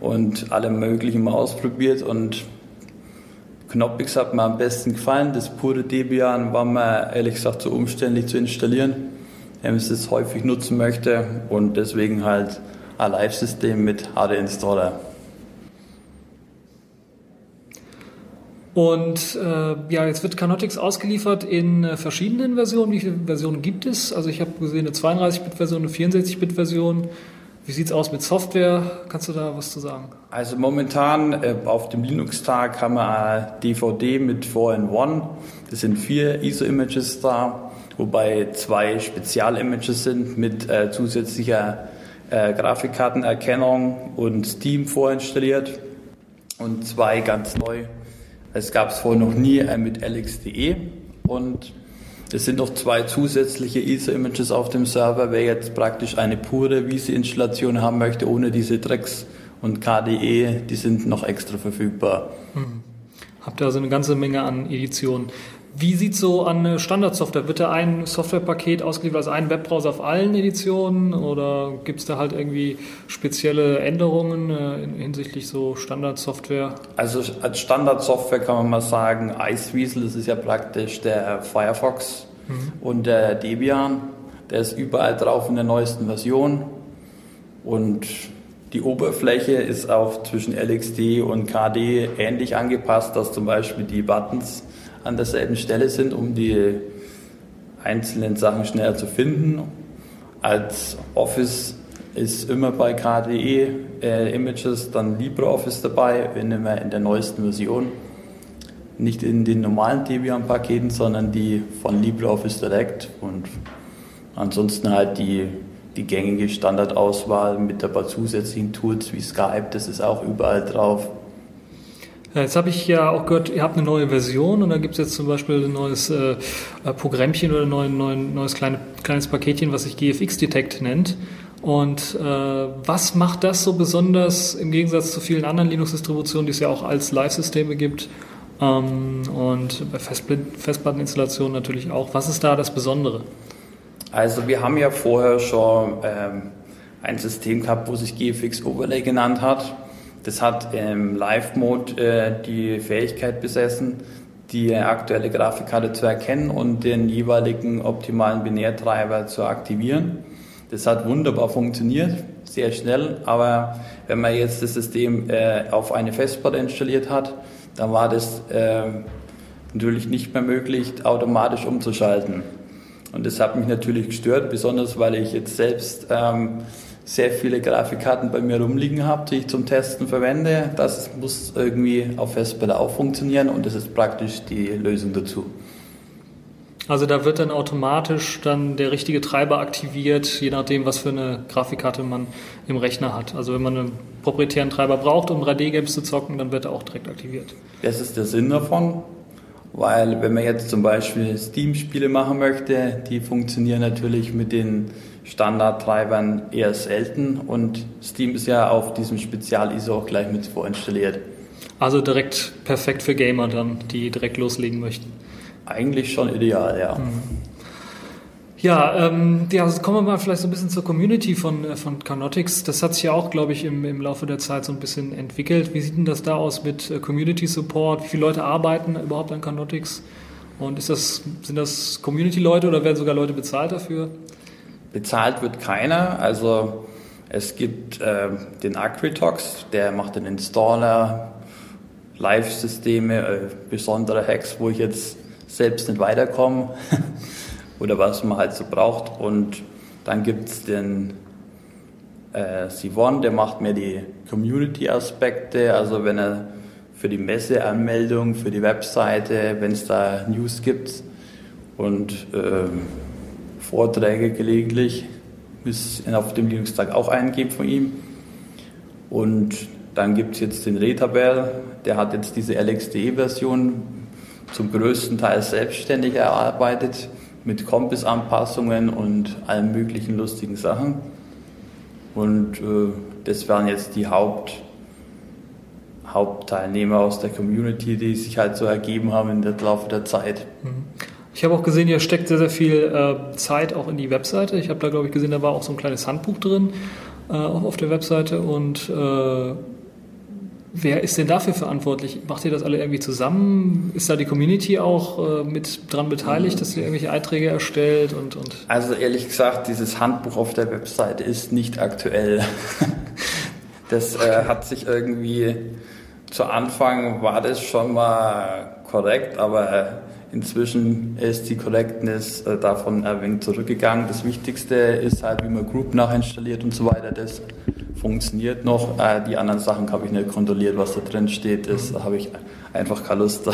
und alle möglichen mal ausprobiert und Knoppix hat mir am besten gefallen. Das pure Debian war mir ehrlich gesagt zu umständlich zu installieren, wenn ich es häufig nutzen möchte und deswegen halt ein Live-System mit HD-Installer. Und äh, ja, jetzt wird Canotix ausgeliefert in äh, verschiedenen Versionen. Wie viele Versionen gibt es? Also ich habe gesehen eine 32-Bit-Version, eine 64-Bit-Version. Wie sieht's aus mit Software? Kannst du da was zu sagen? Also momentan äh, auf dem Linux-Tag haben wir eine DVD mit 4-in-1. Das sind vier ISO-Images da, wobei zwei Spezial-Images sind mit äh, zusätzlicher äh, Grafikkartenerkennung und Steam vorinstalliert und zwei ganz neu. Es gab es vorher noch nie äh, mit LXDE und es sind noch zwei zusätzliche ISO-Images auf dem Server. Wer jetzt praktisch eine pure Visi-Installation haben möchte, ohne diese Drecks und KDE, die sind noch extra verfügbar. Habt ihr also eine ganze Menge an Editionen. Wie sieht so an äh, Standardsoftware? Wird da ein Softwarepaket ausgeliefert als ein Webbrowser auf allen Editionen oder gibt es da halt irgendwie spezielle Änderungen äh, in- hinsichtlich so Standardsoftware? Also als Standardsoftware kann man mal sagen, Iceweasel, das ist ja praktisch der Firefox und der Debian. Der ist überall drauf in der neuesten Version. Und die Oberfläche ist auch zwischen LXD und KD ähnlich angepasst, dass zum Beispiel die Buttons an derselben Stelle sind, um die einzelnen Sachen schneller zu finden. Als Office ist immer bei KDE äh, Images dann LibreOffice dabei, wenn immer in der neuesten Version. Nicht in den normalen Debian-Paketen, sondern die von LibreOffice direkt und ansonsten halt die, die gängige Standardauswahl mit ein paar zusätzlichen Tools wie Skype, das ist auch überall drauf. Ja, jetzt habe ich ja auch gehört, ihr habt eine neue Version und da gibt es jetzt zum Beispiel ein neues äh, Programmchen oder ein neues, neues kleine, kleines Paketchen, was sich GFX Detect nennt. Und äh, was macht das so besonders im Gegensatz zu vielen anderen Linux-Distributionen, die es ja auch als Live-Systeme gibt ähm, und bei Festpl- Festplatteninstallationen natürlich auch? Was ist da das Besondere? Also wir haben ja vorher schon ähm, ein System gehabt, wo sich GFX Overlay genannt hat. Das hat im Live-Mode äh, die Fähigkeit besessen, die aktuelle Grafikkarte zu erkennen und den jeweiligen optimalen Binärtreiber zu aktivieren. Das hat wunderbar funktioniert, sehr schnell, aber wenn man jetzt das System äh, auf eine Festplatte installiert hat, dann war das äh, natürlich nicht mehr möglich, automatisch umzuschalten. Und das hat mich natürlich gestört, besonders weil ich jetzt selbst ähm, sehr viele Grafikkarten bei mir rumliegen habe, die ich zum Testen verwende. Das muss irgendwie auf Festplatte auch funktionieren und das ist praktisch die Lösung dazu. Also da wird dann automatisch dann der richtige Treiber aktiviert, je nachdem, was für eine Grafikkarte man im Rechner hat. Also wenn man einen proprietären Treiber braucht, um 3D-Games zu zocken, dann wird er auch direkt aktiviert. Das ist der Sinn davon, weil wenn man jetzt zum Beispiel Steam-Spiele machen möchte, die funktionieren natürlich mit den Standardtreibern eher selten und Steam ist ja auf diesem Spezial-ISO auch gleich mit vorinstalliert. Also direkt perfekt für Gamer dann, die direkt loslegen möchten. Eigentlich schon ideal, ja. Ja, ähm, ja, also kommen wir mal vielleicht so ein bisschen zur Community von, äh, von Canotix. Das hat sich ja auch, glaube ich, im, im Laufe der Zeit so ein bisschen entwickelt. Wie sieht denn das da aus mit äh, Community Support? Wie viele Leute arbeiten überhaupt an Canotix? Und ist das, sind das Community-Leute oder werden sogar Leute bezahlt dafür? Bezahlt wird keiner, also es gibt äh, den Acritox, der macht den Installer, Live-Systeme, äh, besondere Hacks, wo ich jetzt selbst nicht weiterkomme [LAUGHS] oder was man halt so braucht. Und dann gibt es den äh, Sivon, der macht mir die Community-Aspekte, also wenn er für die Messeanmeldung, für die Webseite, wenn es da News gibt. Und ähm, Vorträge gelegentlich, ist auf dem Linux-Tag auch eingeben von ihm. Und dann gibt es jetzt den Retabel, der hat jetzt diese LXDE-Version zum größten Teil selbstständig erarbeitet, mit Kompass-Anpassungen und allen möglichen lustigen Sachen. Und äh, das waren jetzt die Haupt, Hauptteilnehmer aus der Community, die sich halt so ergeben haben im Laufe der Zeit. Ich habe auch gesehen, ihr steckt sehr, sehr viel äh, Zeit auch in die Webseite. Ich habe da, glaube ich, gesehen, da war auch so ein kleines Handbuch drin, äh, auch auf der Webseite. Und äh, wer ist denn dafür verantwortlich? Macht ihr das alle irgendwie zusammen? Ist da die Community auch äh, mit dran beteiligt, dass ihr irgendwelche Einträge erstellt? Und, und Also ehrlich gesagt, dieses Handbuch auf der Webseite ist nicht aktuell. [LAUGHS] Das äh, hat sich irgendwie zu Anfang war das schon mal korrekt, aber äh, inzwischen ist die Correctness äh, davon ein wenig zurückgegangen. Das Wichtigste ist halt, wie man Group nachinstalliert und so weiter. Das funktioniert noch. Äh, die anderen Sachen habe ich nicht kontrolliert, was da drin steht. Das habe ich einfach keine Lust.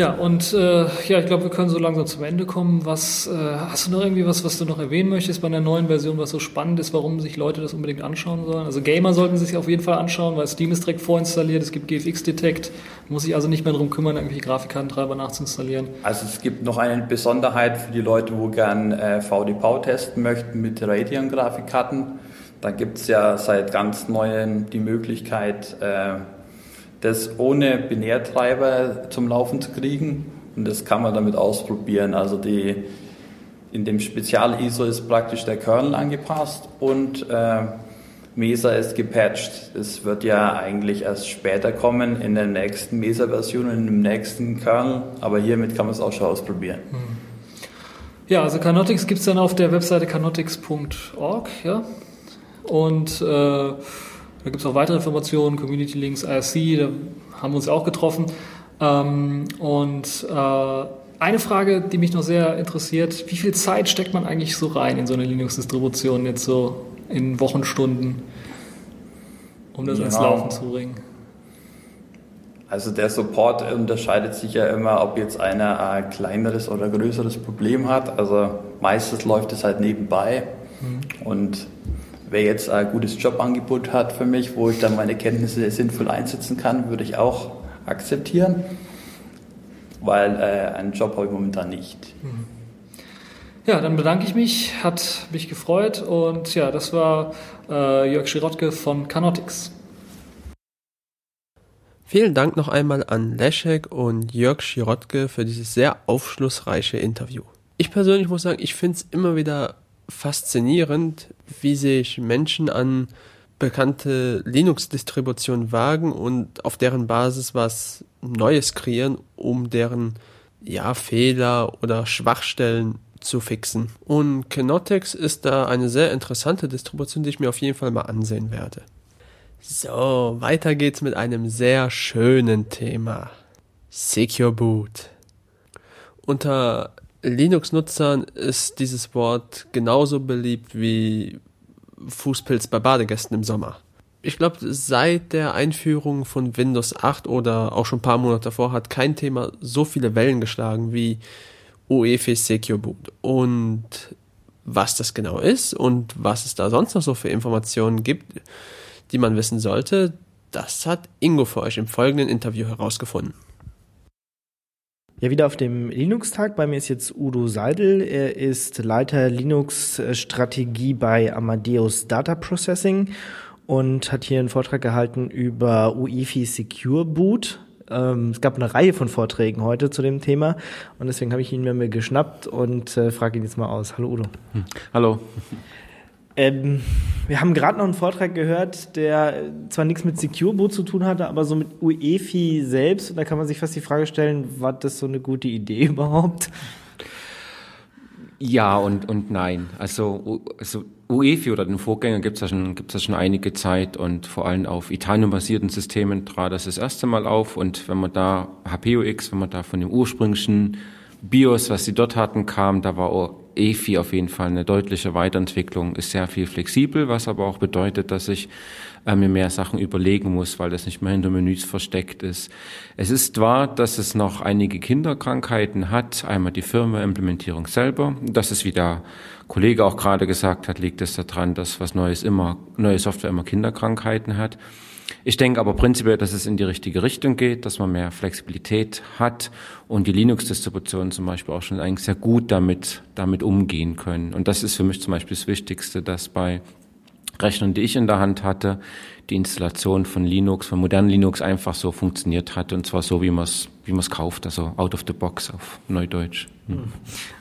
Ja, und äh, ja, ich glaube, wir können so langsam zum Ende kommen. Was äh, hast du noch irgendwie was, was du noch erwähnen möchtest bei der neuen Version, was so spannend ist, warum sich Leute das unbedingt anschauen sollen? Also Gamer sollten sich auf jeden Fall anschauen, weil Steam ist direkt vorinstalliert, es gibt GFX Detect, muss sich also nicht mehr darum kümmern, irgendwelche Grafikkartentreiber nachzuinstallieren. Also es gibt noch eine Besonderheit für die Leute, wo gern äh, VDV testen möchten mit Radeon-Grafikkarten. Da gibt es ja seit ganz neuem die Möglichkeit, äh, das ohne Binärtreiber zum Laufen zu kriegen. Und das kann man damit ausprobieren. Also die, in dem Spezial-ISO ist praktisch der Kernel angepasst und äh, Mesa ist gepatcht. Es wird ja eigentlich erst später kommen in der nächsten Mesa-Version, in dem nächsten Kernel. Aber hiermit kann man es auch schon ausprobieren. Ja, also Canotix gibt's dann auf der Webseite canotix.org, ja. Und äh, da gibt's auch weitere Informationen, Community Links, IRC, da haben wir uns auch getroffen. Ähm, und äh, eine Frage, die mich noch sehr interessiert, wie viel Zeit steckt man eigentlich so rein in so eine Linux-Distribution jetzt so in Wochenstunden, um das Ja. ins Laufen zu bringen? Also der Support unterscheidet sich ja immer, ob jetzt einer ein kleineres oder größeres Problem hat. Also meistens läuft es halt nebenbei. Und wer jetzt ein gutes Jobangebot hat für mich, wo ich dann meine Kenntnisse sinnvoll einsetzen kann, würde ich auch akzeptieren. Weil äh, einen Job habe ich momentan nicht. Ja, dann bedanke ich mich, hat mich gefreut und ja, das war äh, Jörg Schirotke von Canotix. Vielen Dank noch einmal an Leszek und Jörg Schirotke für dieses sehr aufschlussreiche Interview. Ich persönlich muss sagen, ich finde es immer wieder faszinierend, wie sich Menschen an bekannte Linux-Distributionen wagen und auf deren Basis was Neues kreieren, um deren ja, Fehler oder Schwachstellen zu fixen. Und Kenotex ist da eine sehr interessante Distribution, die ich mir auf jeden Fall mal ansehen werde. So, weiter geht's mit einem sehr schönen Thema. Secure Boot. Unter Linux-Nutzern ist dieses Wort genauso beliebt wie Fußpilz bei Badegästen im Sommer. Ich glaube, seit der Einführung von Windows 8 oder auch schon ein paar Monate davor hat kein Thema so viele Wellen geschlagen wie UEFI Secure Boot. Und was das genau ist und was es da sonst noch so für Informationen gibt, die man wissen sollte, das hat Ingo für euch im folgenden Interview herausgefunden. Ja, wieder auf dem Linux-Tag. Bei mir ist jetzt Udo Seidel. Er ist Leiter Linux-Strategie bei Amadeus Data Processing und hat hier einen Vortrag gehalten über UEFI Secure Boot. Ähm, es gab eine Reihe von Vorträgen heute zu dem Thema und deswegen habe ich ihn mir geschnappt und äh, frage ihn jetzt mal aus. Hallo Udo. Hallo. Ähm, wir haben gerade noch einen Vortrag gehört, der zwar nichts mit Secure Boot zu tun hatte, aber so mit UEFI selbst. Und da kann man sich fast die Frage stellen, war das so eine gute Idee [LAUGHS] überhaupt? Ja und, und nein. Also, also UEFI oder den Vorgänger gibt's ja, schon, ja schon einige Zeit und vor allem auf Italien-basierten Systemen trat das das erste Mal auf. Und wenn man da HPUX, wenn man da von dem ursprünglichen BIOS, was sie dort hatten, kam, da war EFI auf jeden Fall eine deutliche Weiterentwicklung, ist sehr viel flexibel, was aber auch bedeutet, dass ich äh, mir mehr Sachen überlegen muss, weil das nicht mehr hinter Menüs versteckt ist. Es ist wahr, dass es noch einige Kinderkrankheiten hat. Einmal die Firmware-Implementierung selber. Das ist, wie der Kollege auch gerade gesagt hat, liegt es daran, dass was Neues immer, neue Software immer Kinderkrankheiten hat. Ich denke aber prinzipiell, dass es in die richtige Richtung geht, dass man mehr Flexibilität hat und die Linux-Distributionen zum Beispiel auch schon eigentlich sehr gut damit, damit umgehen können. Und das ist für mich zum Beispiel das Wichtigste, dass bei Rechnern, die ich in der Hand hatte, die Installation von Linux, von modernen Linux einfach so funktioniert hat und zwar so, wie man es wie man es kauft, also out of the box auf Neudeutsch. Hm.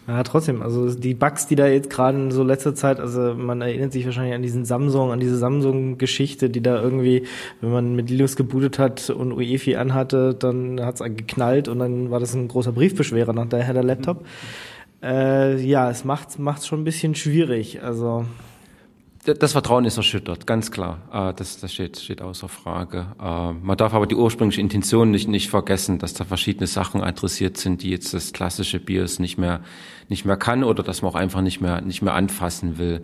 Ja, trotzdem, also die Bugs, die da jetzt gerade in so letzter Zeit, also man erinnert sich wahrscheinlich an diesen Samsung, an diese Samsung-Geschichte, die da irgendwie, wenn man mit Linux gebootet hat und UEFI anhatte, dann hat's geknallt und dann war das ein großer Briefbeschwerer nach der Laptop. Äh, ja, es macht macht's schon ein bisschen schwierig. Also Das Vertrauen ist erschüttert, ganz klar. Äh, Das, das steht, steht außer Frage. Äh, Man darf aber die ursprüngliche Intention nicht, nicht vergessen, dass da verschiedene Sachen adressiert sind, die jetzt das klassische BIOS nicht mehr, nicht mehr kann oder dass man auch einfach nicht mehr, nicht mehr anfassen will.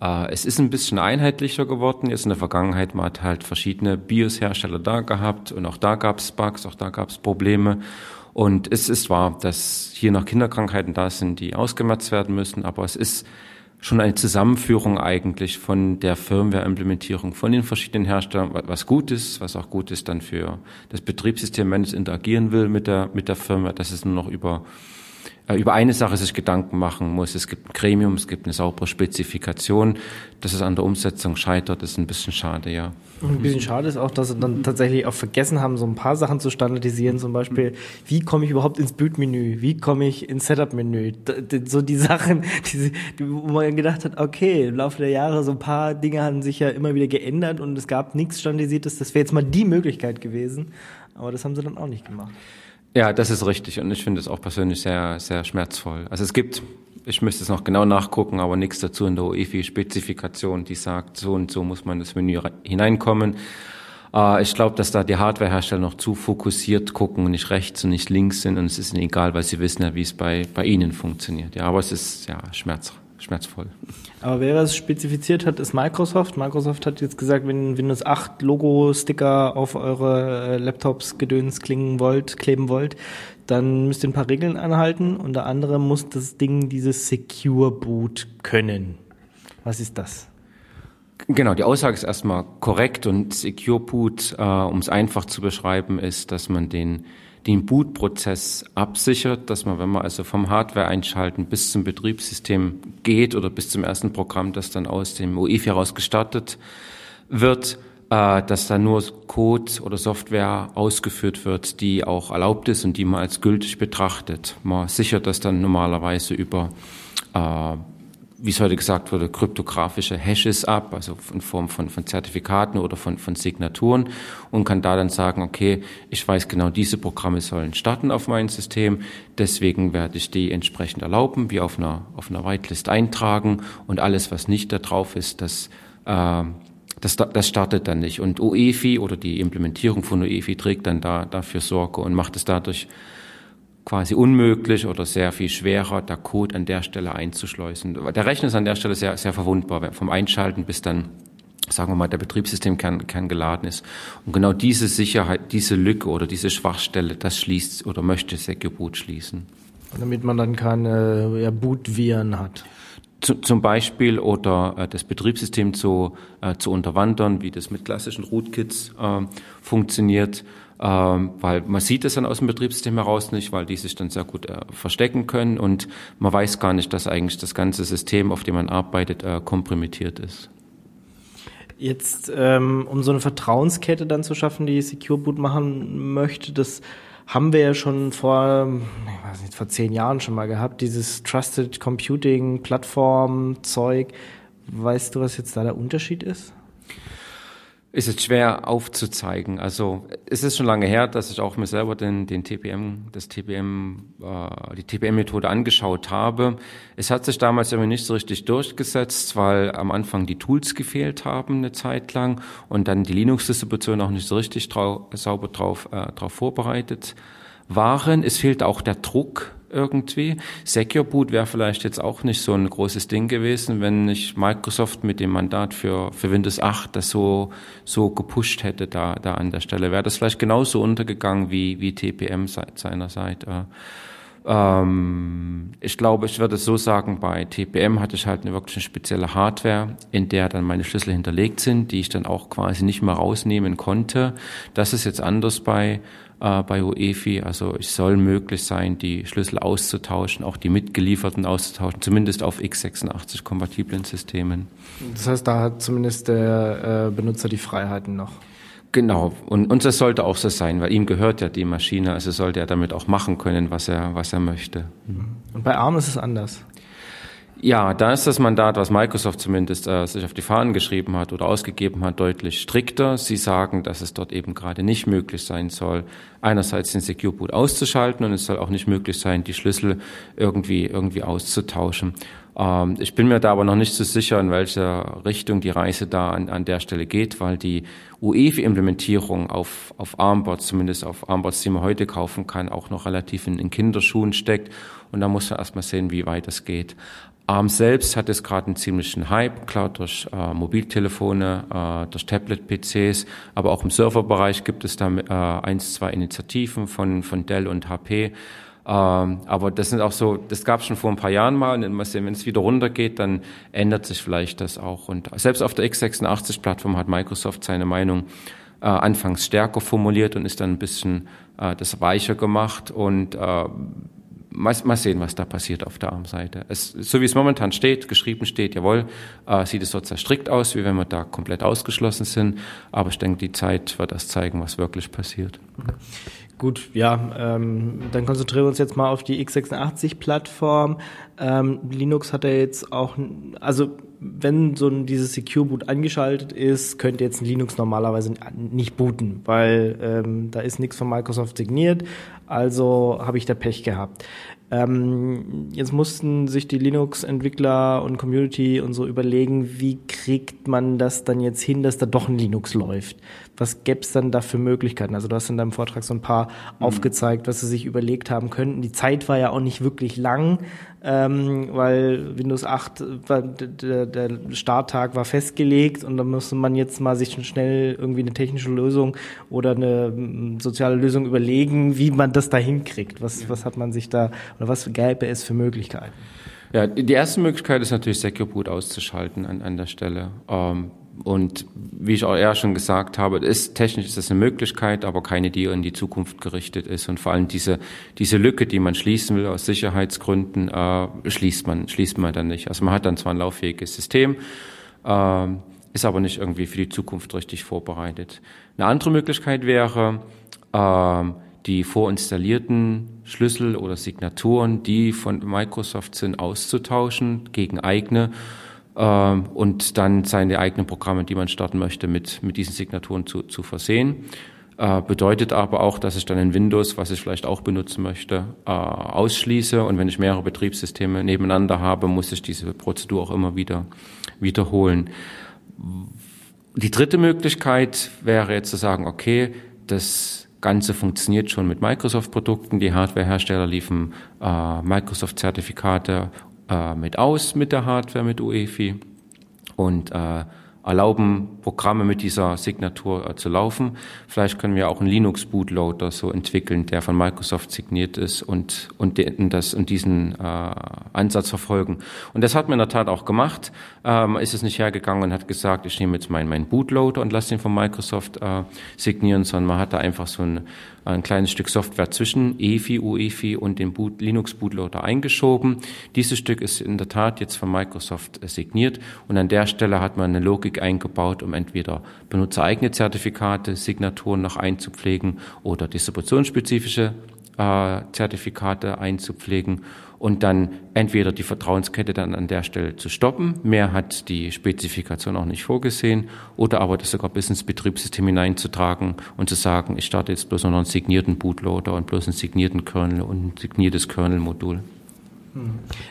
Äh, Es ist ein bisschen einheitlicher geworden. Jetzt in der Vergangenheit, man hat halt verschiedene BIOS-Hersteller da gehabt und auch da gab es Bugs, auch da gab es Probleme. Und es ist wahr, dass hier noch Kinderkrankheiten da sind, die ausgemerzt werden müssen, aber es ist schon eine Zusammenführung eigentlich von der Firmware-Implementierung von den verschiedenen Herstellern, wa- was gut ist, was auch gut ist dann für das Betriebssystem, wenn es interagieren will mit der, mit der Firmware, dass es nur noch über, über eine Sache sich Gedanken machen muss. Es gibt ein Gremium, es gibt eine saubere Spezifikation. Dass es an der Umsetzung scheitert, ist ein bisschen schade, ja. ein bisschen schade ist auch, dass sie dann tatsächlich auch vergessen haben, so ein paar Sachen zu standardisieren. Zum Beispiel, wie komme ich überhaupt ins Bootmenü? Wie komme ich ins Setup-Menü? So die Sachen, [LAUGHS] die, wo man gedacht hat, okay, im Laufe der Jahre, so ein paar Dinge haben sich ja immer wieder geändert und es gab nichts Standardisiertes. Das wäre jetzt mal die Möglichkeit gewesen. Aber das haben sie dann auch nicht gemacht. Ja, das ist richtig und ich finde es auch persönlich sehr, sehr schmerzvoll. Also es gibt ich müsste es noch genau nachgucken, aber nichts dazu in der UEFI-Spezifikation, die sagt, so und so muss man das Menü hineinkommen. Äh, ich glaube, dass da die Hardwarehersteller noch zu fokussiert gucken und nicht rechts und nicht links sind und es ist ihnen egal, weil sie wissen ja, wie es bei, bei ihnen funktioniert. Ja, aber es ist ja schmerz, schmerzvoll. Aber wer es spezifiziert hat, ist Microsoft. Microsoft hat jetzt gesagt, wenn Windows 8 Logo-Sticker auf eure äh, Laptops gedöns klingen wollt, kleben wollt, dann müsst ihr ein paar Regeln anhalten. Unter anderem muss das Ding dieses Secure Boot können. Was ist das? Genau, die Aussage ist erstmal korrekt und Secure Boot, äh, um es einfach zu beschreiben, ist, dass man den, den Bootprozess absichert, dass man, wenn man also vom Hardware einschalten bis zum Betriebssystem geht oder bis zum ersten Programm, das dann aus dem UEFI heraus gestartet wird, äh, dass da nur Code oder Software ausgeführt wird, die auch erlaubt ist und die man als gültig betrachtet. Man sichert das dann normalerweise über äh, wie es heute gesagt wurde, kryptografische Hashes ab, also in Form von, von Zertifikaten oder von, von Signaturen und kann da dann sagen, okay, ich weiß genau, diese Programme sollen starten auf mein System, deswegen werde ich die entsprechend erlauben, wie auf einer, auf einer Whitelist eintragen und alles, was nicht da drauf ist, das, äh, das, das startet dann nicht. Und UEFI oder die Implementierung von UEFI trägt dann da, dafür Sorge und macht es dadurch quasi unmöglich oder sehr viel schwerer, der Code an der Stelle einzuschleusen. Der Rechner ist an der Stelle sehr, sehr verwundbar, vom Einschalten bis dann, sagen wir mal, der Betriebssystemkern Kern geladen ist. Und genau diese Sicherheit, diese Lücke oder diese Schwachstelle, das schließt oder möchte Secure Boot schließen. Damit man dann keine ja, Bootviren hat. Zu, zum Beispiel oder äh, das Betriebssystem zu, äh, zu unterwandern, wie das mit klassischen Rootkits äh, funktioniert, ähm, weil man sieht es dann aus dem Betriebssystem heraus nicht, weil die sich dann sehr gut äh, verstecken können und man weiß gar nicht, dass eigentlich das ganze System, auf dem man arbeitet, äh, kompromittiert ist. Jetzt, ähm, um so eine Vertrauenskette dann zu schaffen, die Secure Boot machen möchte, das haben wir ja schon vor, ich weiß nicht, vor zehn Jahren schon mal gehabt, dieses Trusted Computing Plattform Zeug. Weißt du, was jetzt da der Unterschied ist? Ist jetzt schwer aufzuzeigen. Also es ist schon lange her, dass ich auch mir selber den, den TPM, das TPM, äh, die TPM-Methode angeschaut habe. Es hat sich damals irgendwie nicht so richtig durchgesetzt, weil am Anfang die Tools gefehlt haben eine Zeit lang und dann die Linux-Distribution auch nicht so richtig trau sauber drauf, äh, drauf vorbereitet waren. Es fehlt auch der Druck irgendwie. Secure Boot wäre vielleicht jetzt auch nicht so ein großes Ding gewesen, wenn nicht Microsoft mit dem Mandat für, für Windows 8 das so, so gepusht hätte da, da an der Stelle. Wäre das vielleicht genauso untergegangen wie, wie TPM seit seiner Seite. Ähm, ich glaube, ich würde es so sagen, bei TPM hatte ich halt eine wirklich spezielle Hardware, in der dann meine Schlüssel hinterlegt sind, die ich dann auch quasi nicht mehr rausnehmen konnte. Das ist jetzt anders bei äh, bei UEFI. Also es soll möglich sein, die Schlüssel auszutauschen, auch die mitgelieferten auszutauschen, zumindest auf x86 kompatiblen Systemen. Das heißt, da hat zumindest der äh, Benutzer die Freiheiten noch. Genau, und, und das sollte auch so sein, weil ihm gehört ja die Maschine, also sollte er damit auch machen können, was er, was er möchte. Und bei ARM ist es anders. Ja, da ist das Mandat, was Microsoft zumindest äh, sich auf die Fahnen geschrieben hat oder ausgegeben hat, deutlich strikter. Sie sagen, dass es dort eben gerade nicht möglich sein soll, einerseits den Secure Boot auszuschalten und es soll auch nicht möglich sein, die Schlüssel irgendwie irgendwie auszutauschen. Ähm, ich bin mir da aber noch nicht so sicher, in welcher Richtung die Reise da an, an der Stelle geht, weil die UEFI-Implementierung auf, auf ARM-Boards, zumindest auf ARM-Boards, die man heute kaufen kann, auch noch relativ in, in Kinderschuhen steckt. Und da muss man erstmal sehen, wie weit das geht. ARM selbst hat jetzt gerade einen ziemlichen Hype, klar durch äh, Mobiltelefone, äh, durch Tablet-PCs, aber auch im Serverbereich gibt es da äh, eins, zwei Initiativen von, von Dell und HP. Ähm, aber das sind auch so, das gab es schon vor ein paar Jahren mal. Und wenn es wieder runtergeht, dann ändert sich vielleicht das auch. Und selbst auf der x86-Plattform hat Microsoft seine Meinung äh, anfangs stärker formuliert und ist dann ein bisschen äh, das weicher gemacht. Und äh, mal, mal sehen, was da passiert auf der ARM-Seite. Es, so wie es momentan steht, geschrieben steht, jawohl, äh, sieht es dort sehr strikt aus, wie wenn wir da komplett ausgeschlossen sind. Aber ich denke, die Zeit wird das zeigen, was wirklich passiert. Gut, ja, ähm, dann konzentrieren wir uns jetzt mal auf die x86-Plattform. Ähm, Linux hat ja jetzt auch, also wenn so ein, dieses Secure Boot angeschaltet ist, könnte jetzt ein Linux normalerweise nicht booten, weil ähm, da ist nichts von Microsoft signiert, also habe ich da Pech gehabt. Ähm, jetzt mussten sich die Linux-Entwickler und Community und so überlegen, wie kriegt man das dann jetzt hin, dass da doch ein Linux läuft. Was gäbe es dann da für Möglichkeiten? Also du hast in deinem Vortrag so ein paar aufgezeigt, was sie sich überlegt haben könnten. Die Zeit war ja auch nicht wirklich lang, ähm, weil Windows 8, war, der, der Starttag war festgelegt und da musste man jetzt mal sich schnell irgendwie eine technische Lösung oder eine mm, soziale Lösung überlegen, wie man das da hinkriegt. Was, was hat man sich da, oder was gäbe es für Möglichkeiten? Ja, die erste Möglichkeit ist natürlich Secure Boot auszuschalten an, an der Stelle. Ähm, und wie ich auch eher schon gesagt habe, ist, technisch ist das eine Möglichkeit, aber keine, die in die Zukunft gerichtet ist. Und vor allem diese, diese Lücke, die man schließen will aus Sicherheitsgründen, äh, schließt man, schließt man dann nicht. Also man hat dann zwar ein lauffähiges System, ähm, ist aber nicht irgendwie für die Zukunft richtig vorbereitet. Eine andere Möglichkeit wäre, ähm, die vorinstallierten Schlüssel oder Signaturen, die von Microsoft sind, auszutauschen gegen eigene und dann seine eigenen Programme, die man starten möchte, mit, mit diesen Signaturen zu, zu versehen. Äh, bedeutet aber auch, dass ich dann in Windows, was ich vielleicht auch benutzen möchte, äh, ausschließe. Und wenn ich mehrere Betriebssysteme nebeneinander habe, muss ich diese Prozedur auch immer wieder wiederholen. Die dritte Möglichkeit wäre jetzt zu sagen, okay, das Ganze funktioniert schon mit Microsoft-Produkten. Die Hardwarehersteller liefern äh, Microsoft-Zertifikate äh, mit aus mit der Hardware, mit UEFI und äh, erlauben Programme mit dieser Signatur äh, zu laufen. Vielleicht können wir auch einen Linux-Bootloader so entwickeln, der von Microsoft signiert ist und, und, den, das, und diesen äh, Ansatz verfolgen. Und das hat man in der Tat auch gemacht. Ähm, ist es nicht hergegangen und hat gesagt, ich nehme jetzt meinen mein Bootloader und lasse den von Microsoft äh, signieren, sondern man hat da einfach so ein, ein kleines Stück Software zwischen EFI, UEFI und dem Boot, Linux Bootloader eingeschoben. Dieses Stück ist in der Tat jetzt von Microsoft äh, signiert und an der Stelle hat man eine Logik eingebaut, um entweder benutzereigene Zertifikate, Signaturen noch einzupflegen oder distributionsspezifische äh, Zertifikate einzupflegen und dann entweder die Vertrauenskette dann an der Stelle zu stoppen, mehr hat die Spezifikation auch nicht vorgesehen, oder aber das sogar bis ins Betriebssystem hineinzutragen und zu sagen, ich starte jetzt bloß noch einen signierten Bootloader und bloß einen signierten Kernel und ein signiertes Kernel-Modul.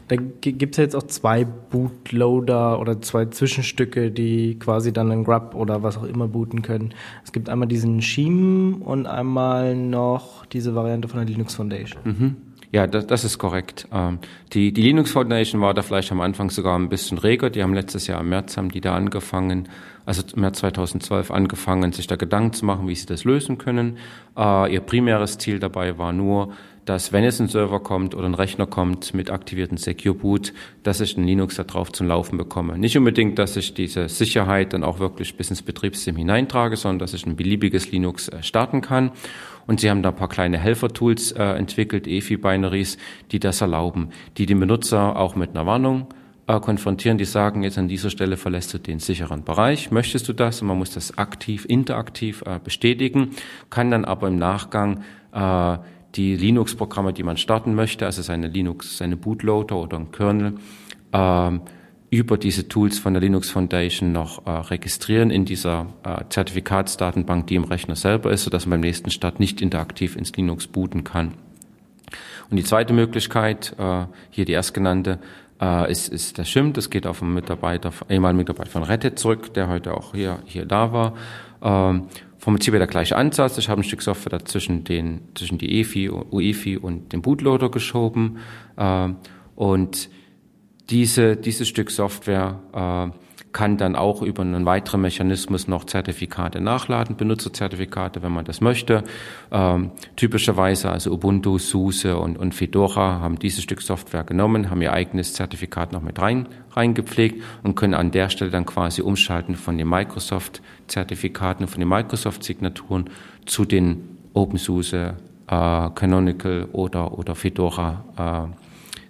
Da gibt es ja jetzt auch zwei Bootloader oder zwei Zwischenstücke, die quasi dann einen Grub oder was auch immer booten können. Es gibt einmal diesen Shim und einmal noch diese Variante von der Linux Foundation. Ja, das, das ist korrekt. Ähm, die, die Linux Foundation war da vielleicht am Anfang sogar ein bisschen reger. Die haben letztes Jahr im März haben die da angefangen, also im März 2012 angefangen, sich da Gedanken zu machen, wie sie das lösen können. Äh, ihr primäres Ziel dabei war nur, dass wenn jetzt ein Server kommt oder ein Rechner kommt mit aktivierten Secure Boot, dass ich einen Linux da drauf zum Laufen bekomme. Nicht unbedingt, dass ich diese Sicherheit dann auch wirklich bis ins Betriebssystem hineintrage, sondern dass ich ein beliebiges Linux äh, starten kann. Und sie haben da ein paar kleine Helfer-Tools äh, entwickelt, EFI-Binaries, die das erlauben, die den Benutzer auch mit einer Warnung äh, konfrontieren, die sagen, jetzt an dieser Stelle verlässt du den sicheren Bereich, möchtest du das? Und man muss das aktiv, interaktiv äh, bestätigen, kann dann aber im Nachgang äh, die Linux-Programme, die man starten möchte, also seine Linux, seine Bootloader oder ein Kernel, ähm, über diese Tools von der Linux Foundation noch äh, registrieren in dieser äh, Zertifikatsdatenbank, die im Rechner selber ist, sodass man beim nächsten Start nicht interaktiv ins Linux booten kann. Und die zweite Möglichkeit, äh, hier die erstgenannte, äh, ist, ist der Shim. Das geht auf einen Mitarbeiter, ehemaligen Mitarbeiter von Reddit zurück, der heute auch hier, hier da war. Ähm, vom Prinzip her der gleiche Ansatz. Ich habe ein Stück Software dazwischen den, zwischen die EFI, UEFI und den Bootloader geschoben. Ähm, und diese, dieses Stück Software äh, kann dann auch über einen weiteren Mechanismus noch Zertifikate nachladen, Benutzerzertifikate, wenn man das möchte. Ähm, typischerweise also Ubuntu, SUSE und, und Fedora haben dieses Stück Software genommen, haben ihr eigenes Zertifikat noch mit rein reingepflegt und können an der Stelle dann quasi umschalten von den Microsoft-Zertifikaten, von den Microsoft-Signaturen zu den OpenSUSE, äh, Canonical oder, oder Fedora äh,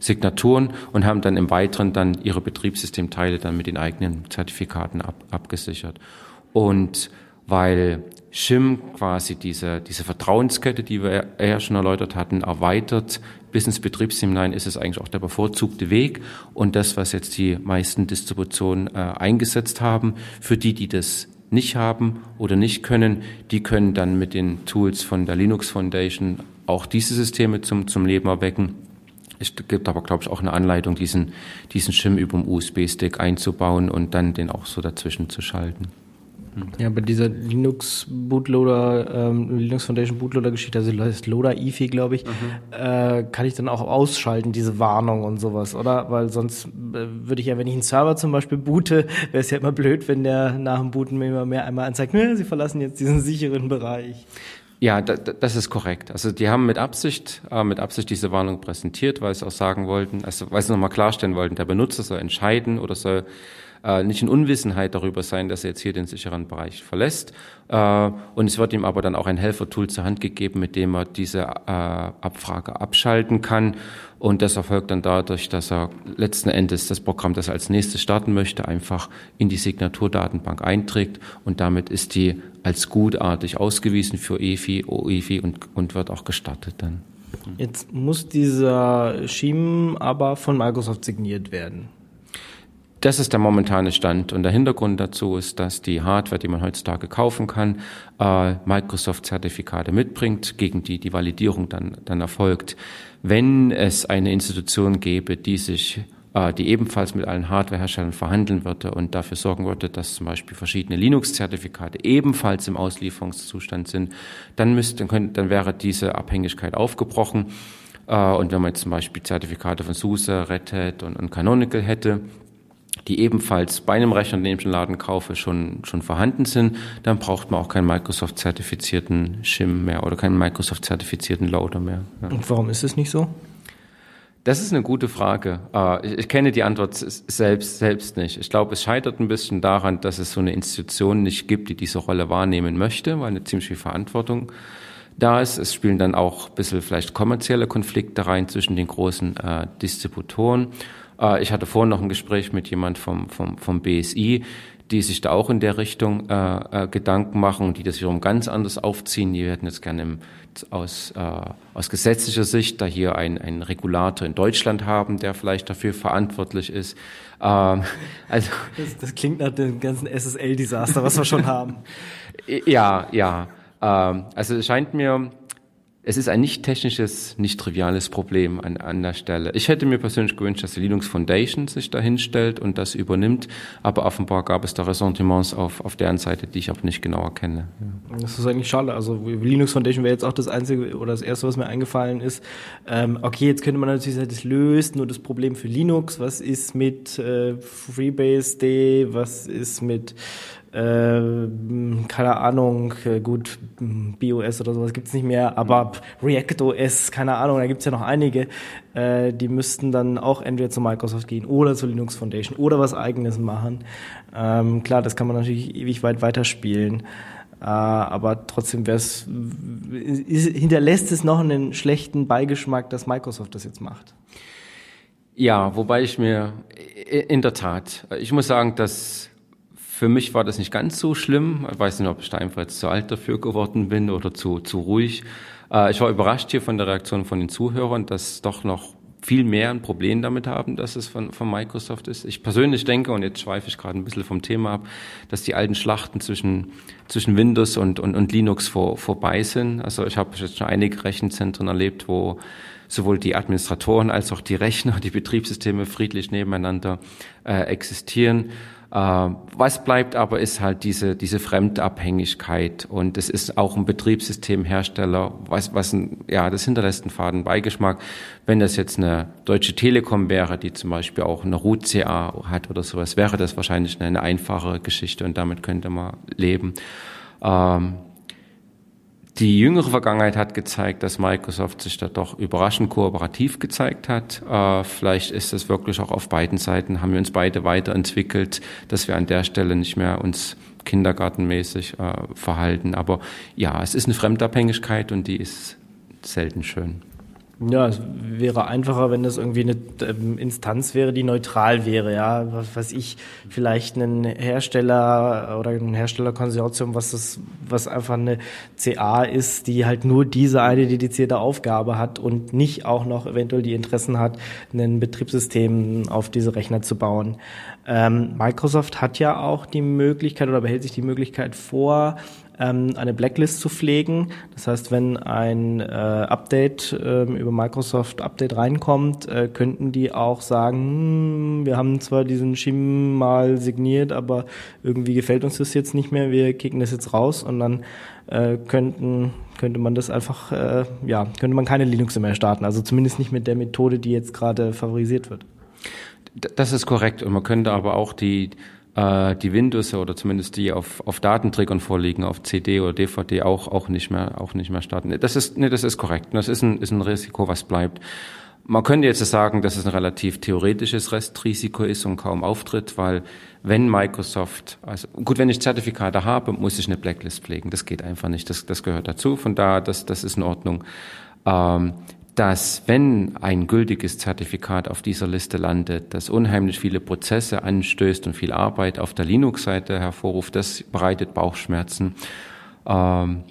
Signaturen und haben dann im Weiteren dann ihre Betriebssystemteile dann mit den eigenen Zertifikaten ab, abgesichert. Und weil Shim quasi diese, diese Vertrauenskette, die wir ja schon erläutert hatten, erweitert. Bis ins Betriebssystem hinein ist es eigentlich auch der bevorzugte Weg. Und das, was jetzt die meisten Distributionen äh, eingesetzt haben, für die, die das nicht haben oder nicht können, die können dann mit den Tools von der Linux Foundation auch diese Systeme zum, zum Leben erwecken. Es gibt aber, glaube ich, auch eine Anleitung, diesen, diesen Shim über den USB-Stick einzubauen und dann den auch so dazwischen zu schalten. Ja, bei dieser Linux Bootloader, ähm, Linux Foundation Bootloader Geschichte, also heißt Loader IFI, glaube ich, äh, kann ich dann auch ausschalten, diese Warnung und sowas, oder? Weil sonst äh, würde ich ja, wenn ich einen Server zum Beispiel boote, wäre es ja immer blöd, wenn der nach dem Booten mir immer mehr einmal anzeigt, "Nö, Sie verlassen jetzt diesen sicheren Bereich. Ja, da, da- das ist korrekt. Also die haben mit Absicht, äh, mit Absicht diese Warnung präsentiert, weil sie auch sagen wollten, also weil sie nochmal klarstellen wollten, der Benutzer soll entscheiden oder soll äh, nicht in Unwissenheit darüber sein, dass er jetzt hier den sicheren Bereich verlässt. Äh, und es wird ihm aber dann auch ein Helfertool zur Hand gegeben, mit dem er diese äh, Abfrage abschalten kann. Und das erfolgt dann dadurch, dass er letzten Endes das Programm, das er als nächstes starten möchte, einfach in die Signaturdatenbank einträgt. Und damit ist die als gutartig ausgewiesen für EFI, OEFI und, und wird auch gestartet dann. Jetzt muss dieser Schiem aber von Microsoft signiert werden. Das ist der momentane Stand. Und der Hintergrund dazu ist, dass die Hardware, die man heutzutage kaufen kann, äh, Microsoft-Zertifikate mitbringt, gegen die die Validierung dann, dann erfolgt. Wenn es eine Institution gäbe, die sich die ebenfalls mit allen Hardwareherstellern verhandeln würde und dafür sorgen würde, dass zum Beispiel verschiedene Linux-Zertifikate ebenfalls im Auslieferungszustand sind, dann müsste, dann, dann wäre diese Abhängigkeit aufgebrochen. Äh, Und wenn man jetzt zum Beispiel Zertifikate von SUSE, Red Hat und, und Canonical hätte, die ebenfalls bei einem Rechner, den ich im Laden kaufe, schon, schon vorhanden sind, dann braucht man auch keinen Microsoft-zertifizierten Shim mehr oder keinen Microsoft-zertifizierten Loader mehr. Ja. Und warum ist es nicht so? Das ist eine gute Frage. Äh, Ich, kenne die Antwort selbst, selbst nicht. Ich glaube, es scheitert ein bisschen daran, dass es so eine Institution nicht gibt, die diese Rolle wahrnehmen möchte, weil eine ziemlich viel Verantwortung da ist. Es spielen dann auch ein bisschen vielleicht kommerzielle Konflikte rein zwischen den großen äh, Distributoren. Äh, ich hatte vorhin noch ein Gespräch mit jemand vom, vom, vom BSI, die sich da auch in der Richtung äh, äh, Gedanken machen und die das wiederum ganz anders aufziehen. Die hätten jetzt gerne im, aus, äh, aus gesetzlicher Sicht da hier ein, ein Regulator in Deutschland haben, der vielleicht dafür verantwortlich ist. Ähm, [LAUGHS] also Das, das klingt nach dem ganzen SSL-Desaster, was wir schon haben. [LAUGHS] ja, ja. Ähm, also es scheint mir, es ist ein nicht technisches, nicht triviales Problem an, an der Stelle. Ich hätte mir persönlich gewünscht, dass die Linux Foundation sich da hinstellt und das übernimmt, aber offenbar gab es da Ressentiments auf, auf deren Seite, die ich aber nicht genau erkenne. Ja. Das ist eigentlich schade. Also Linux Foundation wäre jetzt auch das einzige oder das erste, was mir eingefallen ist. Ähm, okay, jetzt könnte man natürlich sagen, das löst nur das Problem für Linux. Was ist mit äh, FreeBSD? Was ist mit keine Ahnung, äh, gut, BOS oder sowas gibt's nicht mehr, aber React OS, keine Ahnung, da gibt's ja noch einige, äh, die müssten dann auch entweder zu Microsoft gehen oder zur Linux Foundation oder was eigenes machen. Ähm, klar, das kann man natürlich ewig weit weiterspielen. Äh, aber trotzdem wär's, hinterlässt es noch einen schlechten Beigeschmack, dass Microsoft das jetzt macht. Ja, wobei ich mir in der Tat, ich muss sagen, dass für mich war das nicht ganz so schlimm. Ich weiß nicht, ob ich da einfach jetzt zu alt dafür geworden bin oder zu, zu ruhig. Äh, Ich war überrascht hier von der Reaktion von den Zuhörern, dass doch noch viel mehr ein Problem damit haben, dass es von, von Microsoft ist. Ich persönlich denke, und jetzt schweife ich gerade ein bisschen vom Thema ab, dass die alten Schlachten zwischen, zwischen Windows und, und, und Linux vor, vorbei sind. Also ich habe jetzt schon einige Rechenzentren erlebt, wo sowohl die Administratoren als auch die Rechner, die Betriebssysteme friedlich nebeneinander äh, existieren. Äh, was bleibt aber ist halt diese, diese Fremdabhängigkeit und es ist auch ein Betriebssystemhersteller, was, was ein, ja, das hinterlässt einen faden Beigeschmack. Wenn das jetzt eine Deutsche Telekom wäre, die zum Beispiel auch eine Root CA hat oder sowas, wäre das wahrscheinlich eine, eine einfache Geschichte und damit könnte man leben. Ähm, die jüngere Vergangenheit hat gezeigt, dass Microsoft sich da doch überraschend kooperativ gezeigt hat. Äh, vielleicht ist es wirklich auch auf beiden Seiten, haben wir uns beide weiterentwickelt, dass wir an der Stelle nicht mehr uns kindergartenmäßig äh, verhalten. Aber ja, es ist eine Fremdabhängigkeit und die ist selten schön. Ja, es wäre einfacher, wenn das irgendwie eine ähm, Instanz wäre, die neutral wäre, ja. Was weiß ich, vielleicht ein Hersteller oder ein Herstellerkonsortium, was das, was einfach eine CA ist, die halt nur diese eine dedizierte Aufgabe hat und nicht auch noch eventuell die Interessen hat, ein Betriebssystem auf diese Rechner zu bauen. Ähm, Microsoft hat ja auch die Möglichkeit oder behält sich die Möglichkeit vor, ähm, eine Blacklist zu pflegen. Das heißt, wenn ein äh, Update ähm, über Microsoft Update reinkommt, äh, könnten die auch sagen, hm, wir haben zwar diesen Schim mal signiert, aber irgendwie gefällt uns das jetzt nicht mehr, wir kicken das jetzt raus und dann äh, könnten könnte man das einfach, äh, ja, könnte man keine Linux mehr starten. Also zumindest nicht mit der Methode, die jetzt gerade favorisiert wird. Das ist korrekt. Und man könnte aber auch die, äh, die Windows oder zumindest die auf, auf Datenträgern vorliegen, auf CD oder DVD auch, auch nicht mehr, auch nicht mehr starten. Das ist, nee, das ist korrekt. Das ist ein, ist ein Risiko, was bleibt. Man könnte jetzt sagen, dass es ein relativ theoretisches Restrisiko ist und kaum auftritt, weil wenn Microsoft, also gut, wenn ich Zertifikate habe, muss ich eine Blacklist pflegen. Das geht einfach nicht. Das, das gehört dazu. Von daher, das, das ist in Ordnung. Ähm, dass wenn ein gültiges Zertifikat auf dieser Liste landet, das unheimlich viele Prozesse anstößt und viel Arbeit auf der Linux-Seite hervorruft, das bereitet Bauchschmerzen. Ähm,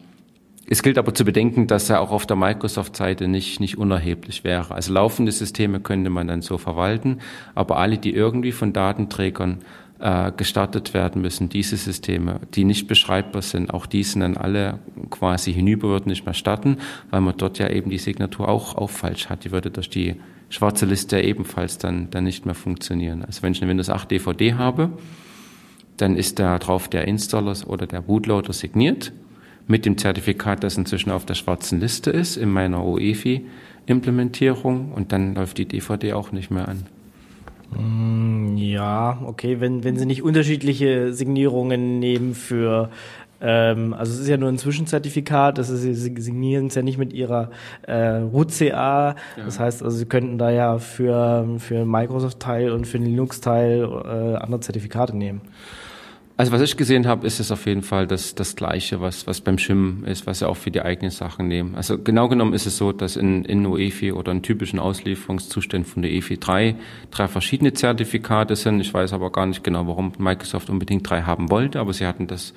es gilt aber zu bedenken, dass er auch auf der Microsoft-Seite nicht, nicht unerheblich wäre. Also laufende Systeme könnte man dann so verwalten, aber alle, die irgendwie von Datenträgern äh, gestartet werden müssen, diese Systeme, die nicht beschreibbar sind, auch die sind dann alle quasi hinüber, würden nicht mehr starten, weil man dort ja eben die Signatur auch, auch falsch hat. Die würde durch die schwarze Liste ebenfalls dann, dann nicht mehr funktionieren. Also wenn ich eine Windows 8 DVD habe, dann ist da drauf der Installer oder der Bootloader signiert mit dem Zertifikat, das inzwischen auf der schwarzen Liste ist, in meiner UEFI-Implementierung und dann läuft die DVD auch nicht mehr an. Ja, okay, wenn, wenn sie nicht unterschiedliche Signierungen nehmen für, ähm, also es ist ja nur ein Zwischenzertifikat, das ist, sie signieren es ja nicht mit ihrer äh, Root-CA, das heißt, also sie könnten da ja für, für Microsoft-Teil und für den Linux-Teil äh, andere Zertifikate nehmen. Also was ich gesehen habe, ist es auf jeden Fall das, das Gleiche, was, was beim Schimmen ist, was sie auch für die eigenen Sachen nehmen. Also genau genommen ist es so, dass in, in UEFI oder in typischen Auslieferungszuständen von der EFI drei, drei verschiedene Zertifikate sind. Ich weiß aber gar nicht genau, warum Microsoft unbedingt drei haben wollte, aber sie hatten das,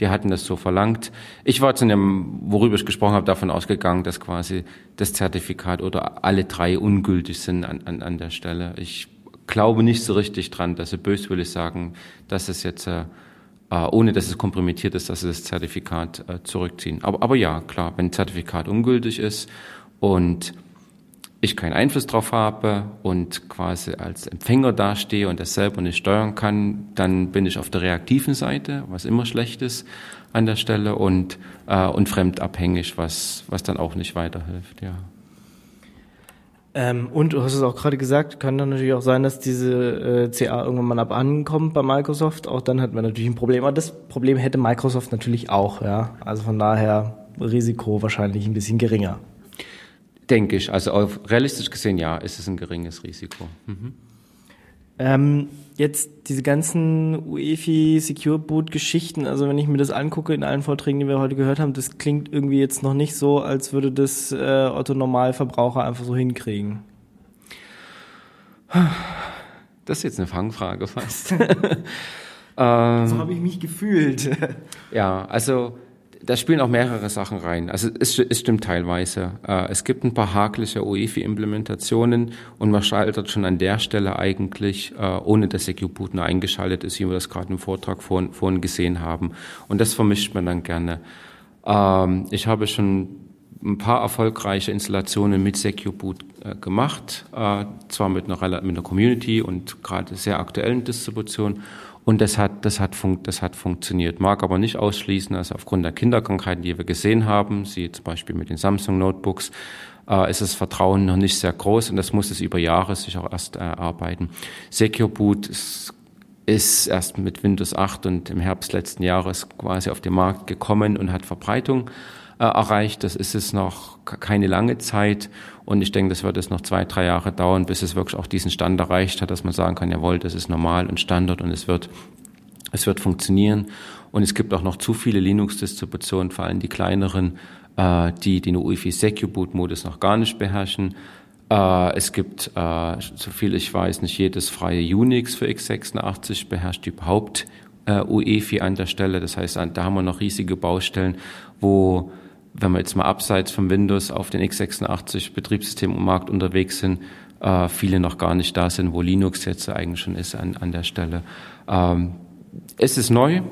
die hatten das so verlangt. Ich war in dem, worüber ich gesprochen habe, davon ausgegangen, dass quasi das Zertifikat oder alle drei ungültig sind an, an, an der Stelle. Ich glaube nicht so richtig dran, dass sie böswillig sagen, dass es jetzt, äh, äh, ohne dass es kompromittiert ist, dass sie das Zertifikat äh, zurückziehen. Aber, aber ja, klar, wenn ein Zertifikat ungültig ist und ich keinen Einfluss drauf habe und quasi als Empfänger dastehe und das selber nicht steuern kann, dann bin ich auf der reaktiven Seite, was immer schlecht ist an der Stelle und, äh, und fremdabhängig, was, was dann auch nicht weiterhilft, ja. Ähm, und du hast es auch gerade gesagt, kann dann natürlich auch sein, dass diese äh, CA irgendwann mal ab ankommt bei Microsoft. Auch dann hat man natürlich ein Problem. Aber das Problem hätte Microsoft natürlich auch, ja. Also von daher Risiko wahrscheinlich ein bisschen geringer. Denke ich. Also realistisch gesehen, ja, ist es ein geringes Risiko. Mhm. Ähm, jetzt diese ganzen UEFI Secure Boot Geschichten, also wenn ich mir das angucke in allen Vorträgen, die wir heute gehört haben, das klingt irgendwie jetzt noch nicht so, als würde das äh, Otto Normalverbraucher einfach so hinkriegen. Das ist jetzt eine Fangfrage fast. [LAUGHS] So habe ich mich gefühlt. Ja, also da spielen auch mehrere Sachen rein. Also es, es stimmt teilweise. Äh, es gibt ein paar hakliche UEFI-Implementationen und man schaltet schon an der Stelle eigentlich, äh, ohne dass der Q-Boot nur eingeschaltet ist, wie wir das gerade im Vortrag vorhin, vorhin gesehen haben. Und das vermischt man dann gerne. Ähm, ich habe schon ein paar erfolgreiche Installationen mit Secure Boot äh, gemacht, äh, zwar mit einer, mit einer Community und gerade sehr aktuellen Distribution. Und das hat, das hat, fun das hat funktioniert. Mag aber nicht ausschließen, also aufgrund der Kinderkrankheiten, die wir gesehen haben, sie zum Beispiel mit den Samsung Notebooks, äh, ist das Vertrauen noch nicht sehr groß und das muss es über Jahre sich auch erst äh, erarbeiten. Secure Boot ist ist erst mit Windows 8 und im Herbst letzten Jahres quasi auf den Markt gekommen und hat Verbreitung äh, erreicht. Das ist es noch keine lange Zeit und ich denke, das wird es noch zwei, drei Jahre dauern, bis es wirklich auch diesen Stand erreicht hat, dass man sagen kann, jawohl, das ist normal und Standard und es wird es wird funktionieren. Und es gibt auch noch zu viele Linux-Distributionen, vor allem die kleineren, äh, die den UEFI Secure Boot Modus noch gar nicht beherrschen. Äh, es gibt, äh, so viel ich weiß, nicht jedes freie Unix für x86 beherrscht überhaupt äh, UEFI an der Stelle. Das heißt, da haben wir noch riesige Baustellen, wo, wenn wir jetzt mal abseits von Windows auf den x86 Betriebssystem im Markt unterwegs sind, äh, viele noch gar nicht da sind, wo Linux jetzt eigentlich schon ist an, an der Stelle. Ähm, es ist neu,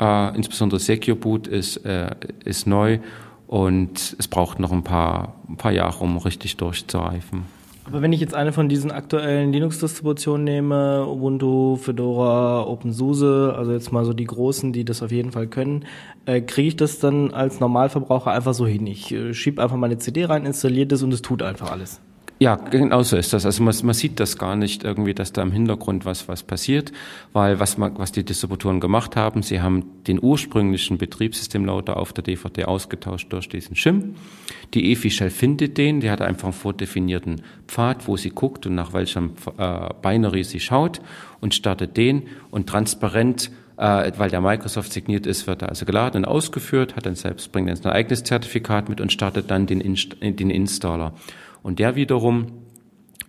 äh, insbesondere Secure Boot ist, äh, ist neu und es braucht noch ein paar, ein paar Jahre, um richtig durchzureifen. Aber wenn ich jetzt eine von diesen aktuellen Linux-Distributionen nehme, Ubuntu, Fedora, OpenSUSE, also jetzt mal so die großen, die das auf jeden Fall können, äh, kriege ich das dann als Normalverbraucher einfach so hin. Ich äh, schiebe einfach meine CD rein, installiere das und es tut einfach alles. Ja, genau so ist das. Also man, man sieht das gar nicht irgendwie, dass da im Hintergrund was, was passiert, weil was, man, was die Distributoren gemacht haben, sie haben den ursprünglichen Betriebssystemloader auf der DVD ausgetauscht durch diesen Shim. Die EFI-Shell findet den, die hat einfach einen vordefinierten Pfad, wo sie guckt und nach welchem äh, Binary sie schaut und startet den und transparent äh, weil der Microsoft signiert ist, wird er also geladen und ausgeführt, hat dann selbst, bringt dann ein eigenes Zertifikat mit und startet dann den, Inst den Installer. Und der wiederum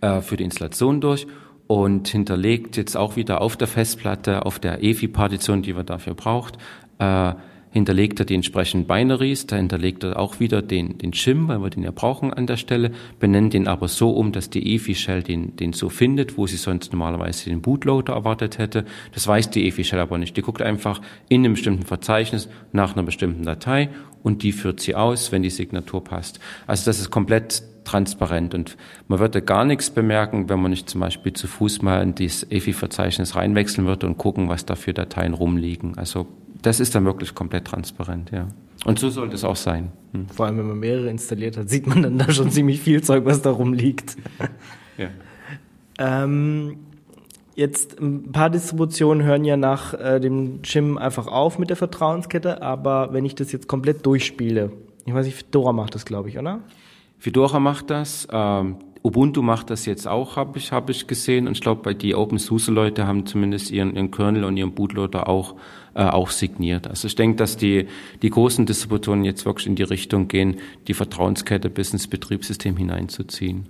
äh, für die Installation durch und hinterlegt jetzt auch wieder auf der Festplatte, auf der EFI-Partition, die man dafür braucht, äh, hinterlegt er die entsprechenden Binaries, da hinterlegt er auch wieder den, den Shim, weil wir den ja brauchen an der Stelle, benennt den aber so um, dass die EFI-Shell den, den so findet, wo sie sonst normalerweise den Bootloader erwartet hätte. Das weiß die EFI-Shell aber nicht. Die guckt einfach in einem bestimmten Verzeichnis nach einer bestimmten Datei und die führt sie aus, wenn die Signatur passt. Also das ist komplett transparent und man würde gar nichts bemerken, wenn man nicht zum Beispiel zu Fuß mal in dieses EFI-Verzeichnis reinwechseln würde und gucken, was da für Dateien rumliegen. Also das ist dann wirklich komplett transparent, ja. Und so sollte es auch sein. Hm. Vor allem, wenn man mehrere installiert hat, sieht man dann da schon ziemlich viel Zeug, was da rumliegt. Ja. Ähm, jetzt ein paar Distributionen hören ja nach äh, dem Shim einfach auf mit der Vertrauenskette, aber wenn ich das jetzt komplett durchspiele, ich weiß nicht, Fedora macht das, glaube ich, oder? Fedora macht das, ähm, Ubuntu macht das jetzt auch, habe ich, hab ich gesehen. Und ich glaube, die OpenSUSE-Leute haben zumindest ihren, ihren Kernel und ihren Bootloader auch, äh, auch signiert. Also ich denke, dass die, die großen Distributoren jetzt wirklich in die Richtung gehen, die Vertrauenskette bis ins Betriebssystem hineinzuziehen.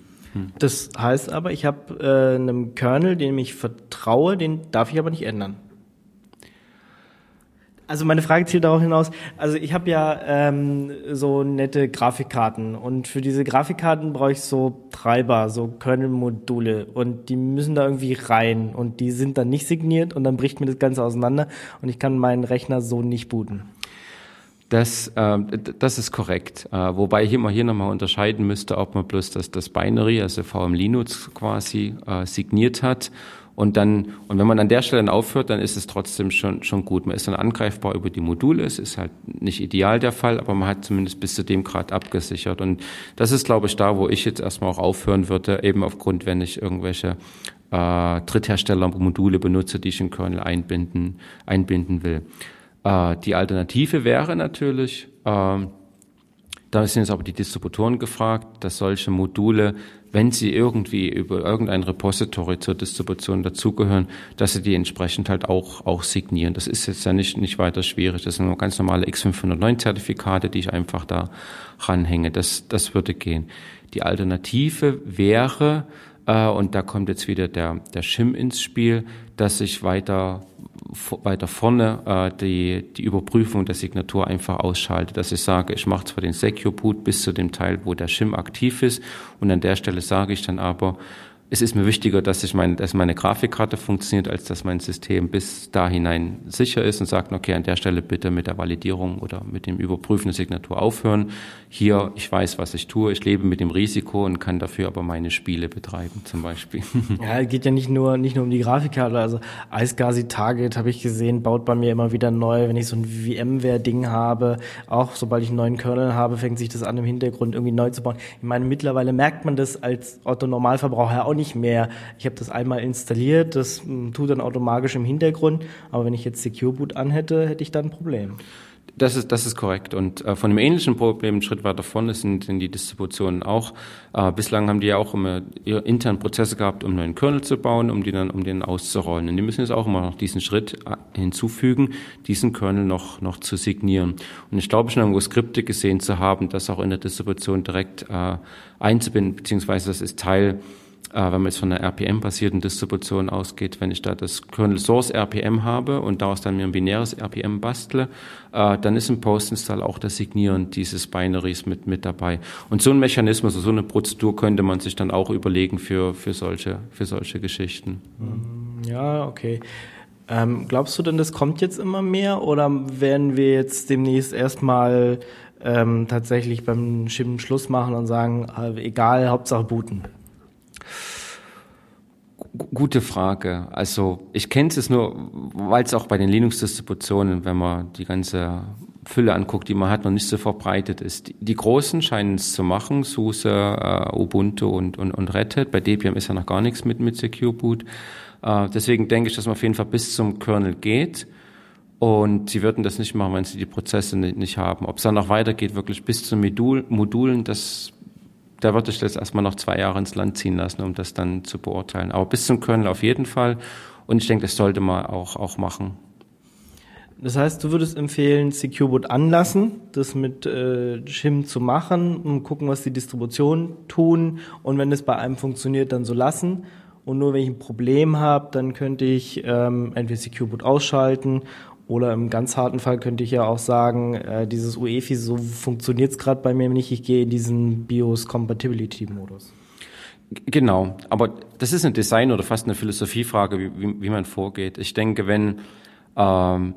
Das heißt aber, ich habe äh, einem Kernel, dem ich vertraue, den darf ich aber nicht ändern. Also meine Frage zielt darauf hinaus, also ich habe ja ähm, so nette Grafikkarten und für diese Grafikkarten brauche ich so Treiber, so Kernel-Module und die müssen da irgendwie rein und die sind dann nicht signiert und dann bricht mir das Ganze auseinander und ich kann meinen Rechner so nicht booten. Das, d- das ist korrekt. Äh, wobei ich immer hier nochmal unterscheiden müsste, ob man bloß das, das Binary, also VM Linux quasi äh, signiert hat. Und dann, und wenn man an der Stelle dann aufhört, dann ist es trotzdem schon, schon gut. Man ist dann angreifbar über die Module. Es ist halt nicht ideal der Fall, aber man hat zumindest bis zu dem Grad abgesichert. Und das ist, glaube ich, da, wo ich jetzt erstmal auch aufhören würde, eben aufgrund, wenn ich irgendwelche äh, Dritthersteller-Module benutze, die ich in Kernel einbinden, einbinden will. Äh, die Alternative wäre natürlich, ähm, da sind jetzt aber die Distributoren gefragt, dass solche Module, wenn sie irgendwie über irgendein Repository zur Distribution dazugehören, dass sie die entsprechend halt auch, auch signieren. Das ist jetzt ja nicht, nicht weiter schwierig. Das sind nur ganz normale X509-Zertifikate, die ich einfach da ranhänge. Das, das würde gehen. Die Alternative wäre, äh, und da kommt jetzt wieder der, der Shim ins Spiel, dass ich weiter weiter vorne äh, die, die Überprüfung der Signatur einfach ausschalte, dass ich sage, ich mache zwar den Secure Boot bis zu dem Teil, wo der Shim aktiv ist und an der Stelle sage ich dann aber, es ist mir wichtiger, dass ich meine, dass meine Grafikkarte funktioniert, als dass mein System bis da hinein sicher ist und sagt, okay, an der Stelle bitte mit der Validierung oder mit dem Überprüfen der Signatur aufhören. Hier, ich weiß, was ich tue, ich lebe mit dem Risiko und kann dafür aber meine Spiele betreiben, zum Beispiel. [LAUGHS] Ja, es geht ja nicht nur, nicht nur um die Grafikkarte. Also iSCSI Target habe ich gesehen, baut bei mir immer wieder neu. Wenn ich so ein VMware-Ding habe, auch sobald ich einen neuen Kernel habe, fängt sich das an, im Hintergrund irgendwie neu zu bauen. Ich meine, mittlerweile merkt man das als Otto-Normalverbraucher auch nicht mehr. Ich habe das einmal installiert, das mm, tut dann automatisch im Hintergrund. Aber wenn ich jetzt Secure Boot anhätte, hätte ich da ein Problem. Das ist, das ist korrekt. Und äh, von einem ähnlichen Problem einen Schritt weiter vorne sind, sind die Distributionen auch. Äh, bislang haben die ja auch immer ihre internen Prozesse gehabt, um neuen Kernel zu bauen, um die dann, um den auszurollen. Und die müssen jetzt auch immer noch diesen Schritt äh, hinzufügen, diesen Kernel noch, noch zu signieren. Und ich glaube schon irgendwo Skripte gesehen zu haben, das auch in der Distribution direkt äh, einzubinden, beziehungsweise das ist Teil wenn man jetzt von einer RPM-basierten Distribution ausgeht, wenn ich da das Kernel Source RPM habe und daraus dann mir ein binäres RPM bastle, äh, dann ist im Post-Install auch das Signieren dieses Binaries mit, mit dabei. Und so ein Mechanismus, so eine Prozedur könnte man sich dann auch überlegen für, für, solche, für solche Geschichten. Ja, okay. Ähm, glaubst du denn, das kommt jetzt immer mehr oder werden wir jetzt demnächst erstmal ähm, tatsächlich beim Schimmen Schluss machen und sagen, äh, egal, Hauptsache booten? Gute Frage. Also ich kenne es nur, weil es auch bei den Linux-Distributionen, wenn man die ganze Fülle anguckt, die man hat, noch nicht so verbreitet ist. Die, Großen scheinen es zu machen, SUSE, äh, Ubuntu und, und, und Red Hat. Bei Debian ist ja noch gar nichts mit, mit Secure Boot. Äh, deswegen denke ich, dass man auf jeden Fall bis zum Kernel geht. Und sie würden das nicht machen, wenn sie die Prozesse nicht, nicht haben. Ob es dann noch weitergeht, wirklich bis zu Modul, Modulen, das, da würde ich das erstmal noch zwei Jahre ins Land ziehen lassen, um das dann zu beurteilen. Aber bis zum Kernel auf jeden Fall. Und ich denke, das sollte man auch, auch machen. Das heißt, du würdest empfehlen, Secureboot anlassen, das mit äh, Shim zu machen und gucken, was die Distributionen tun. Und wenn es bei einem funktioniert, dann so lassen. Und nur wenn ich ein Problem habe, dann könnte ich ähm, entweder Secureboot ausschalten oder im ganz harten Fall könnte ich ja auch sagen, äh, dieses UEFI, so funktioniert es gerade bei mir nicht, ich gehe in diesen BIOS-Compatibility-Modus. Genau, aber das ist eine Design- oder fast eine Philosophiefrage, wie, wie, wie man vorgeht. Ich denke, wenn ähm,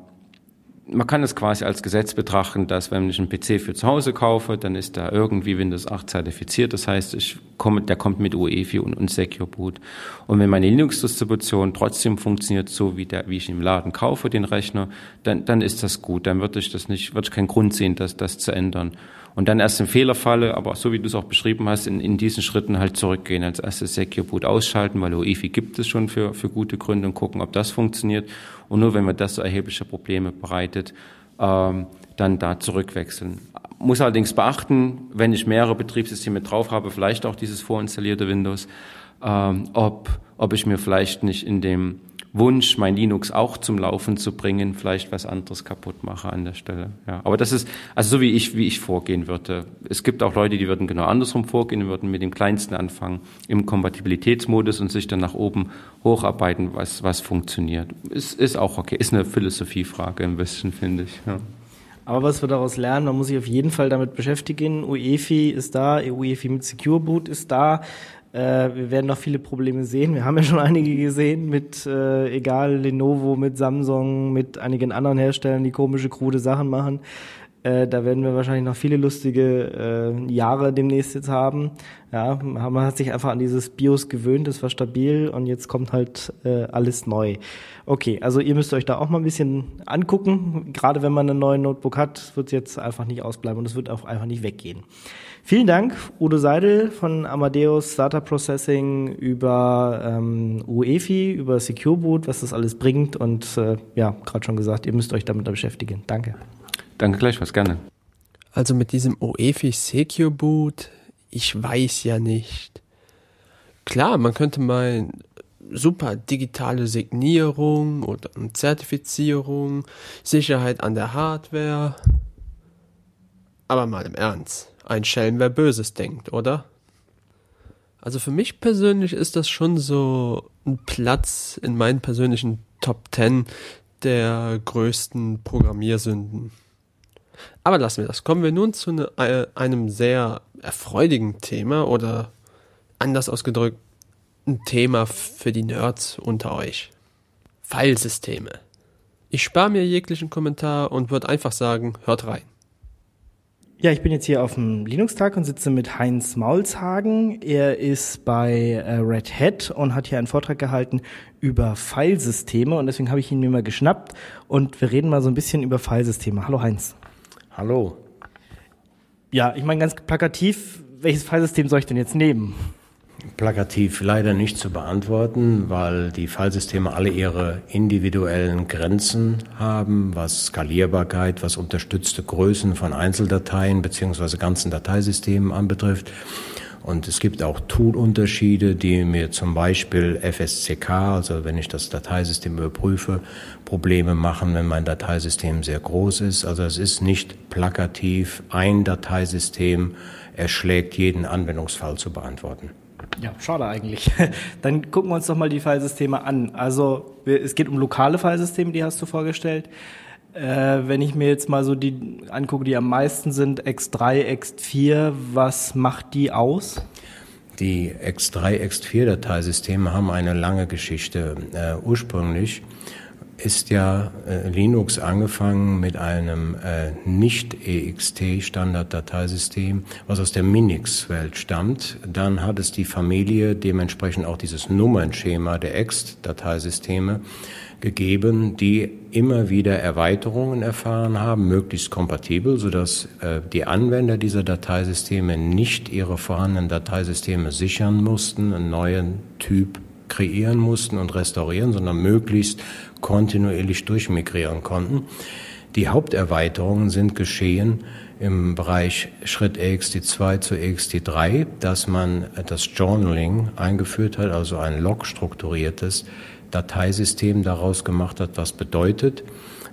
man kann es quasi als Gesetz betrachten, dass wenn ich einen PC für zu Hause kaufe, dann ist da irgendwie Windows 8 zertifiziert. Das heißt, ich komme, der kommt mit UEFI und, und Secure Boot. Und wenn meine Linux-Distribution trotzdem funktioniert, so wie der, wie ich im Laden kaufe, den Rechner, dann, dann ist das gut. Dann würde ich das nicht, würde ich keinen Grund sehen, das, das zu ändern. Und dann erst im Fehlerfalle, aber so wie du es auch beschrieben hast, in, in diesen Schritten halt zurückgehen. Als erstes Secure Boot ausschalten, weil UEFI gibt es schon für, für gute Gründe und gucken, ob das funktioniert. Und nur wenn mir das so erhebliche Probleme bereitet, ähm, dann da zurückwechseln. Muss allerdings beachten, wenn ich mehrere Betriebssysteme drauf habe, vielleicht auch dieses vorinstallierte Windows, ähm, ob, ob ich mir vielleicht nicht in dem Wunsch, mein Linux auch zum Laufen zu bringen, vielleicht was anderes kaputt mache an der Stelle. Ja, aber das ist also so wie ich wie ich vorgehen würde. Es gibt auch Leute, die würden genau andersrum vorgehen, die würden mit dem kleinsten anfangen im Kompatibilitätsmodus und sich dann nach oben hocharbeiten, was was funktioniert. Ist ist auch okay, ist eine Philosophiefrage ein bisschen finde ich. Ja. Aber was wir daraus lernen, man muss sich auf jeden Fall damit beschäftigen. UEFI ist da, UEFI mit Secure Boot ist da. Äh, wir werden noch viele Probleme sehen. Wir haben ja schon einige gesehen mit, äh, egal, Lenovo, mit Samsung, mit einigen anderen Herstellern, die komische, krude Sachen machen. Äh, da werden wir wahrscheinlich noch viele lustige äh, Jahre demnächst jetzt haben. Ja, man hat sich einfach an dieses BIOS gewöhnt, das war stabil und jetzt kommt halt äh, alles neu. Okay, also ihr müsst euch da auch mal ein bisschen angucken. Gerade wenn man einen neuen Notebook hat, wird es jetzt einfach nicht ausbleiben und es wird auch einfach nicht weggehen. Vielen Dank, Udo Seidel von Amadeus Data Processing über ähm, UEFI, über Secure Boot, was das alles bringt und äh, ja, gerade schon gesagt, ihr müsst euch damit beschäftigen. Danke. Danke gleichfalls gerne. Also mit diesem OEFI Secure Boot, ich weiß ja nicht. Klar, man könnte mal super digitale Signierung oder Zertifizierung, Sicherheit an der Hardware. Aber mal im Ernst, ein Schelm, wer Böses denkt, oder? Also für mich persönlich ist das schon so ein Platz in meinen persönlichen Top 10 der größten Programmiersünden. Aber lassen wir das. Kommen wir nun zu ne, äh, einem sehr erfreudigen Thema oder anders ausgedrückt ein Thema für die Nerds unter euch. Filesysteme. Ich spare mir jeglichen Kommentar und würde einfach sagen, hört rein. Ja, ich bin jetzt hier auf dem Linux-Tag und sitze mit Heinz Maulshagen. Er ist bei äh, Red Hat und hat hier einen Vortrag gehalten über Filesysteme und deswegen habe ich ihn mir mal geschnappt und wir reden mal so ein bisschen über Filesysteme. Hallo Heinz. Hallo. Ja, ich meine ganz plakativ, welches Filesystem soll ich denn jetzt nehmen? Plakativ leider nicht zu beantworten, weil die Filesysteme alle ihre individuellen Grenzen haben, was Skalierbarkeit, was unterstützte Größen von Einzeldateien beziehungsweise ganzen Dateisystemen anbetrifft. Und es gibt auch Tool-Unterschiede, die mir zum Beispiel FSCK, also wenn ich das Dateisystem überprüfe, Probleme machen, wenn mein Dateisystem sehr groß ist. Also es ist nicht plakativ, ein Dateisystem erschlägt jeden Anwendungsfall zu beantworten. Ja, schade eigentlich. [LAUGHS] Dann gucken wir uns doch mal die Filesysteme an. Also es geht um lokale Filesysteme, die hast du vorgestellt. Äh, wenn ich mir jetzt mal so die angucke, die am meisten sind, X3, X4, was macht die aus? Die X3, X4 Dateisysteme haben eine lange Geschichte. Äh, ursprünglich ist ja äh, Linux angefangen mit einem äh, nicht EXT Standard-Dateisystem, was aus der Minix-Welt stammt. Dann hat es die Familie dementsprechend auch dieses Nummernschema der EXT-Dateisysteme gegeben, die immer wieder Erweiterungen erfahren haben, möglichst kompatibel, sodass äh, die Anwender dieser Dateisysteme nicht ihre vorhandenen Dateisysteme sichern mussten, einen neuen Typ kreieren mussten und restaurieren, sondern möglichst kontinuierlich durchmigrieren konnten. Die Haupterweiterungen sind geschehen im Bereich Schritt EXT2 zu EXT3, dass man das Journaling eingeführt hat, also ein log-strukturiertes Dateisystem daraus gemacht hat, was bedeutet,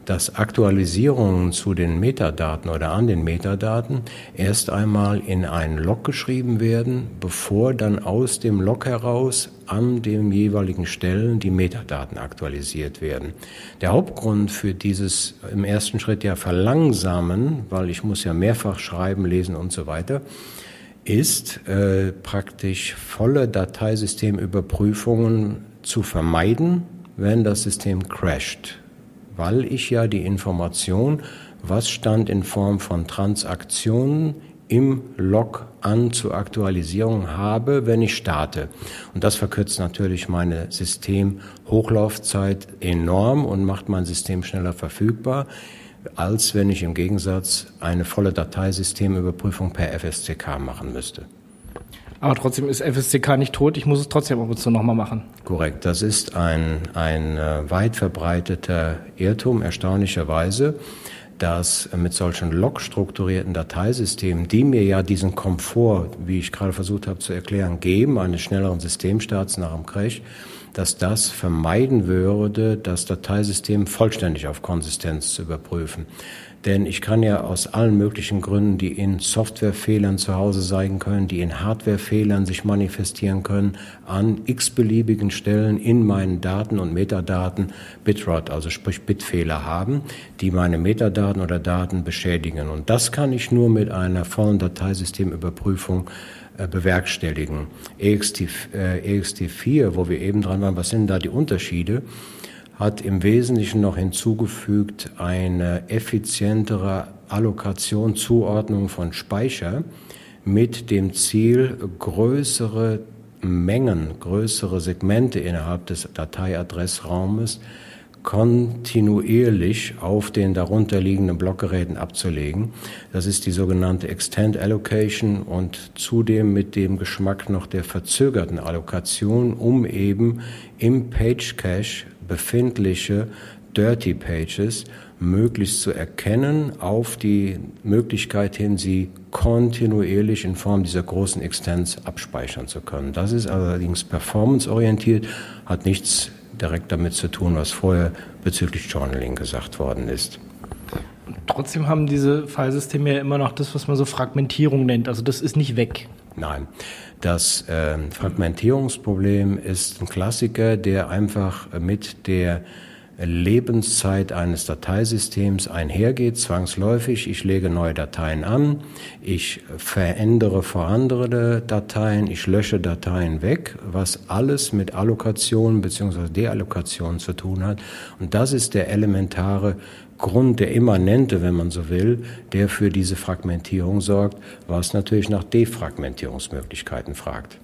dass Aktualisierungen zu den Metadaten oder an den Metadaten erst einmal in einen Log geschrieben werden, bevor dann aus dem Log heraus an den jeweiligen Stellen die Metadaten aktualisiert werden. Der Hauptgrund für dieses im ersten Schritt ja verlangsamen, weil ich muss ja mehrfach schreiben, lesen und so weiter, ist äh, praktisch volle Dateisystemüberprüfungen zu vermeiden, wenn das System crasht, weil ich ja die Information, was stand in Form von Transaktionen im Log an zur Aktualisierung habe, wenn ich starte. Und das verkürzt natürlich meine Systemhochlaufzeit enorm und macht mein System schneller verfügbar, als wenn ich im Gegensatz eine volle Dateisystemüberprüfung per FSCK machen müsste. Aber trotzdem ist FSCK nicht tot, ich muss es trotzdem ab und zu nochmal machen. Korrekt, das ist ein, ein äh, weit verbreiteter Irrtum, erstaunlicherweise, dass mit solchen log-strukturierten Dateisystemen, die mir ja diesen Komfort, wie ich gerade versucht habe zu erklären, geben, eines schnelleren Systemstarts nach dem Crash, dass das vermeiden würde, das Dateisystem vollständig auf Konsistenz zu überprüfen. Denn ich kann ja aus allen möglichen Gründen, die in Softwarefehlern zu Hause sein können, die in Hardwarefehlern sich manifestieren können, an x-beliebigen Stellen in meinen Daten und Metadaten Bitrot, also sprich Bitfehler haben, die meine Metadaten oder Daten beschädigen. Und das kann ich nur mit einer vollen Dateisystemüberprüfung äh, bewerkstelligen. EXT, äh, EXT4, wo wir eben dran waren, was sind da die Unterschiede? Hat im Wesentlichen noch hinzugefügt eine effizientere Allokation, Zuordnung von Speicher mit dem Ziel, größere Mengen, größere Segmente innerhalb des Dateiadressraumes kontinuierlich auf den darunterliegenden Blockgeräten abzulegen. Das ist die sogenannte Extend Allocation und zudem mit dem Geschmack noch der verzögerten Allokation, um eben im Page Cache befindliche Dirty Pages möglichst zu erkennen, auf die Möglichkeit hin, sie kontinuierlich in Form dieser großen Extents abspeichern zu können. Das ist allerdings performanceorientiert, hat nichts direkt damit zu tun, was vorher bezüglich Journaling gesagt worden ist. Trotzdem haben diese Filesysteme ja immer noch das, was man so Fragmentierung nennt. Also das ist nicht weg. Nein. Das äh, Fragmentierungsproblem ist ein Klassiker, der einfach mit der Lebenszeit eines Dateisystems einhergeht, zwangsläufig. Ich lege neue Dateien an, ich verändere vorhandene Dateien, ich lösche Dateien weg, was alles mit Allokation bzw. Deallokation zu tun hat. Und das ist der elementare Grund, der immanente, wenn man so will, der für diese Fragmentierung sorgt, was natürlich nach Defragmentierungsmöglichkeiten fragt.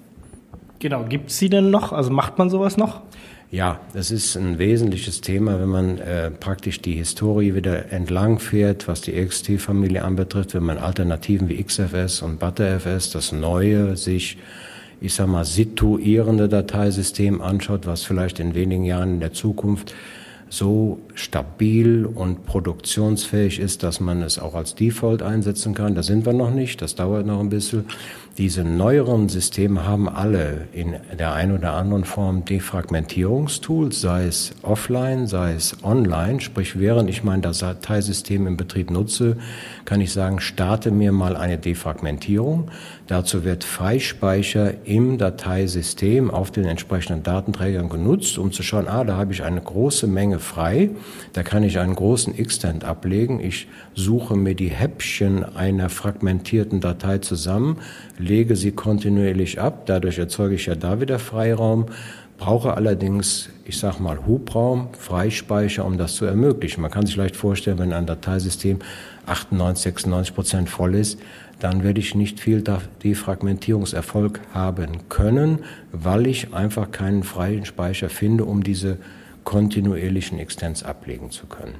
Genau, gibt es sie denn noch? Also macht man sowas noch? Ja, das ist ein wesentliches Thema, wenn man äh, praktisch die Historie wieder entlang fährt, was die XT-Familie anbetrifft, wenn man Alternativen wie XFS und ButterFS, das Neue, sich ich sag mal, situierende Dateisystem anschaut, was vielleicht in wenigen Jahren in der Zukunft so stabil und produktionsfähig ist, dass man es auch als Default einsetzen kann. Da sind wir noch nicht, das dauert noch ein bisschen. Diese neueren Systeme haben alle in der einen oder anderen Form Defragmentierungstools, sei es offline, sei es online. Sprich, während ich mein Dateisystem im Betrieb nutze, kann ich sagen, starte mir mal eine Defragmentierung. Dazu wird Freispeicher im Dateisystem auf den entsprechenden Datenträgern genutzt, um zu schauen, ah, da habe ich eine große Menge frei, da kann ich einen großen Extent ablegen. Ich suche mir die Häppchen einer fragmentierten Datei zusammen, lege sie kontinuierlich ab, dadurch erzeuge ich ja da wieder Freiraum, brauche allerdings, ich sag mal, Hubraum, Freispeicher, um das zu ermöglichen. Man kann sich leicht vorstellen, wenn ein Dateisystem 98, 96 Prozent voll ist, dann werde ich nicht viel Defragmentierungserfolg haben können, weil ich einfach keinen freien Speicher finde, um diese kontinuierlichen Extents ablegen zu können.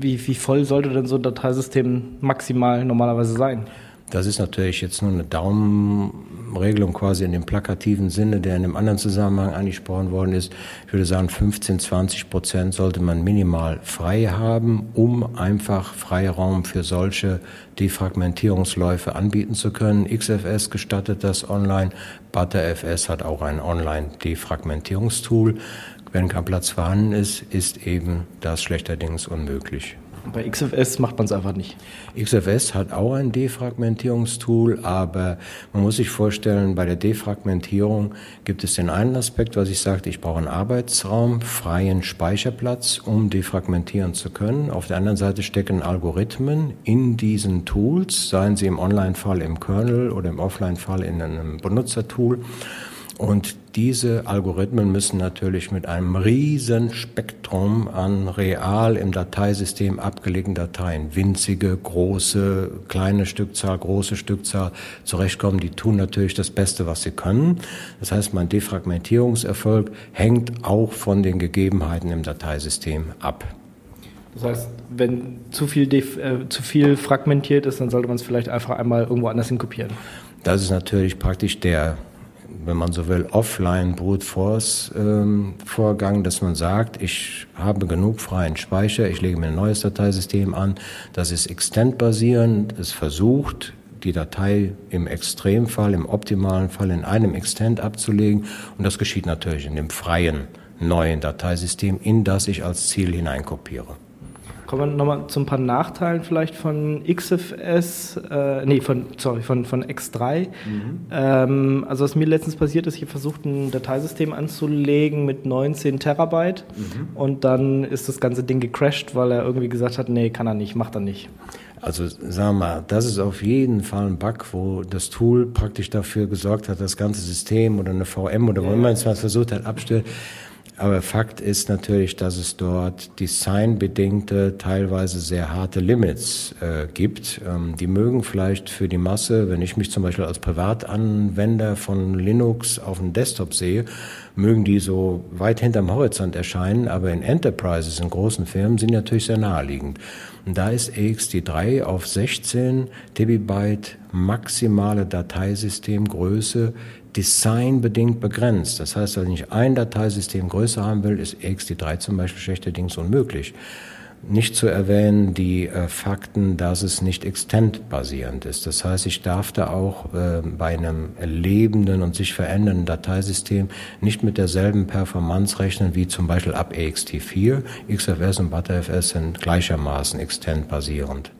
Wie, wie voll sollte denn so ein Dateisystem maximal normalerweise sein? Das ist natürlich jetzt nur eine Daumenregelung quasi in dem plakativen Sinne, der in einem anderen Zusammenhang angesprochen worden ist. Ich würde sagen, 15, 20 Prozent sollte man minimal frei haben, um einfach Freiraum für solche Defragmentierungsläufe anbieten zu können. XFS gestattet das online. ButterFS hat auch ein Online-Defragmentierungstool. Wenn kein Platz vorhanden ist, ist eben das schlechterdings unmöglich. Bei XFS macht man es einfach nicht. XFS hat auch ein Defragmentierungstool, aber man muss sich vorstellen, bei der Defragmentierung gibt es den einen Aspekt, was ich sagte, ich brauche einen Arbeitsraum, freien Speicherplatz, um defragmentieren zu können. Auf der anderen Seite stecken Algorithmen in diesen Tools, seien sie im Online-Fall im Kernel oder im Offline-Fall in einem Benutzertool. Und diese Algorithmen müssen natürlich mit einem riesen Spektrum an real im Dateisystem abgelegten Dateien, winzige, große, kleine Stückzahl, große Stückzahl zurechtkommen. Die tun natürlich das Beste, was sie können. Das heißt, mein Defragmentierungserfolg hängt auch von den Gegebenheiten im Dateisystem ab. Das heißt, wenn zu viel, äh, zu viel fragmentiert ist, dann sollte man es vielleicht einfach einmal irgendwo anders hin kopieren. Das ist natürlich praktisch der, wenn man so will, offline Brute Force ähm, Vorgang, dass man sagt, ich habe genug freien Speicher, ich lege mir ein neues Dateisystem an, das ist extend-basierend, es versucht, die Datei im Extremfall, im optimalen Fall in einem Extent abzulegen und das geschieht natürlich in dem freien neuen Dateisystem, in das ich als Ziel hineinkopiere. Kommen wir nochmal zu ein paar Nachteilen vielleicht von XFS, äh, nee, von, sorry, von, von X3. Ähm, also was mir letztens passiert ist, ich habe versucht, ein Dateisystem anzulegen mit 19 Terabyte und dann ist das ganze Ding gecrashed, weil er irgendwie gesagt hat, nee, kann er nicht, macht er nicht. Also sagen wir mal, das ist auf jeden Fall ein Bug, wo das Tool praktisch dafür gesorgt hat, das ganze System oder eine VM oder wo immer es versucht hat, abstellt. Aber Fakt ist natürlich, dass es dort designbedingte, teilweise sehr harte Limits äh, gibt. Ähm, die mögen vielleicht für die Masse, wenn ich mich zum Beispiel als Privatanwender von Linux auf dem Desktop sehe, mögen die so weit hinterm Horizont erscheinen, aber in Enterprises, in großen Firmen, sind natürlich sehr naheliegend. Und da ist ext3 auf 16 Terabyte maximale Dateisystemgröße designbedingt begrenzt. Das heißt, wenn ich ein Dateisystem größer haben will, ist ext3 zum Beispiel schlechterdings unmöglich. Nicht zu erwähnen die äh, Fakten, dass es nicht extent-basierend ist. Das heißt, ich darf da auch äh, bei einem lebenden und sich verändernden Dateisystem nicht mit derselben Performance rechnen wie zum Beispiel ab ext4. XFS und ButterFS sind gleichermaßen extent-basierend.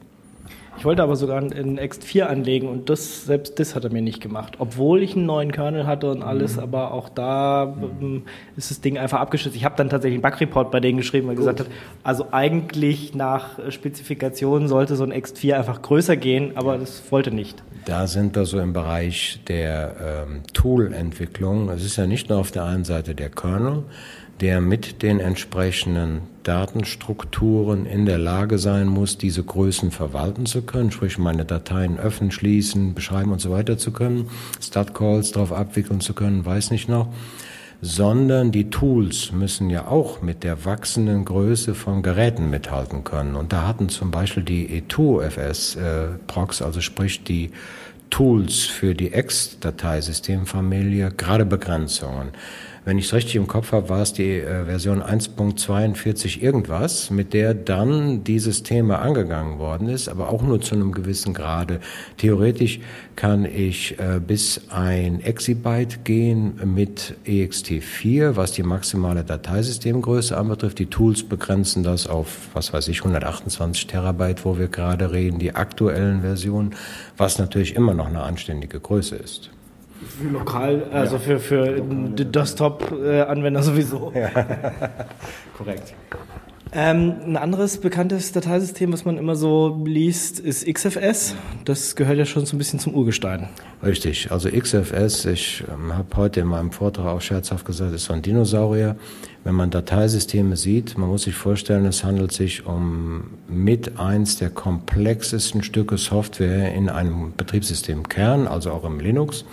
Ich wollte aber sogar einen X4 anlegen und das, selbst das hat er mir nicht gemacht. Obwohl ich einen neuen Kernel hatte und alles, aber auch da ähm, ist das Ding einfach abgestürzt. Ich habe dann tatsächlich einen Bug-Report bei denen geschrieben, weil gesagt hat, also eigentlich nach äh, Spezifikation sollte so ein X4 einfach größer gehen, aber das wollte nicht. Da sind wir so im Bereich der ähm, Tool-Entwicklung. Es ist ja nicht nur auf der einen Seite der Kernel, der mit den entsprechenden Datenstrukturen in der Lage sein muss, diese Größen verwalten zu können, sprich meine Dateien öffnen, schließen, beschreiben und so weiter zu können, Start-Calls darauf abwickeln zu können, weiß nicht noch, sondern die Tools müssen ja auch mit der wachsenden Größe von Geräten mithalten können. Und da hatten zum Beispiel die E2FS äh, also sprich die Tools für die Ex-Dateisystemfamilie gerade Begrenzungen. Wenn ich es richtig im Kopf habe, war es die äh, Version 1.42 irgendwas, mit der dann dieses Thema angegangen worden ist, aber auch nur zu einem gewissen Grade. Theoretisch kann ich äh, bis ein Exabyte gehen mit ext4, was die maximale Dateisystemgröße anbetrifft. Die Tools begrenzen das auf, was weiß ich, 128 Terabyte, wo wir gerade reden, die aktuellen Versionen, was natürlich immer noch eine anständige Größe ist. Lokal, also für, für die Desktop-Anwender sowieso. [LAUGHS] Korrekt. Ähm, ein anderes bekanntes Dateisystem, was man immer so liest, ist XFS. Das gehört ja schon so ein bisschen zum Urgestein. Richtig, also XFS, ich ähm, habe heute in meinem Vortrag auch scherzhaft gesagt, ist so ein Dinosaurier. Wenn man Dateisysteme sieht, man muss sich vorstellen, es handelt sich um mit eins der komplexesten Stücke Software in einem Betriebssystemkern, also auch im Linux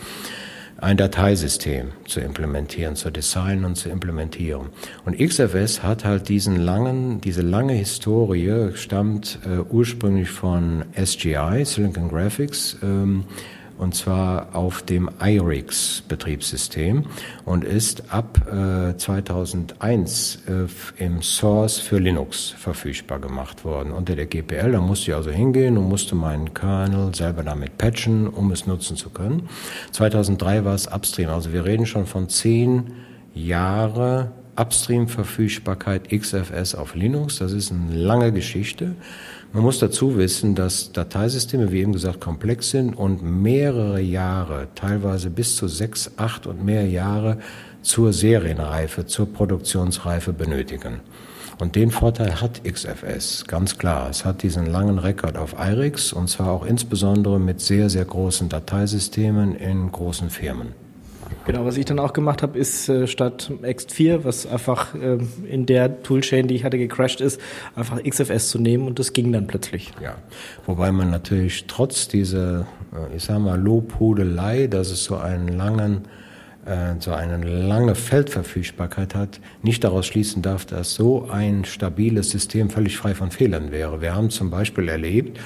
ein Dateisystem zu implementieren, zu designen und zu implementieren. Und XFS hat halt diesen langen, diese lange Historie, stammt äh, ursprünglich von SGI, Silicon Graphics, ähm, und zwar auf dem IRIX Betriebssystem und ist ab äh, 2001 äh, im Source für Linux verfügbar gemacht worden unter der GPL. Da musste ich also hingehen und musste meinen Kernel selber damit patchen, um es nutzen zu können. 2003 war es Upstream, also wir reden schon von zehn Jahre Upstream-Verfügbarkeit XFS auf Linux. Das ist eine lange Geschichte. Man muss dazu wissen, dass Dateisysteme, wie eben gesagt, komplex sind und mehrere Jahre, teilweise bis zu sechs, acht und mehr Jahre zur Serienreife, zur Produktionsreife benötigen. Und den Vorteil hat XFS, ganz klar. Es hat diesen langen Rekord auf IRIX und zwar auch insbesondere mit sehr, sehr großen Dateisystemen in großen Firmen. Genau, was ich dann auch gemacht habe, ist äh, statt Ext4, was einfach äh, in der Toolchain, die ich hatte, gecrashed ist, einfach XFS zu nehmen und das ging dann plötzlich. Ja, wobei man natürlich trotz dieser, äh, ich sag mal, Lobhudelei, dass es so einen langen, äh, so eine lange Feldverfügbarkeit hat, nicht daraus schließen darf, dass so ein stabiles System völlig frei von Fehlern wäre. Wir haben zum Beispiel erlebt,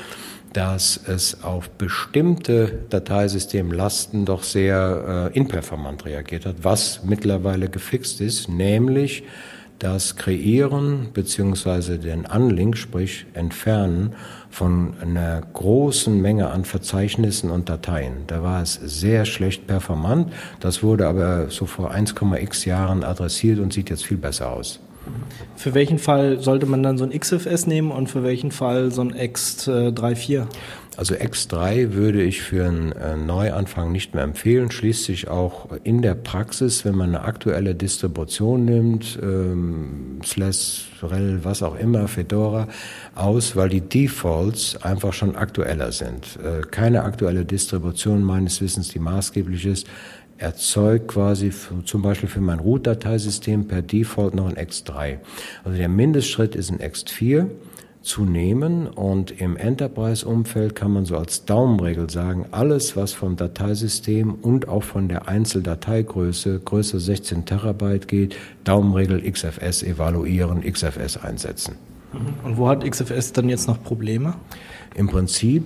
dass es auf bestimmte Dateisystemlasten doch sehr äh, inperformant reagiert hat, was mittlerweile gefixt ist, nämlich das Kreieren beziehungsweise den Unlink, sprich Entfernen von einer großen Menge an Verzeichnissen und Dateien. Da war es sehr schlecht performant. Das wurde aber so vor 1,x Jahren adressiert und sieht jetzt viel besser aus. Für welchen Fall sollte man dann so ein XFS nehmen und für welchen Fall so ein Ext äh, 3.4? Also X3 würde ich für einen äh, Neuanfang nicht mehr empfehlen. Schließt sich auch in der Praxis, wenn man eine aktuelle Distribution nimmt, ähm, Slash, Rel, was auch immer, Fedora, aus, weil die Defaults einfach schon aktueller sind. Äh, keine aktuelle Distribution meines Wissens, die maßgeblich ist, erzeugt quasi für, zum Beispiel für mein Root-Dateisystem per Default noch ein X3. Also der Mindestschritt ist ein X4 zu nehmen und im Enterprise-Umfeld kann man so als Daumenregel sagen, alles was vom Dateisystem und auch von der Einzeldateigröße größer 16 Terabyte geht, Daumenregel XFS evaluieren, XFS einsetzen. Und wo hat XFS dann jetzt noch Probleme? Im Prinzip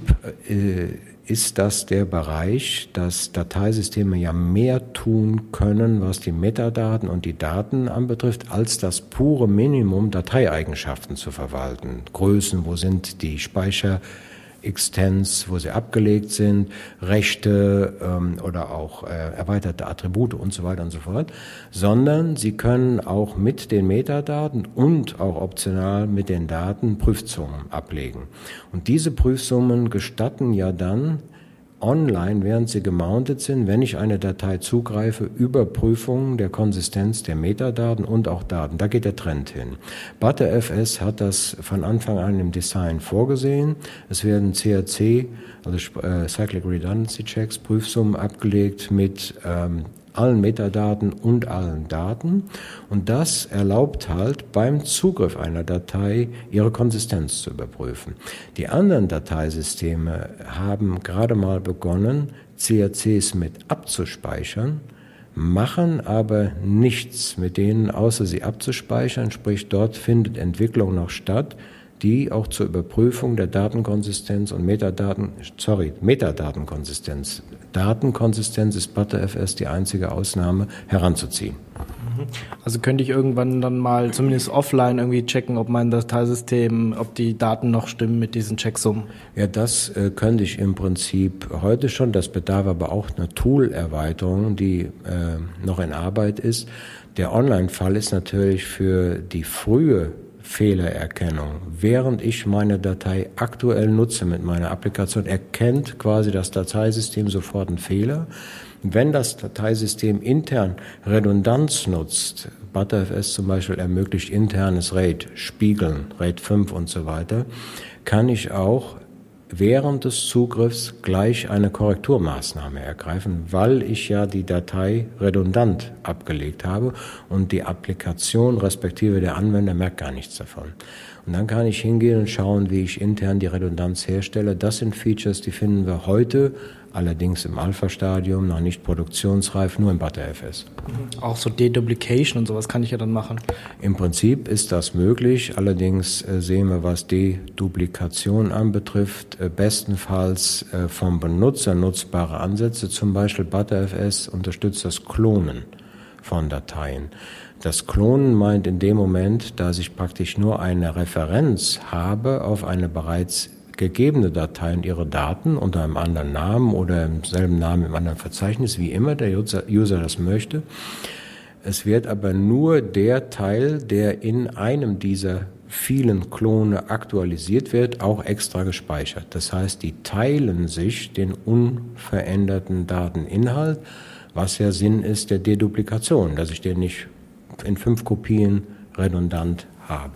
äh, ist das der Bereich, dass Dateisysteme ja mehr tun können, was die Metadaten und die Daten anbetrifft, als das pure Minimum Dateieigenschaften zu verwalten. Größen, wo sind die Speicher? Extents, wo sie abgelegt sind, Rechte ähm, oder auch äh, erweiterte Attribute und so weiter und so fort, sondern sie können auch mit den Metadaten und auch optional mit den Daten Prüfsummen ablegen. Und diese Prüfsummen gestatten ja dann online, während sie gemountet sind, wenn ich eine Datei zugreife, Überprüfungen der Konsistenz der Metadaten und auch Daten. Da geht der Trend hin. ButterFS hat das von Anfang an im Design vorgesehen. Es werden CRC, also äh, Cyclic Redundancy Checks, Prüfsummen abgelegt mit ähm, allen Metadaten und allen Daten. Und das erlaubt halt beim Zugriff einer Datei ihre Konsistenz zu überprüfen. Die anderen Dateisysteme haben gerade mal begonnen, CRCs mit abzuspeichern, machen aber nichts mit denen, außer sie abzuspeichern, sprich dort findet Entwicklung noch statt, die auch zur Überprüfung der Datenkonsistenz und Metadaten, sorry, Metadatenkonsistenz, Datenkonsistenz ist ButterFS die einzige Ausnahme, heranzuziehen. Also könnte ich irgendwann dann mal zumindest offline irgendwie checken, ob mein Dateisystem, ob die Daten noch stimmen mit diesen Checksummen. Ja, das äh, könnte ich im Prinzip heute schon. Das bedarf aber auch einer Tool-Erweiterung, die äh, noch in Arbeit ist. Der Online-Fall ist natürlich für die frühe Fehlererkennung. Während ich meine Datei aktuell nutze mit meiner Applikation, erkennt quasi das Dateisystem sofort einen Fehler. Wenn das Dateisystem intern Redundanz nutzt, ButterFS zum Beispiel ermöglicht internes RAID, Spiegeln, RAID 5 und so weiter, kann ich auch während des Zugriffs gleich eine Korrekturmaßnahme ergreifen, weil ich ja die Datei redundant abgelegt habe und die Applikation respektive der Anwender merkt gar nichts davon. Und dann kann ich hingehen und schauen, wie ich intern die Redundanz herstelle. Das sind Features, die finden wir heute allerdings im Alpha-Stadium, noch nicht produktionsreif, nur im ButterFS. Auch so Deduplication und sowas kann ich ja dann machen. Im Prinzip ist das möglich, allerdings äh, sehen wir, was Deduplikation anbetrifft, äh, bestenfalls äh, vom Benutzer nutzbare Ansätze, zum Beispiel ButterFS unterstützt das Klonen von Dateien. Das Klonen meint in dem Moment, dass ich praktisch nur eine Referenz habe auf eine bereits gegebene Datei und ihre Daten unter einem anderen Namen oder im selben Namen im anderen Verzeichnis, wie immer der User, das möchte. Es wird aber nur der Teil, der in einem dieser vielen Klone aktualisiert wird, auch extra gespeichert. Das heißt, die teilen sich den unveränderten Dateninhalt, was ja Sinn ist der Deduplikation, dass ich den nicht in fünf Kopien redundant habe.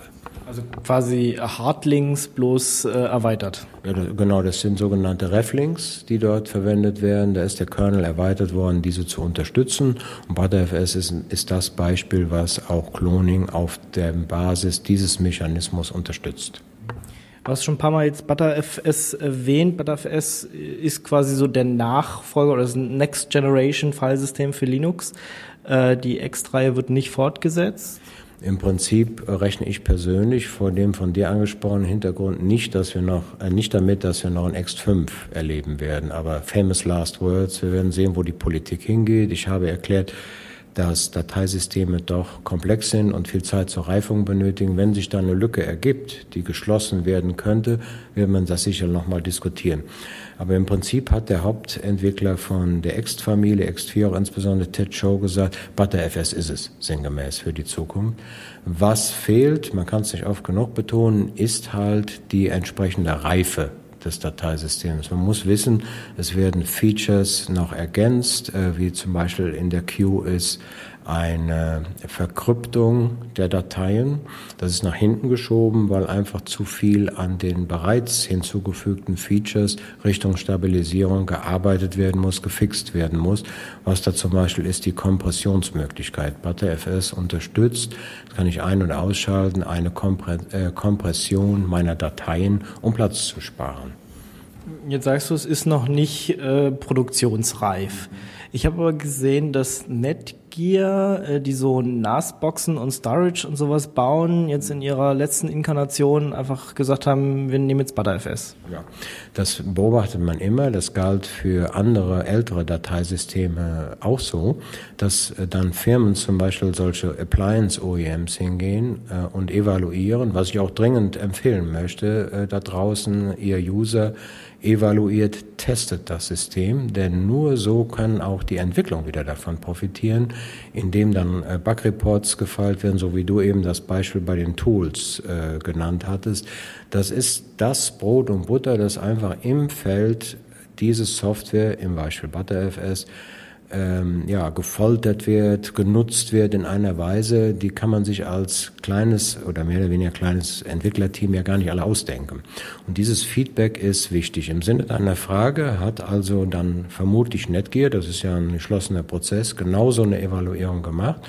Also quasi Hardlinks bloß äh, erweitert. Genau, das sind sogenannte Reflinks, die dort verwendet werden. Da ist der Kernel erweitert worden, diese zu unterstützen. Und ButterFS ist, ist das Beispiel, was auch Cloning auf der Basis dieses Mechanismus unterstützt. Du hast schon ein paar Mal jetzt ButterFS erwähnt. ButterFS ist quasi so der Nachfolger oder das Next Generation Filesystem für Linux. Äh, die X-Reihe wird nicht fortgesetzt. Im Prinzip rechne ich persönlich vor dem von dir angesprochenen Hintergrund nicht, dass wir noch, äh, nicht damit, dass wir noch ein X5 erleben werden. Aber famous last words. Wir werden sehen, wo die Politik hingeht. Ich habe erklärt, dass Dateisysteme doch komplex sind und viel Zeit zur Reifung benötigen. Wenn sich da eine Lücke ergibt, die geschlossen werden könnte, wird man das sicher nochmal diskutieren. Aber im Prinzip hat der Hauptentwickler von der Ext-Familie, Ext4 auch insbesondere Ted Show gesagt, ButterFS ist es, sinngemäß für die Zukunft. Was fehlt, man kann es nicht oft genug betonen, ist halt die entsprechende Reife des Dateisystems. Man muss wissen, es werden Features noch ergänzt, äh, wie zum Beispiel in der Queue ist eine Verkryptung der Dateien. Das ist nach hinten geschoben, weil einfach zu viel an den bereits hinzugefügten Features Richtung Stabilisierung gearbeitet werden muss, gefixt werden muss. Was da zum Beispiel ist die Kompressionsmöglichkeit. ButterFS unterstützt, das kann ich ein- und ausschalten, eine äh, Kompression meiner Dateien, um Platz zu sparen. Jetzt sagst du, es ist noch nicht äh, produktionsreif. Ich habe aber gesehen, dass Netgear, äh, die so NAS-Boxen und Storage und sowas bauen, jetzt in ihrer letzten Inkarnation einfach gesagt haben, wir nehmen jetzt ButterFS. Ja, das beobachtet man immer. Das galt für andere ältere Dateisysteme auch so, dass äh, dann Firmen zum Beispiel solche Appliance-OEMs hingehen äh, und evaluieren, was ich auch dringend empfehlen möchte, da draußen ihr User evaluiert, testet das System, denn nur so kann auch die Entwicklung wieder davon profitieren, indem dann äh, Bugreports gefeilt werden, so wie du eben das Beispiel bei den Tools äh, genannt hattest. Das ist das Brot und Butter, das einfach im Feld diese Software, im Beispiel ButterFS, ähm, ja, gefoltert wird, genutzt wird in einer Weise, die kann man sich als kleines oder mehr oder weniger kleines Entwicklerteam ja gar nicht alle ausdenken. Und dieses Feedback ist wichtig. Im Sinne deiner Frage hat also dann vermutlich Netgear, das ist ja ein geschlossener Prozess, genauso eine Evaluierung gemacht.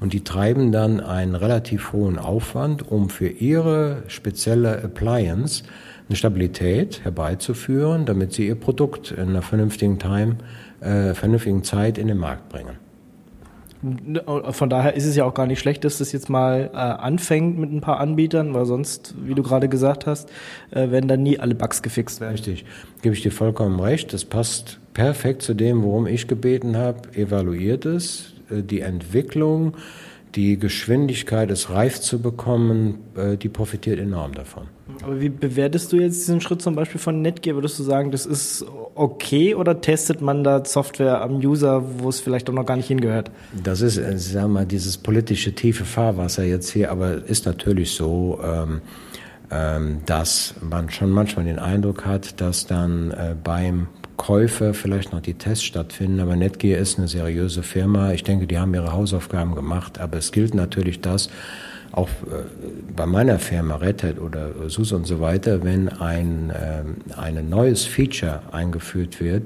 Und die treiben dann einen relativ hohen Aufwand, um für ihre spezielle Appliance eine Stabilität herbeizuführen, damit sie ihr Produkt in einer vernünftigen Time, äh, vernünftigen Zeit in den Markt bringen. Von daher ist es ja auch gar nicht schlecht, dass das jetzt mal äh, anfängt mit ein paar Anbietern, weil sonst, wie du gerade gesagt hast, äh, werden dann nie alle Bugs gefixt werden. Richtig, gebe ich dir vollkommen recht. Das passt perfekt zu dem, worum ich gebeten habe. Evaluiert es, äh, die Entwicklung, die Geschwindigkeit, es reif zu bekommen, äh, die profitiert enorm davon. Aber wie bewertest du jetzt diesen Schritt zum Beispiel von Netgear? Würdest du sagen, das ist okay oder testet man da Software am User, wo es vielleicht auch noch gar nicht hingehört? Das ist, äh, sagen wir mal, dieses politische tiefe Fahrwasser jetzt hier, aber ist natürlich so, ähm, ähm, dass man schon manchmal den Eindruck hat, dass dann äh, beim Käufer vielleicht noch die Tests stattfinden, aber Netgear ist eine seriöse Firma. Ich denke, die haben ihre Hausaufgaben gemacht, aber es gilt natürlich das, auch äh, bei meiner Firma Red Hat oder SUSE und so weiter, wenn ein, äh, ein neues Feature eingeführt wird,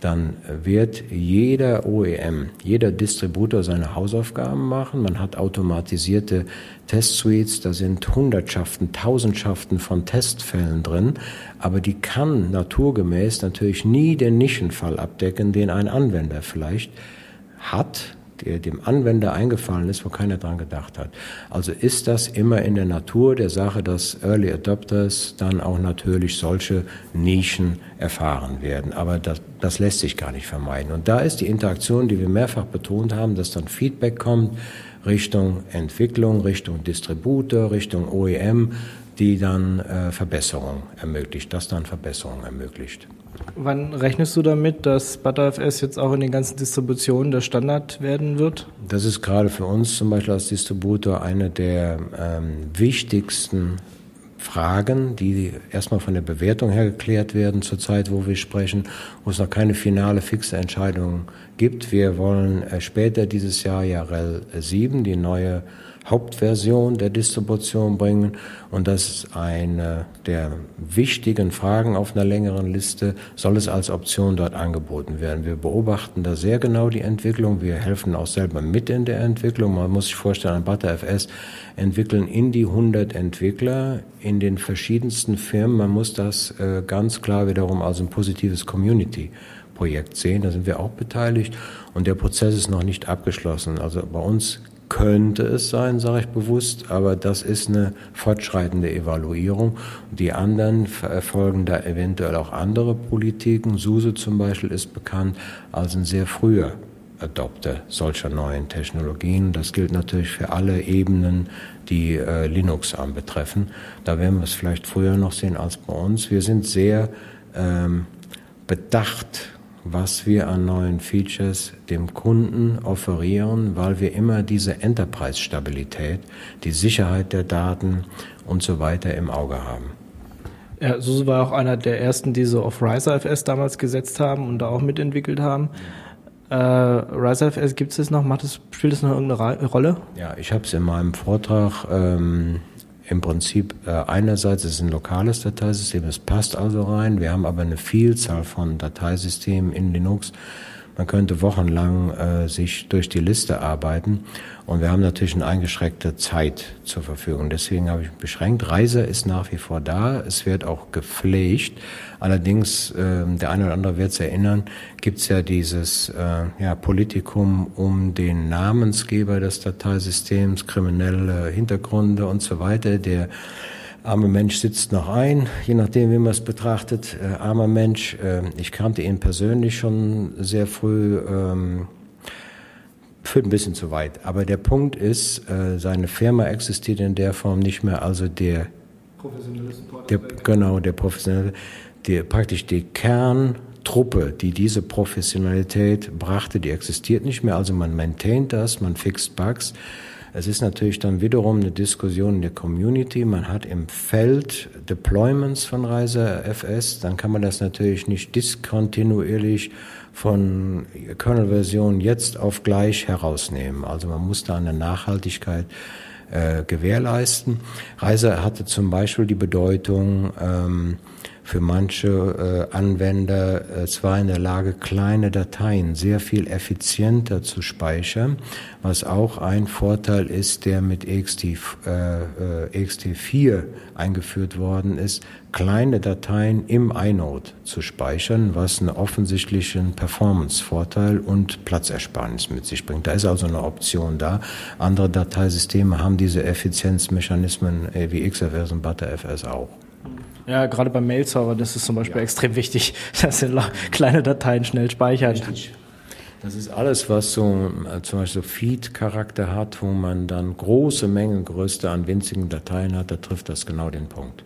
dann wird jeder OEM, jeder Distributor seine Hausaufgaben machen. Man hat automatisierte Testsuites, da sind Hundertschaften, Tausendschaften von Testfällen drin, aber die kann naturgemäß natürlich nie den Nischenfall abdecken, den ein Anwender vielleicht hat, dem Anwender eingefallen ist, wo keiner dran gedacht hat. Also ist das immer in der Natur der Sache, dass Early Adopters dann auch natürlich solche Nischen erfahren werden. Aber das, das lässt sich gar nicht vermeiden. Und da ist die Interaktion, die wir mehrfach betont haben, dass dann Feedback kommt Richtung Entwicklung, Richtung Distributor, Richtung OEM, die dann äh, Verbesserung ermöglicht, das dann Verbesserung ermöglicht. Wann rechnest du damit, dass ButterFS jetzt auch in den ganzen Distributionen der Standard werden wird? Das ist gerade für uns zum Beispiel als Distributor eine der ähm, wichtigsten Fragen, die erstmal von der Bewertung her geklärt werden zurzeit, wo wir sprechen, wo es noch keine finale fixe Entscheidung gibt. Wir wollen äh, später dieses Jahr ja REL 7, die neue Hauptversion der Distribution bringen. Und das ist eine der wichtigen Fragen auf einer längeren Liste. Soll es als Option dort angeboten werden? Wir beobachten da sehr genau die Entwicklung. Wir helfen auch selber mit in der Entwicklung. Man muss sich vorstellen, ein ButterFS entwickeln in die 100 Entwickler in den verschiedensten Firmen. Man muss das äh, ganz klar wiederum als ein positives Community Projekt sehen. Da sind wir auch beteiligt und der Prozess ist noch nicht abgeschlossen. Also bei uns könnte es sein, sage ich bewusst, aber das ist eine fortschreitende Evaluierung. Die anderen verfolgen da eventuell auch andere Politiken. SUSE zum Beispiel ist bekannt als ein sehr früher Adopter solcher neuen Technologien. Das gilt natürlich für alle Ebenen, die äh, Linux anbetreffen. Da werden wir es vielleicht früher noch sehen als bei uns. Wir sind sehr ähm, bedacht was wir an neuen Features dem Kunden offerieren, weil wir immer diese Enterprise-Stabilität, die Sicherheit der Daten und so weiter im Auge haben. Ja, SUSE war auch einer der ersten, die so auf RiserFS damals gesetzt haben und da auch mitentwickelt haben. Äh, RiserFS gibt es das noch? Macht das, spielt das noch irgendeine Rolle? Ja, ich habe es in meinem Vortrag ähm, im Prinzip äh, einerseits ist es ein lokales Dateisystem, es passt also rein. Wir haben aber eine Vielzahl von Dateisystemen in Linux. Man könnte wochenlang äh, sich durch die Liste arbeiten und wir haben natürlich eine eingeschränkte Zeit zur Verfügung. Deswegen habe ich beschränkt. Reise ist nach wie vor da. Es wird auch gepflegt. Allerdings, äh, der eine oder andere wird es erinnern, gibt es ja dieses äh, ja, Politikum um den Namensgeber des Dateisystems, kriminelle Hintergründe und so weiter. Der arme Mensch sitzt noch ein, je nachdem, wie man es betrachtet. Äh, armer Mensch, äh, ich kannte ihn persönlich schon sehr früh, ähm, führt ein bisschen zu weit. Aber der Punkt ist, äh, seine Firma existiert in der Form nicht mehr, also der, der genau, der professionelle, der, praktisch die Kerntruppe, die diese Professionalität brachte, die existiert nicht mehr. Also man maintaint das, man fixt Bugs. Es ist natürlich dann wiederum eine Diskussion in der Community. Man hat im Feld Deployments von Reiser FS, dann kann man das natürlich nicht diskontinuierlich von Kernel-Version jetzt auf gleich herausnehmen. Also man muss da eine Nachhaltigkeit äh, gewährleisten. Reiser hatte zum Beispiel die Bedeutung, ähm, für manche äh, Anwender äh, zwar in der Lage, kleine Dateien sehr viel effizienter zu speichern, was auch ein Vorteil ist, der mit EXT, äh, äh, EXT4 eingeführt worden ist, kleine Dateien im iNode zu speichern, was einen offensichtlichen Performance-Vorteil und Platzersparnis mit sich bringt. Da ist also eine Option da. Andere Dateisysteme haben diese Effizienzmechanismen äh, wie XFS und ButterFS auch. Ja, gerade beim Mail-Server, das ist zum Beispiel extrem wichtig, [LAUGHS] dass sie kleine Dateien schnell speichern. Das ist alles, was so äh, zum Beispiel so Feed-Charakter hat, wo man dann große Mengen, Größe an winzigen Dateien hat, da trifft das genau den Punkt.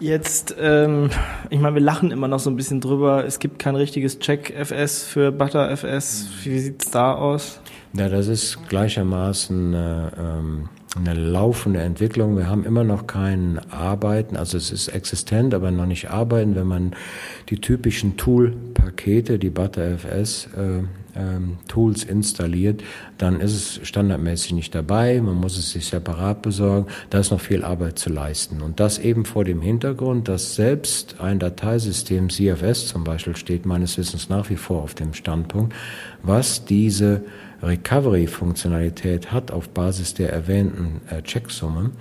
Jetzt, ähm, ich meine, wir lachen immer noch so ein bisschen drüber. Es gibt kein richtiges Check-FS für ButterFS. Wie sieht's da aus? Ja, das ist gleichermaßen äh, ähm, eine laufende Entwicklung. Wir haben immer noch kein Arbeiten, also es ist existent, aber noch nicht arbeiten. Wenn man die typischen Tool-Pakete, die ButterFS äh, ähm, Tools installiert, dann ist es standardmäßig nicht dabei. Man muss es sich separat besorgen. Da ist noch viel Arbeit zu leisten. Und das eben vor dem Hintergrund, dass selbst ein Dateisystem CFS zum Beispiel steht meines Wissens nach wie vor auf dem Standpunkt, was diese Recovery-Funktionalität hat auf Basis der erwähnten äh, Checksummen,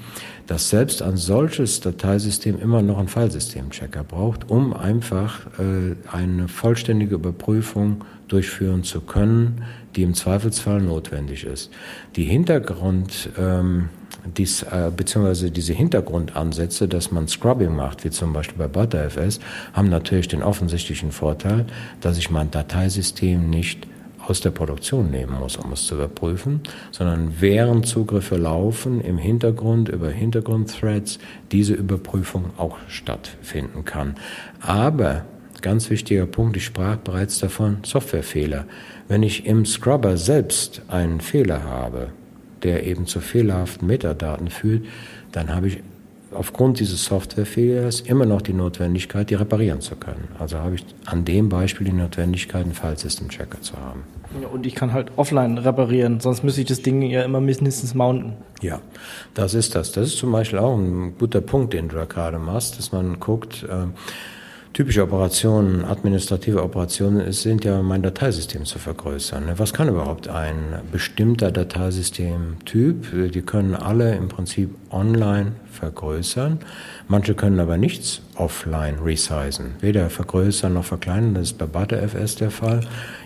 dass selbst ein solches Dateisystem immer noch einen Filesystem-Checker braucht, um einfach äh, eine vollständige Überprüfung durchführen zu können, die im Zweifelsfall notwendig ist. Die Hintergrund, ähm, dies, äh, beziehungsweise diese Hintergrundansätze, dass man Scrubbing macht, wie zum Beispiel bei ButterFS, haben natürlich den offensichtlichen Vorteil, dass ich mein Dateisystem nicht aus der Produktion nehmen muss, um es zu überprüfen, sondern während Zugriffe laufen, im Hintergrund über Hintergrundthreads diese Überprüfung auch stattfinden kann. Aber ganz wichtiger Punkt, ich sprach bereits davon, Softwarefehler. Wenn ich im Scrubber selbst einen Fehler habe, der eben zu fehlerhaften Metadaten führt, dann habe ich aufgrund dieses Softwarefehlers immer noch die Notwendigkeit, die reparieren zu können. Also habe ich an dem Beispiel die Notwendigkeit, einen File-System-Checker zu haben. Ja, Und ich kann halt offline reparieren, sonst müsste ich das Ding ja immer mindestens mounten. Ja, das ist das. Das ist zum Beispiel auch ein guter Punkt, den du da gerade machst, dass man guckt, äh, typische Operationen, administrative Operationen es sind ja, mein Dateisystem zu vergrößern. ne? Was kann überhaupt ein bestimmter Dateisystemtyp? Die können alle im Prinzip online vergrößern. Manche können aber nichts offline resizen. Weder vergrößern noch verkleinern. Das ist bei ButterFS der Fall.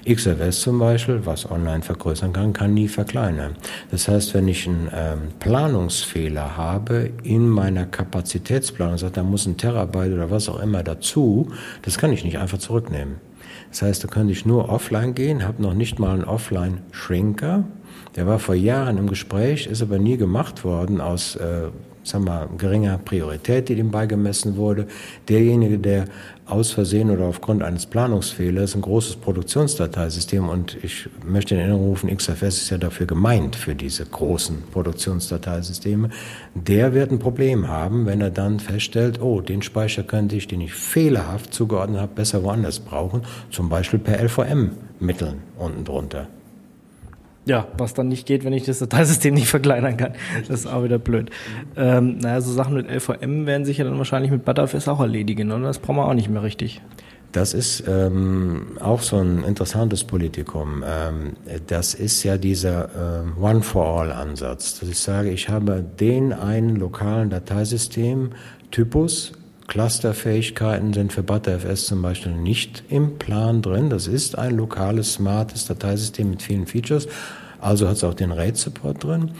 XFS zum Beispiel, was online vergrößern kann, kann nie verkleinern. Das heißt, wenn ich einen ähm, Planungsfehler habe in meiner Kapazitätsplanung, sagt, da muss ein Terabyte oder was auch immer dazu, das kann ich nicht einfach zurücknehmen. Das heißt, da könnte ich nur offline gehen, habe noch nicht mal einen Offline-Shrinker. Der war vor Jahren im Gespräch, ist aber nie gemacht worden aus äh, sagen wir, geringer Priorität, die dem beigemessen wurde. Derjenige, der aus Versehen oder aufgrund eines Planungsfehlers ein großes Produktionsdateisystem und ich möchte in Erinnerung rufen, XFS ist ja dafür gemeint, für diese großen Produktionsdateisysteme, der wird ein Problem haben, wenn er dann feststellt, oh, den Speicher könnte ich, den ich fehlerhaft zugeordnet habe, besser woanders brauchen, zum Beispiel per LVM-Mitteln unten drunter. Ja, was dann nicht geht, wenn ich das Dateisystem nicht verkleinern kann. Das ist auch wieder blöd. Ähm, naja, so Sachen mit LVM werden sich ja dann wahrscheinlich mit Butterfest auch erledigen, oder? Das brauchen wir auch nicht mehr richtig. Das ist ähm, auch so ein interessantes Politikum. Ähm, das ist ja dieser ähm, One-for-All-Ansatz, dass ich sage, ich habe den einen lokalen Dateisystem-Typus, Clusterfähigkeiten sind für ButterFS zum Beispiel nicht im Plan drin. Das ist ein lokales, smartes Dateisystem mit vielen Features. Also hat es auch den RAID-Support drin.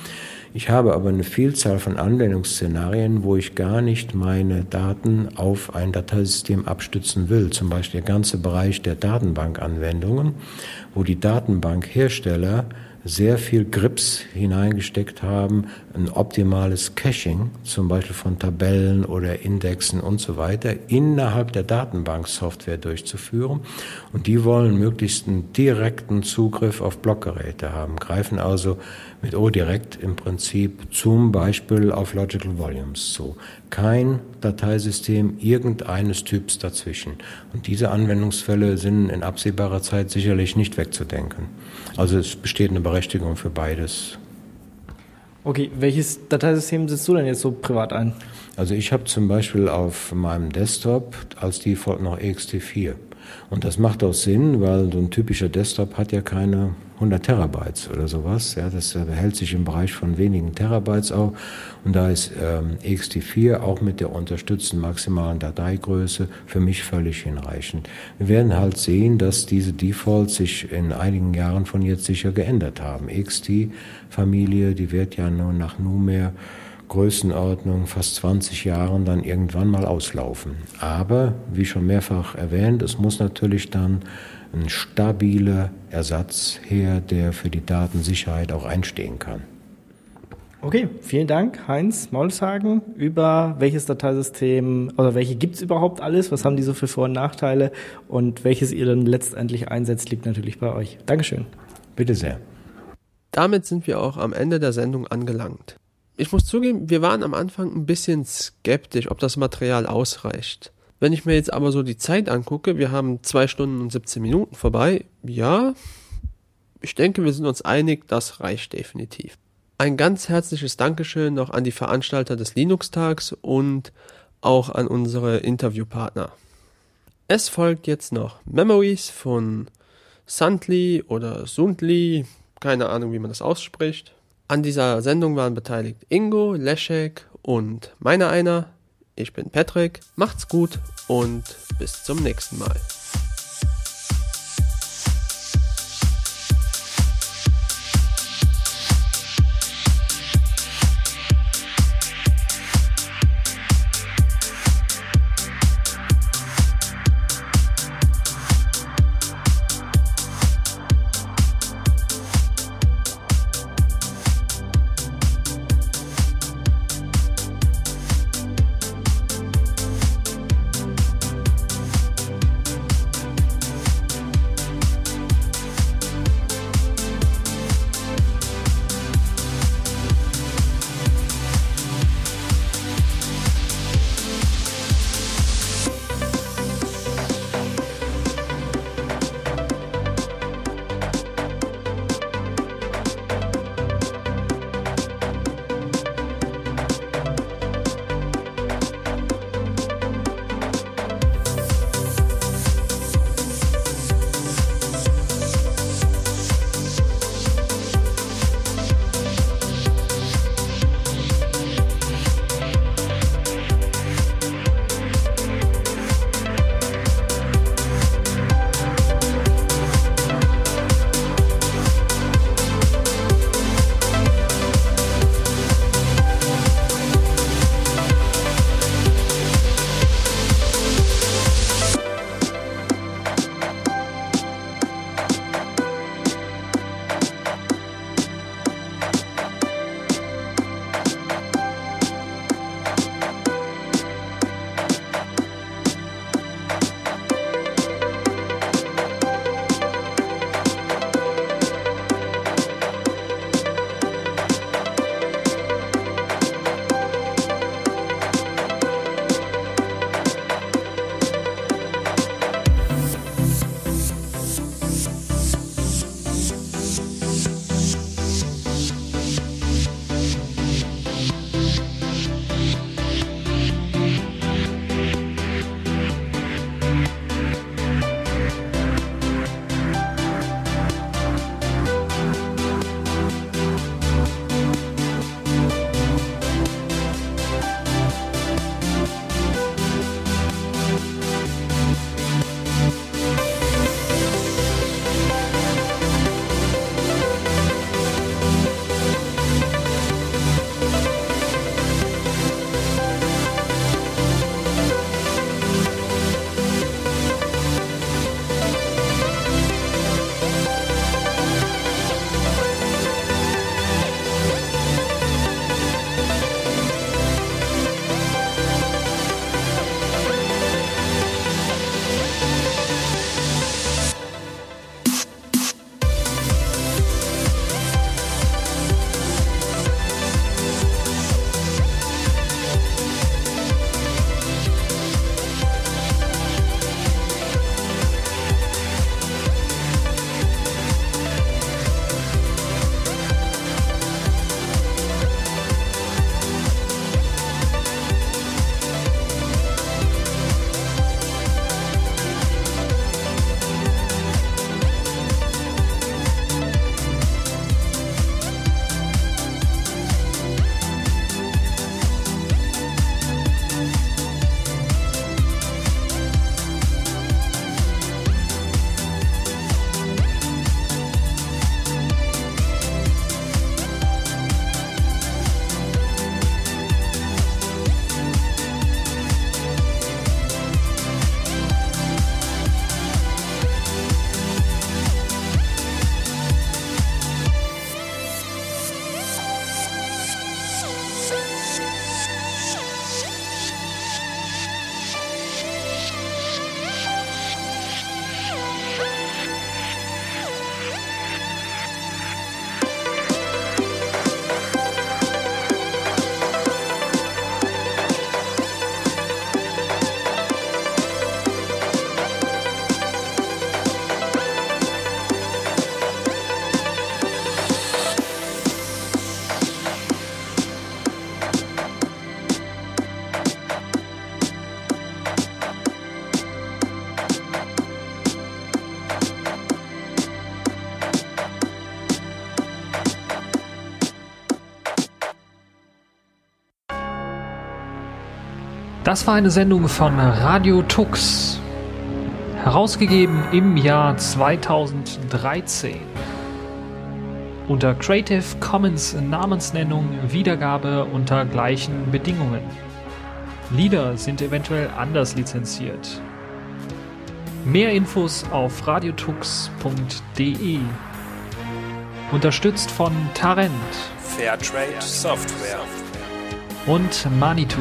Ich habe aber eine Vielzahl von Anwendungsszenarien, wo ich gar nicht meine Daten auf ein Dateisystem abstützen will. Zum Beispiel der ganze Bereich der Datenbankanwendungen, wo die Datenbankhersteller sehr viel Grips hineingesteckt haben, ein optimales Caching, zum Beispiel von Tabellen oder Indexen und so weiter, innerhalb der Datenbanksoftware durchzuführen. Und die wollen möglichst einen direkten Zugriff auf Blockgeräte haben, greifen also mit O-Direct im Prinzip zum Beispiel auf Logical Volumes zu. Kein Dateisystem irgendeines Typs dazwischen. Und diese Anwendungsfälle sind in absehbarer Zeit sicherlich nicht wegzudenken. Also es besteht eine Berechtigung für beides. Okay, welches Dateisystem setzt du denn jetzt so privat ein? Also ich habe zum Beispiel auf meinem Desktop als Default noch ext4. Und das macht auch Sinn, weil so ein typischer Desktop hat ja keine 100 Terabytes oder sowas. Ja, das äh, hält sich im Bereich von wenigen Terabytes auf. Und da ist ähm, ext4 auch mit der unterstützten maximalen Dateigröße für mich völlig hinreichend. Wir werden halt sehen, dass diese Defaults sich in einigen Jahren von jetzt sicher geändert haben. XT-Familie, die wird ja nur nach nunmehr Größenordnung fast 20 Jahren dann irgendwann mal auslaufen. Aber, wie schon mehrfach erwähnt, es muss natürlich dann ein stabiler Ersatz her, der für die Datensicherheit auch einstehen kann. Okay, vielen Dank, Heinz Maulshagen, über welches Dateisystem oder welche gibt's überhaupt alles, was haben die so für Vor- und Nachteile und welches ihr dann letztendlich einsetzt, liegt natürlich bei euch. Dankeschön. Bitte sehr. Damit sind wir auch am Ende der Sendung angelangt. Ich muss zugeben, wir waren am Anfang ein bisschen skeptisch, ob das Material ausreicht. Wenn ich mir jetzt aber so die Zeit angucke, wir haben zwei Stunden und 17 Minuten vorbei, ja, ich denke, wir sind uns einig, das reicht definitiv. Ein ganz herzliches Dankeschön noch an die Veranstalter des Linux-Tags und auch an unsere Interviewpartner. Es folgt jetzt noch Memories von Sandli oder Sundli, keine Ahnung, wie man das ausspricht. An dieser Sendung waren beteiligt Ingo, Leszek und meiner einer. Ich bin Patrick. Macht's gut und bis zum nächsten Mal. Das war eine Sendung von Radio Tux, herausgegeben im Jahr 2013. Unter Creative Commons Namensnennung Wiedergabe unter gleichen Bedingungen. Lieder sind eventuell anders lizenziert. Mehr Infos auf radiotux.de. Unterstützt von Tarent Fairtrade Software. und Manitou.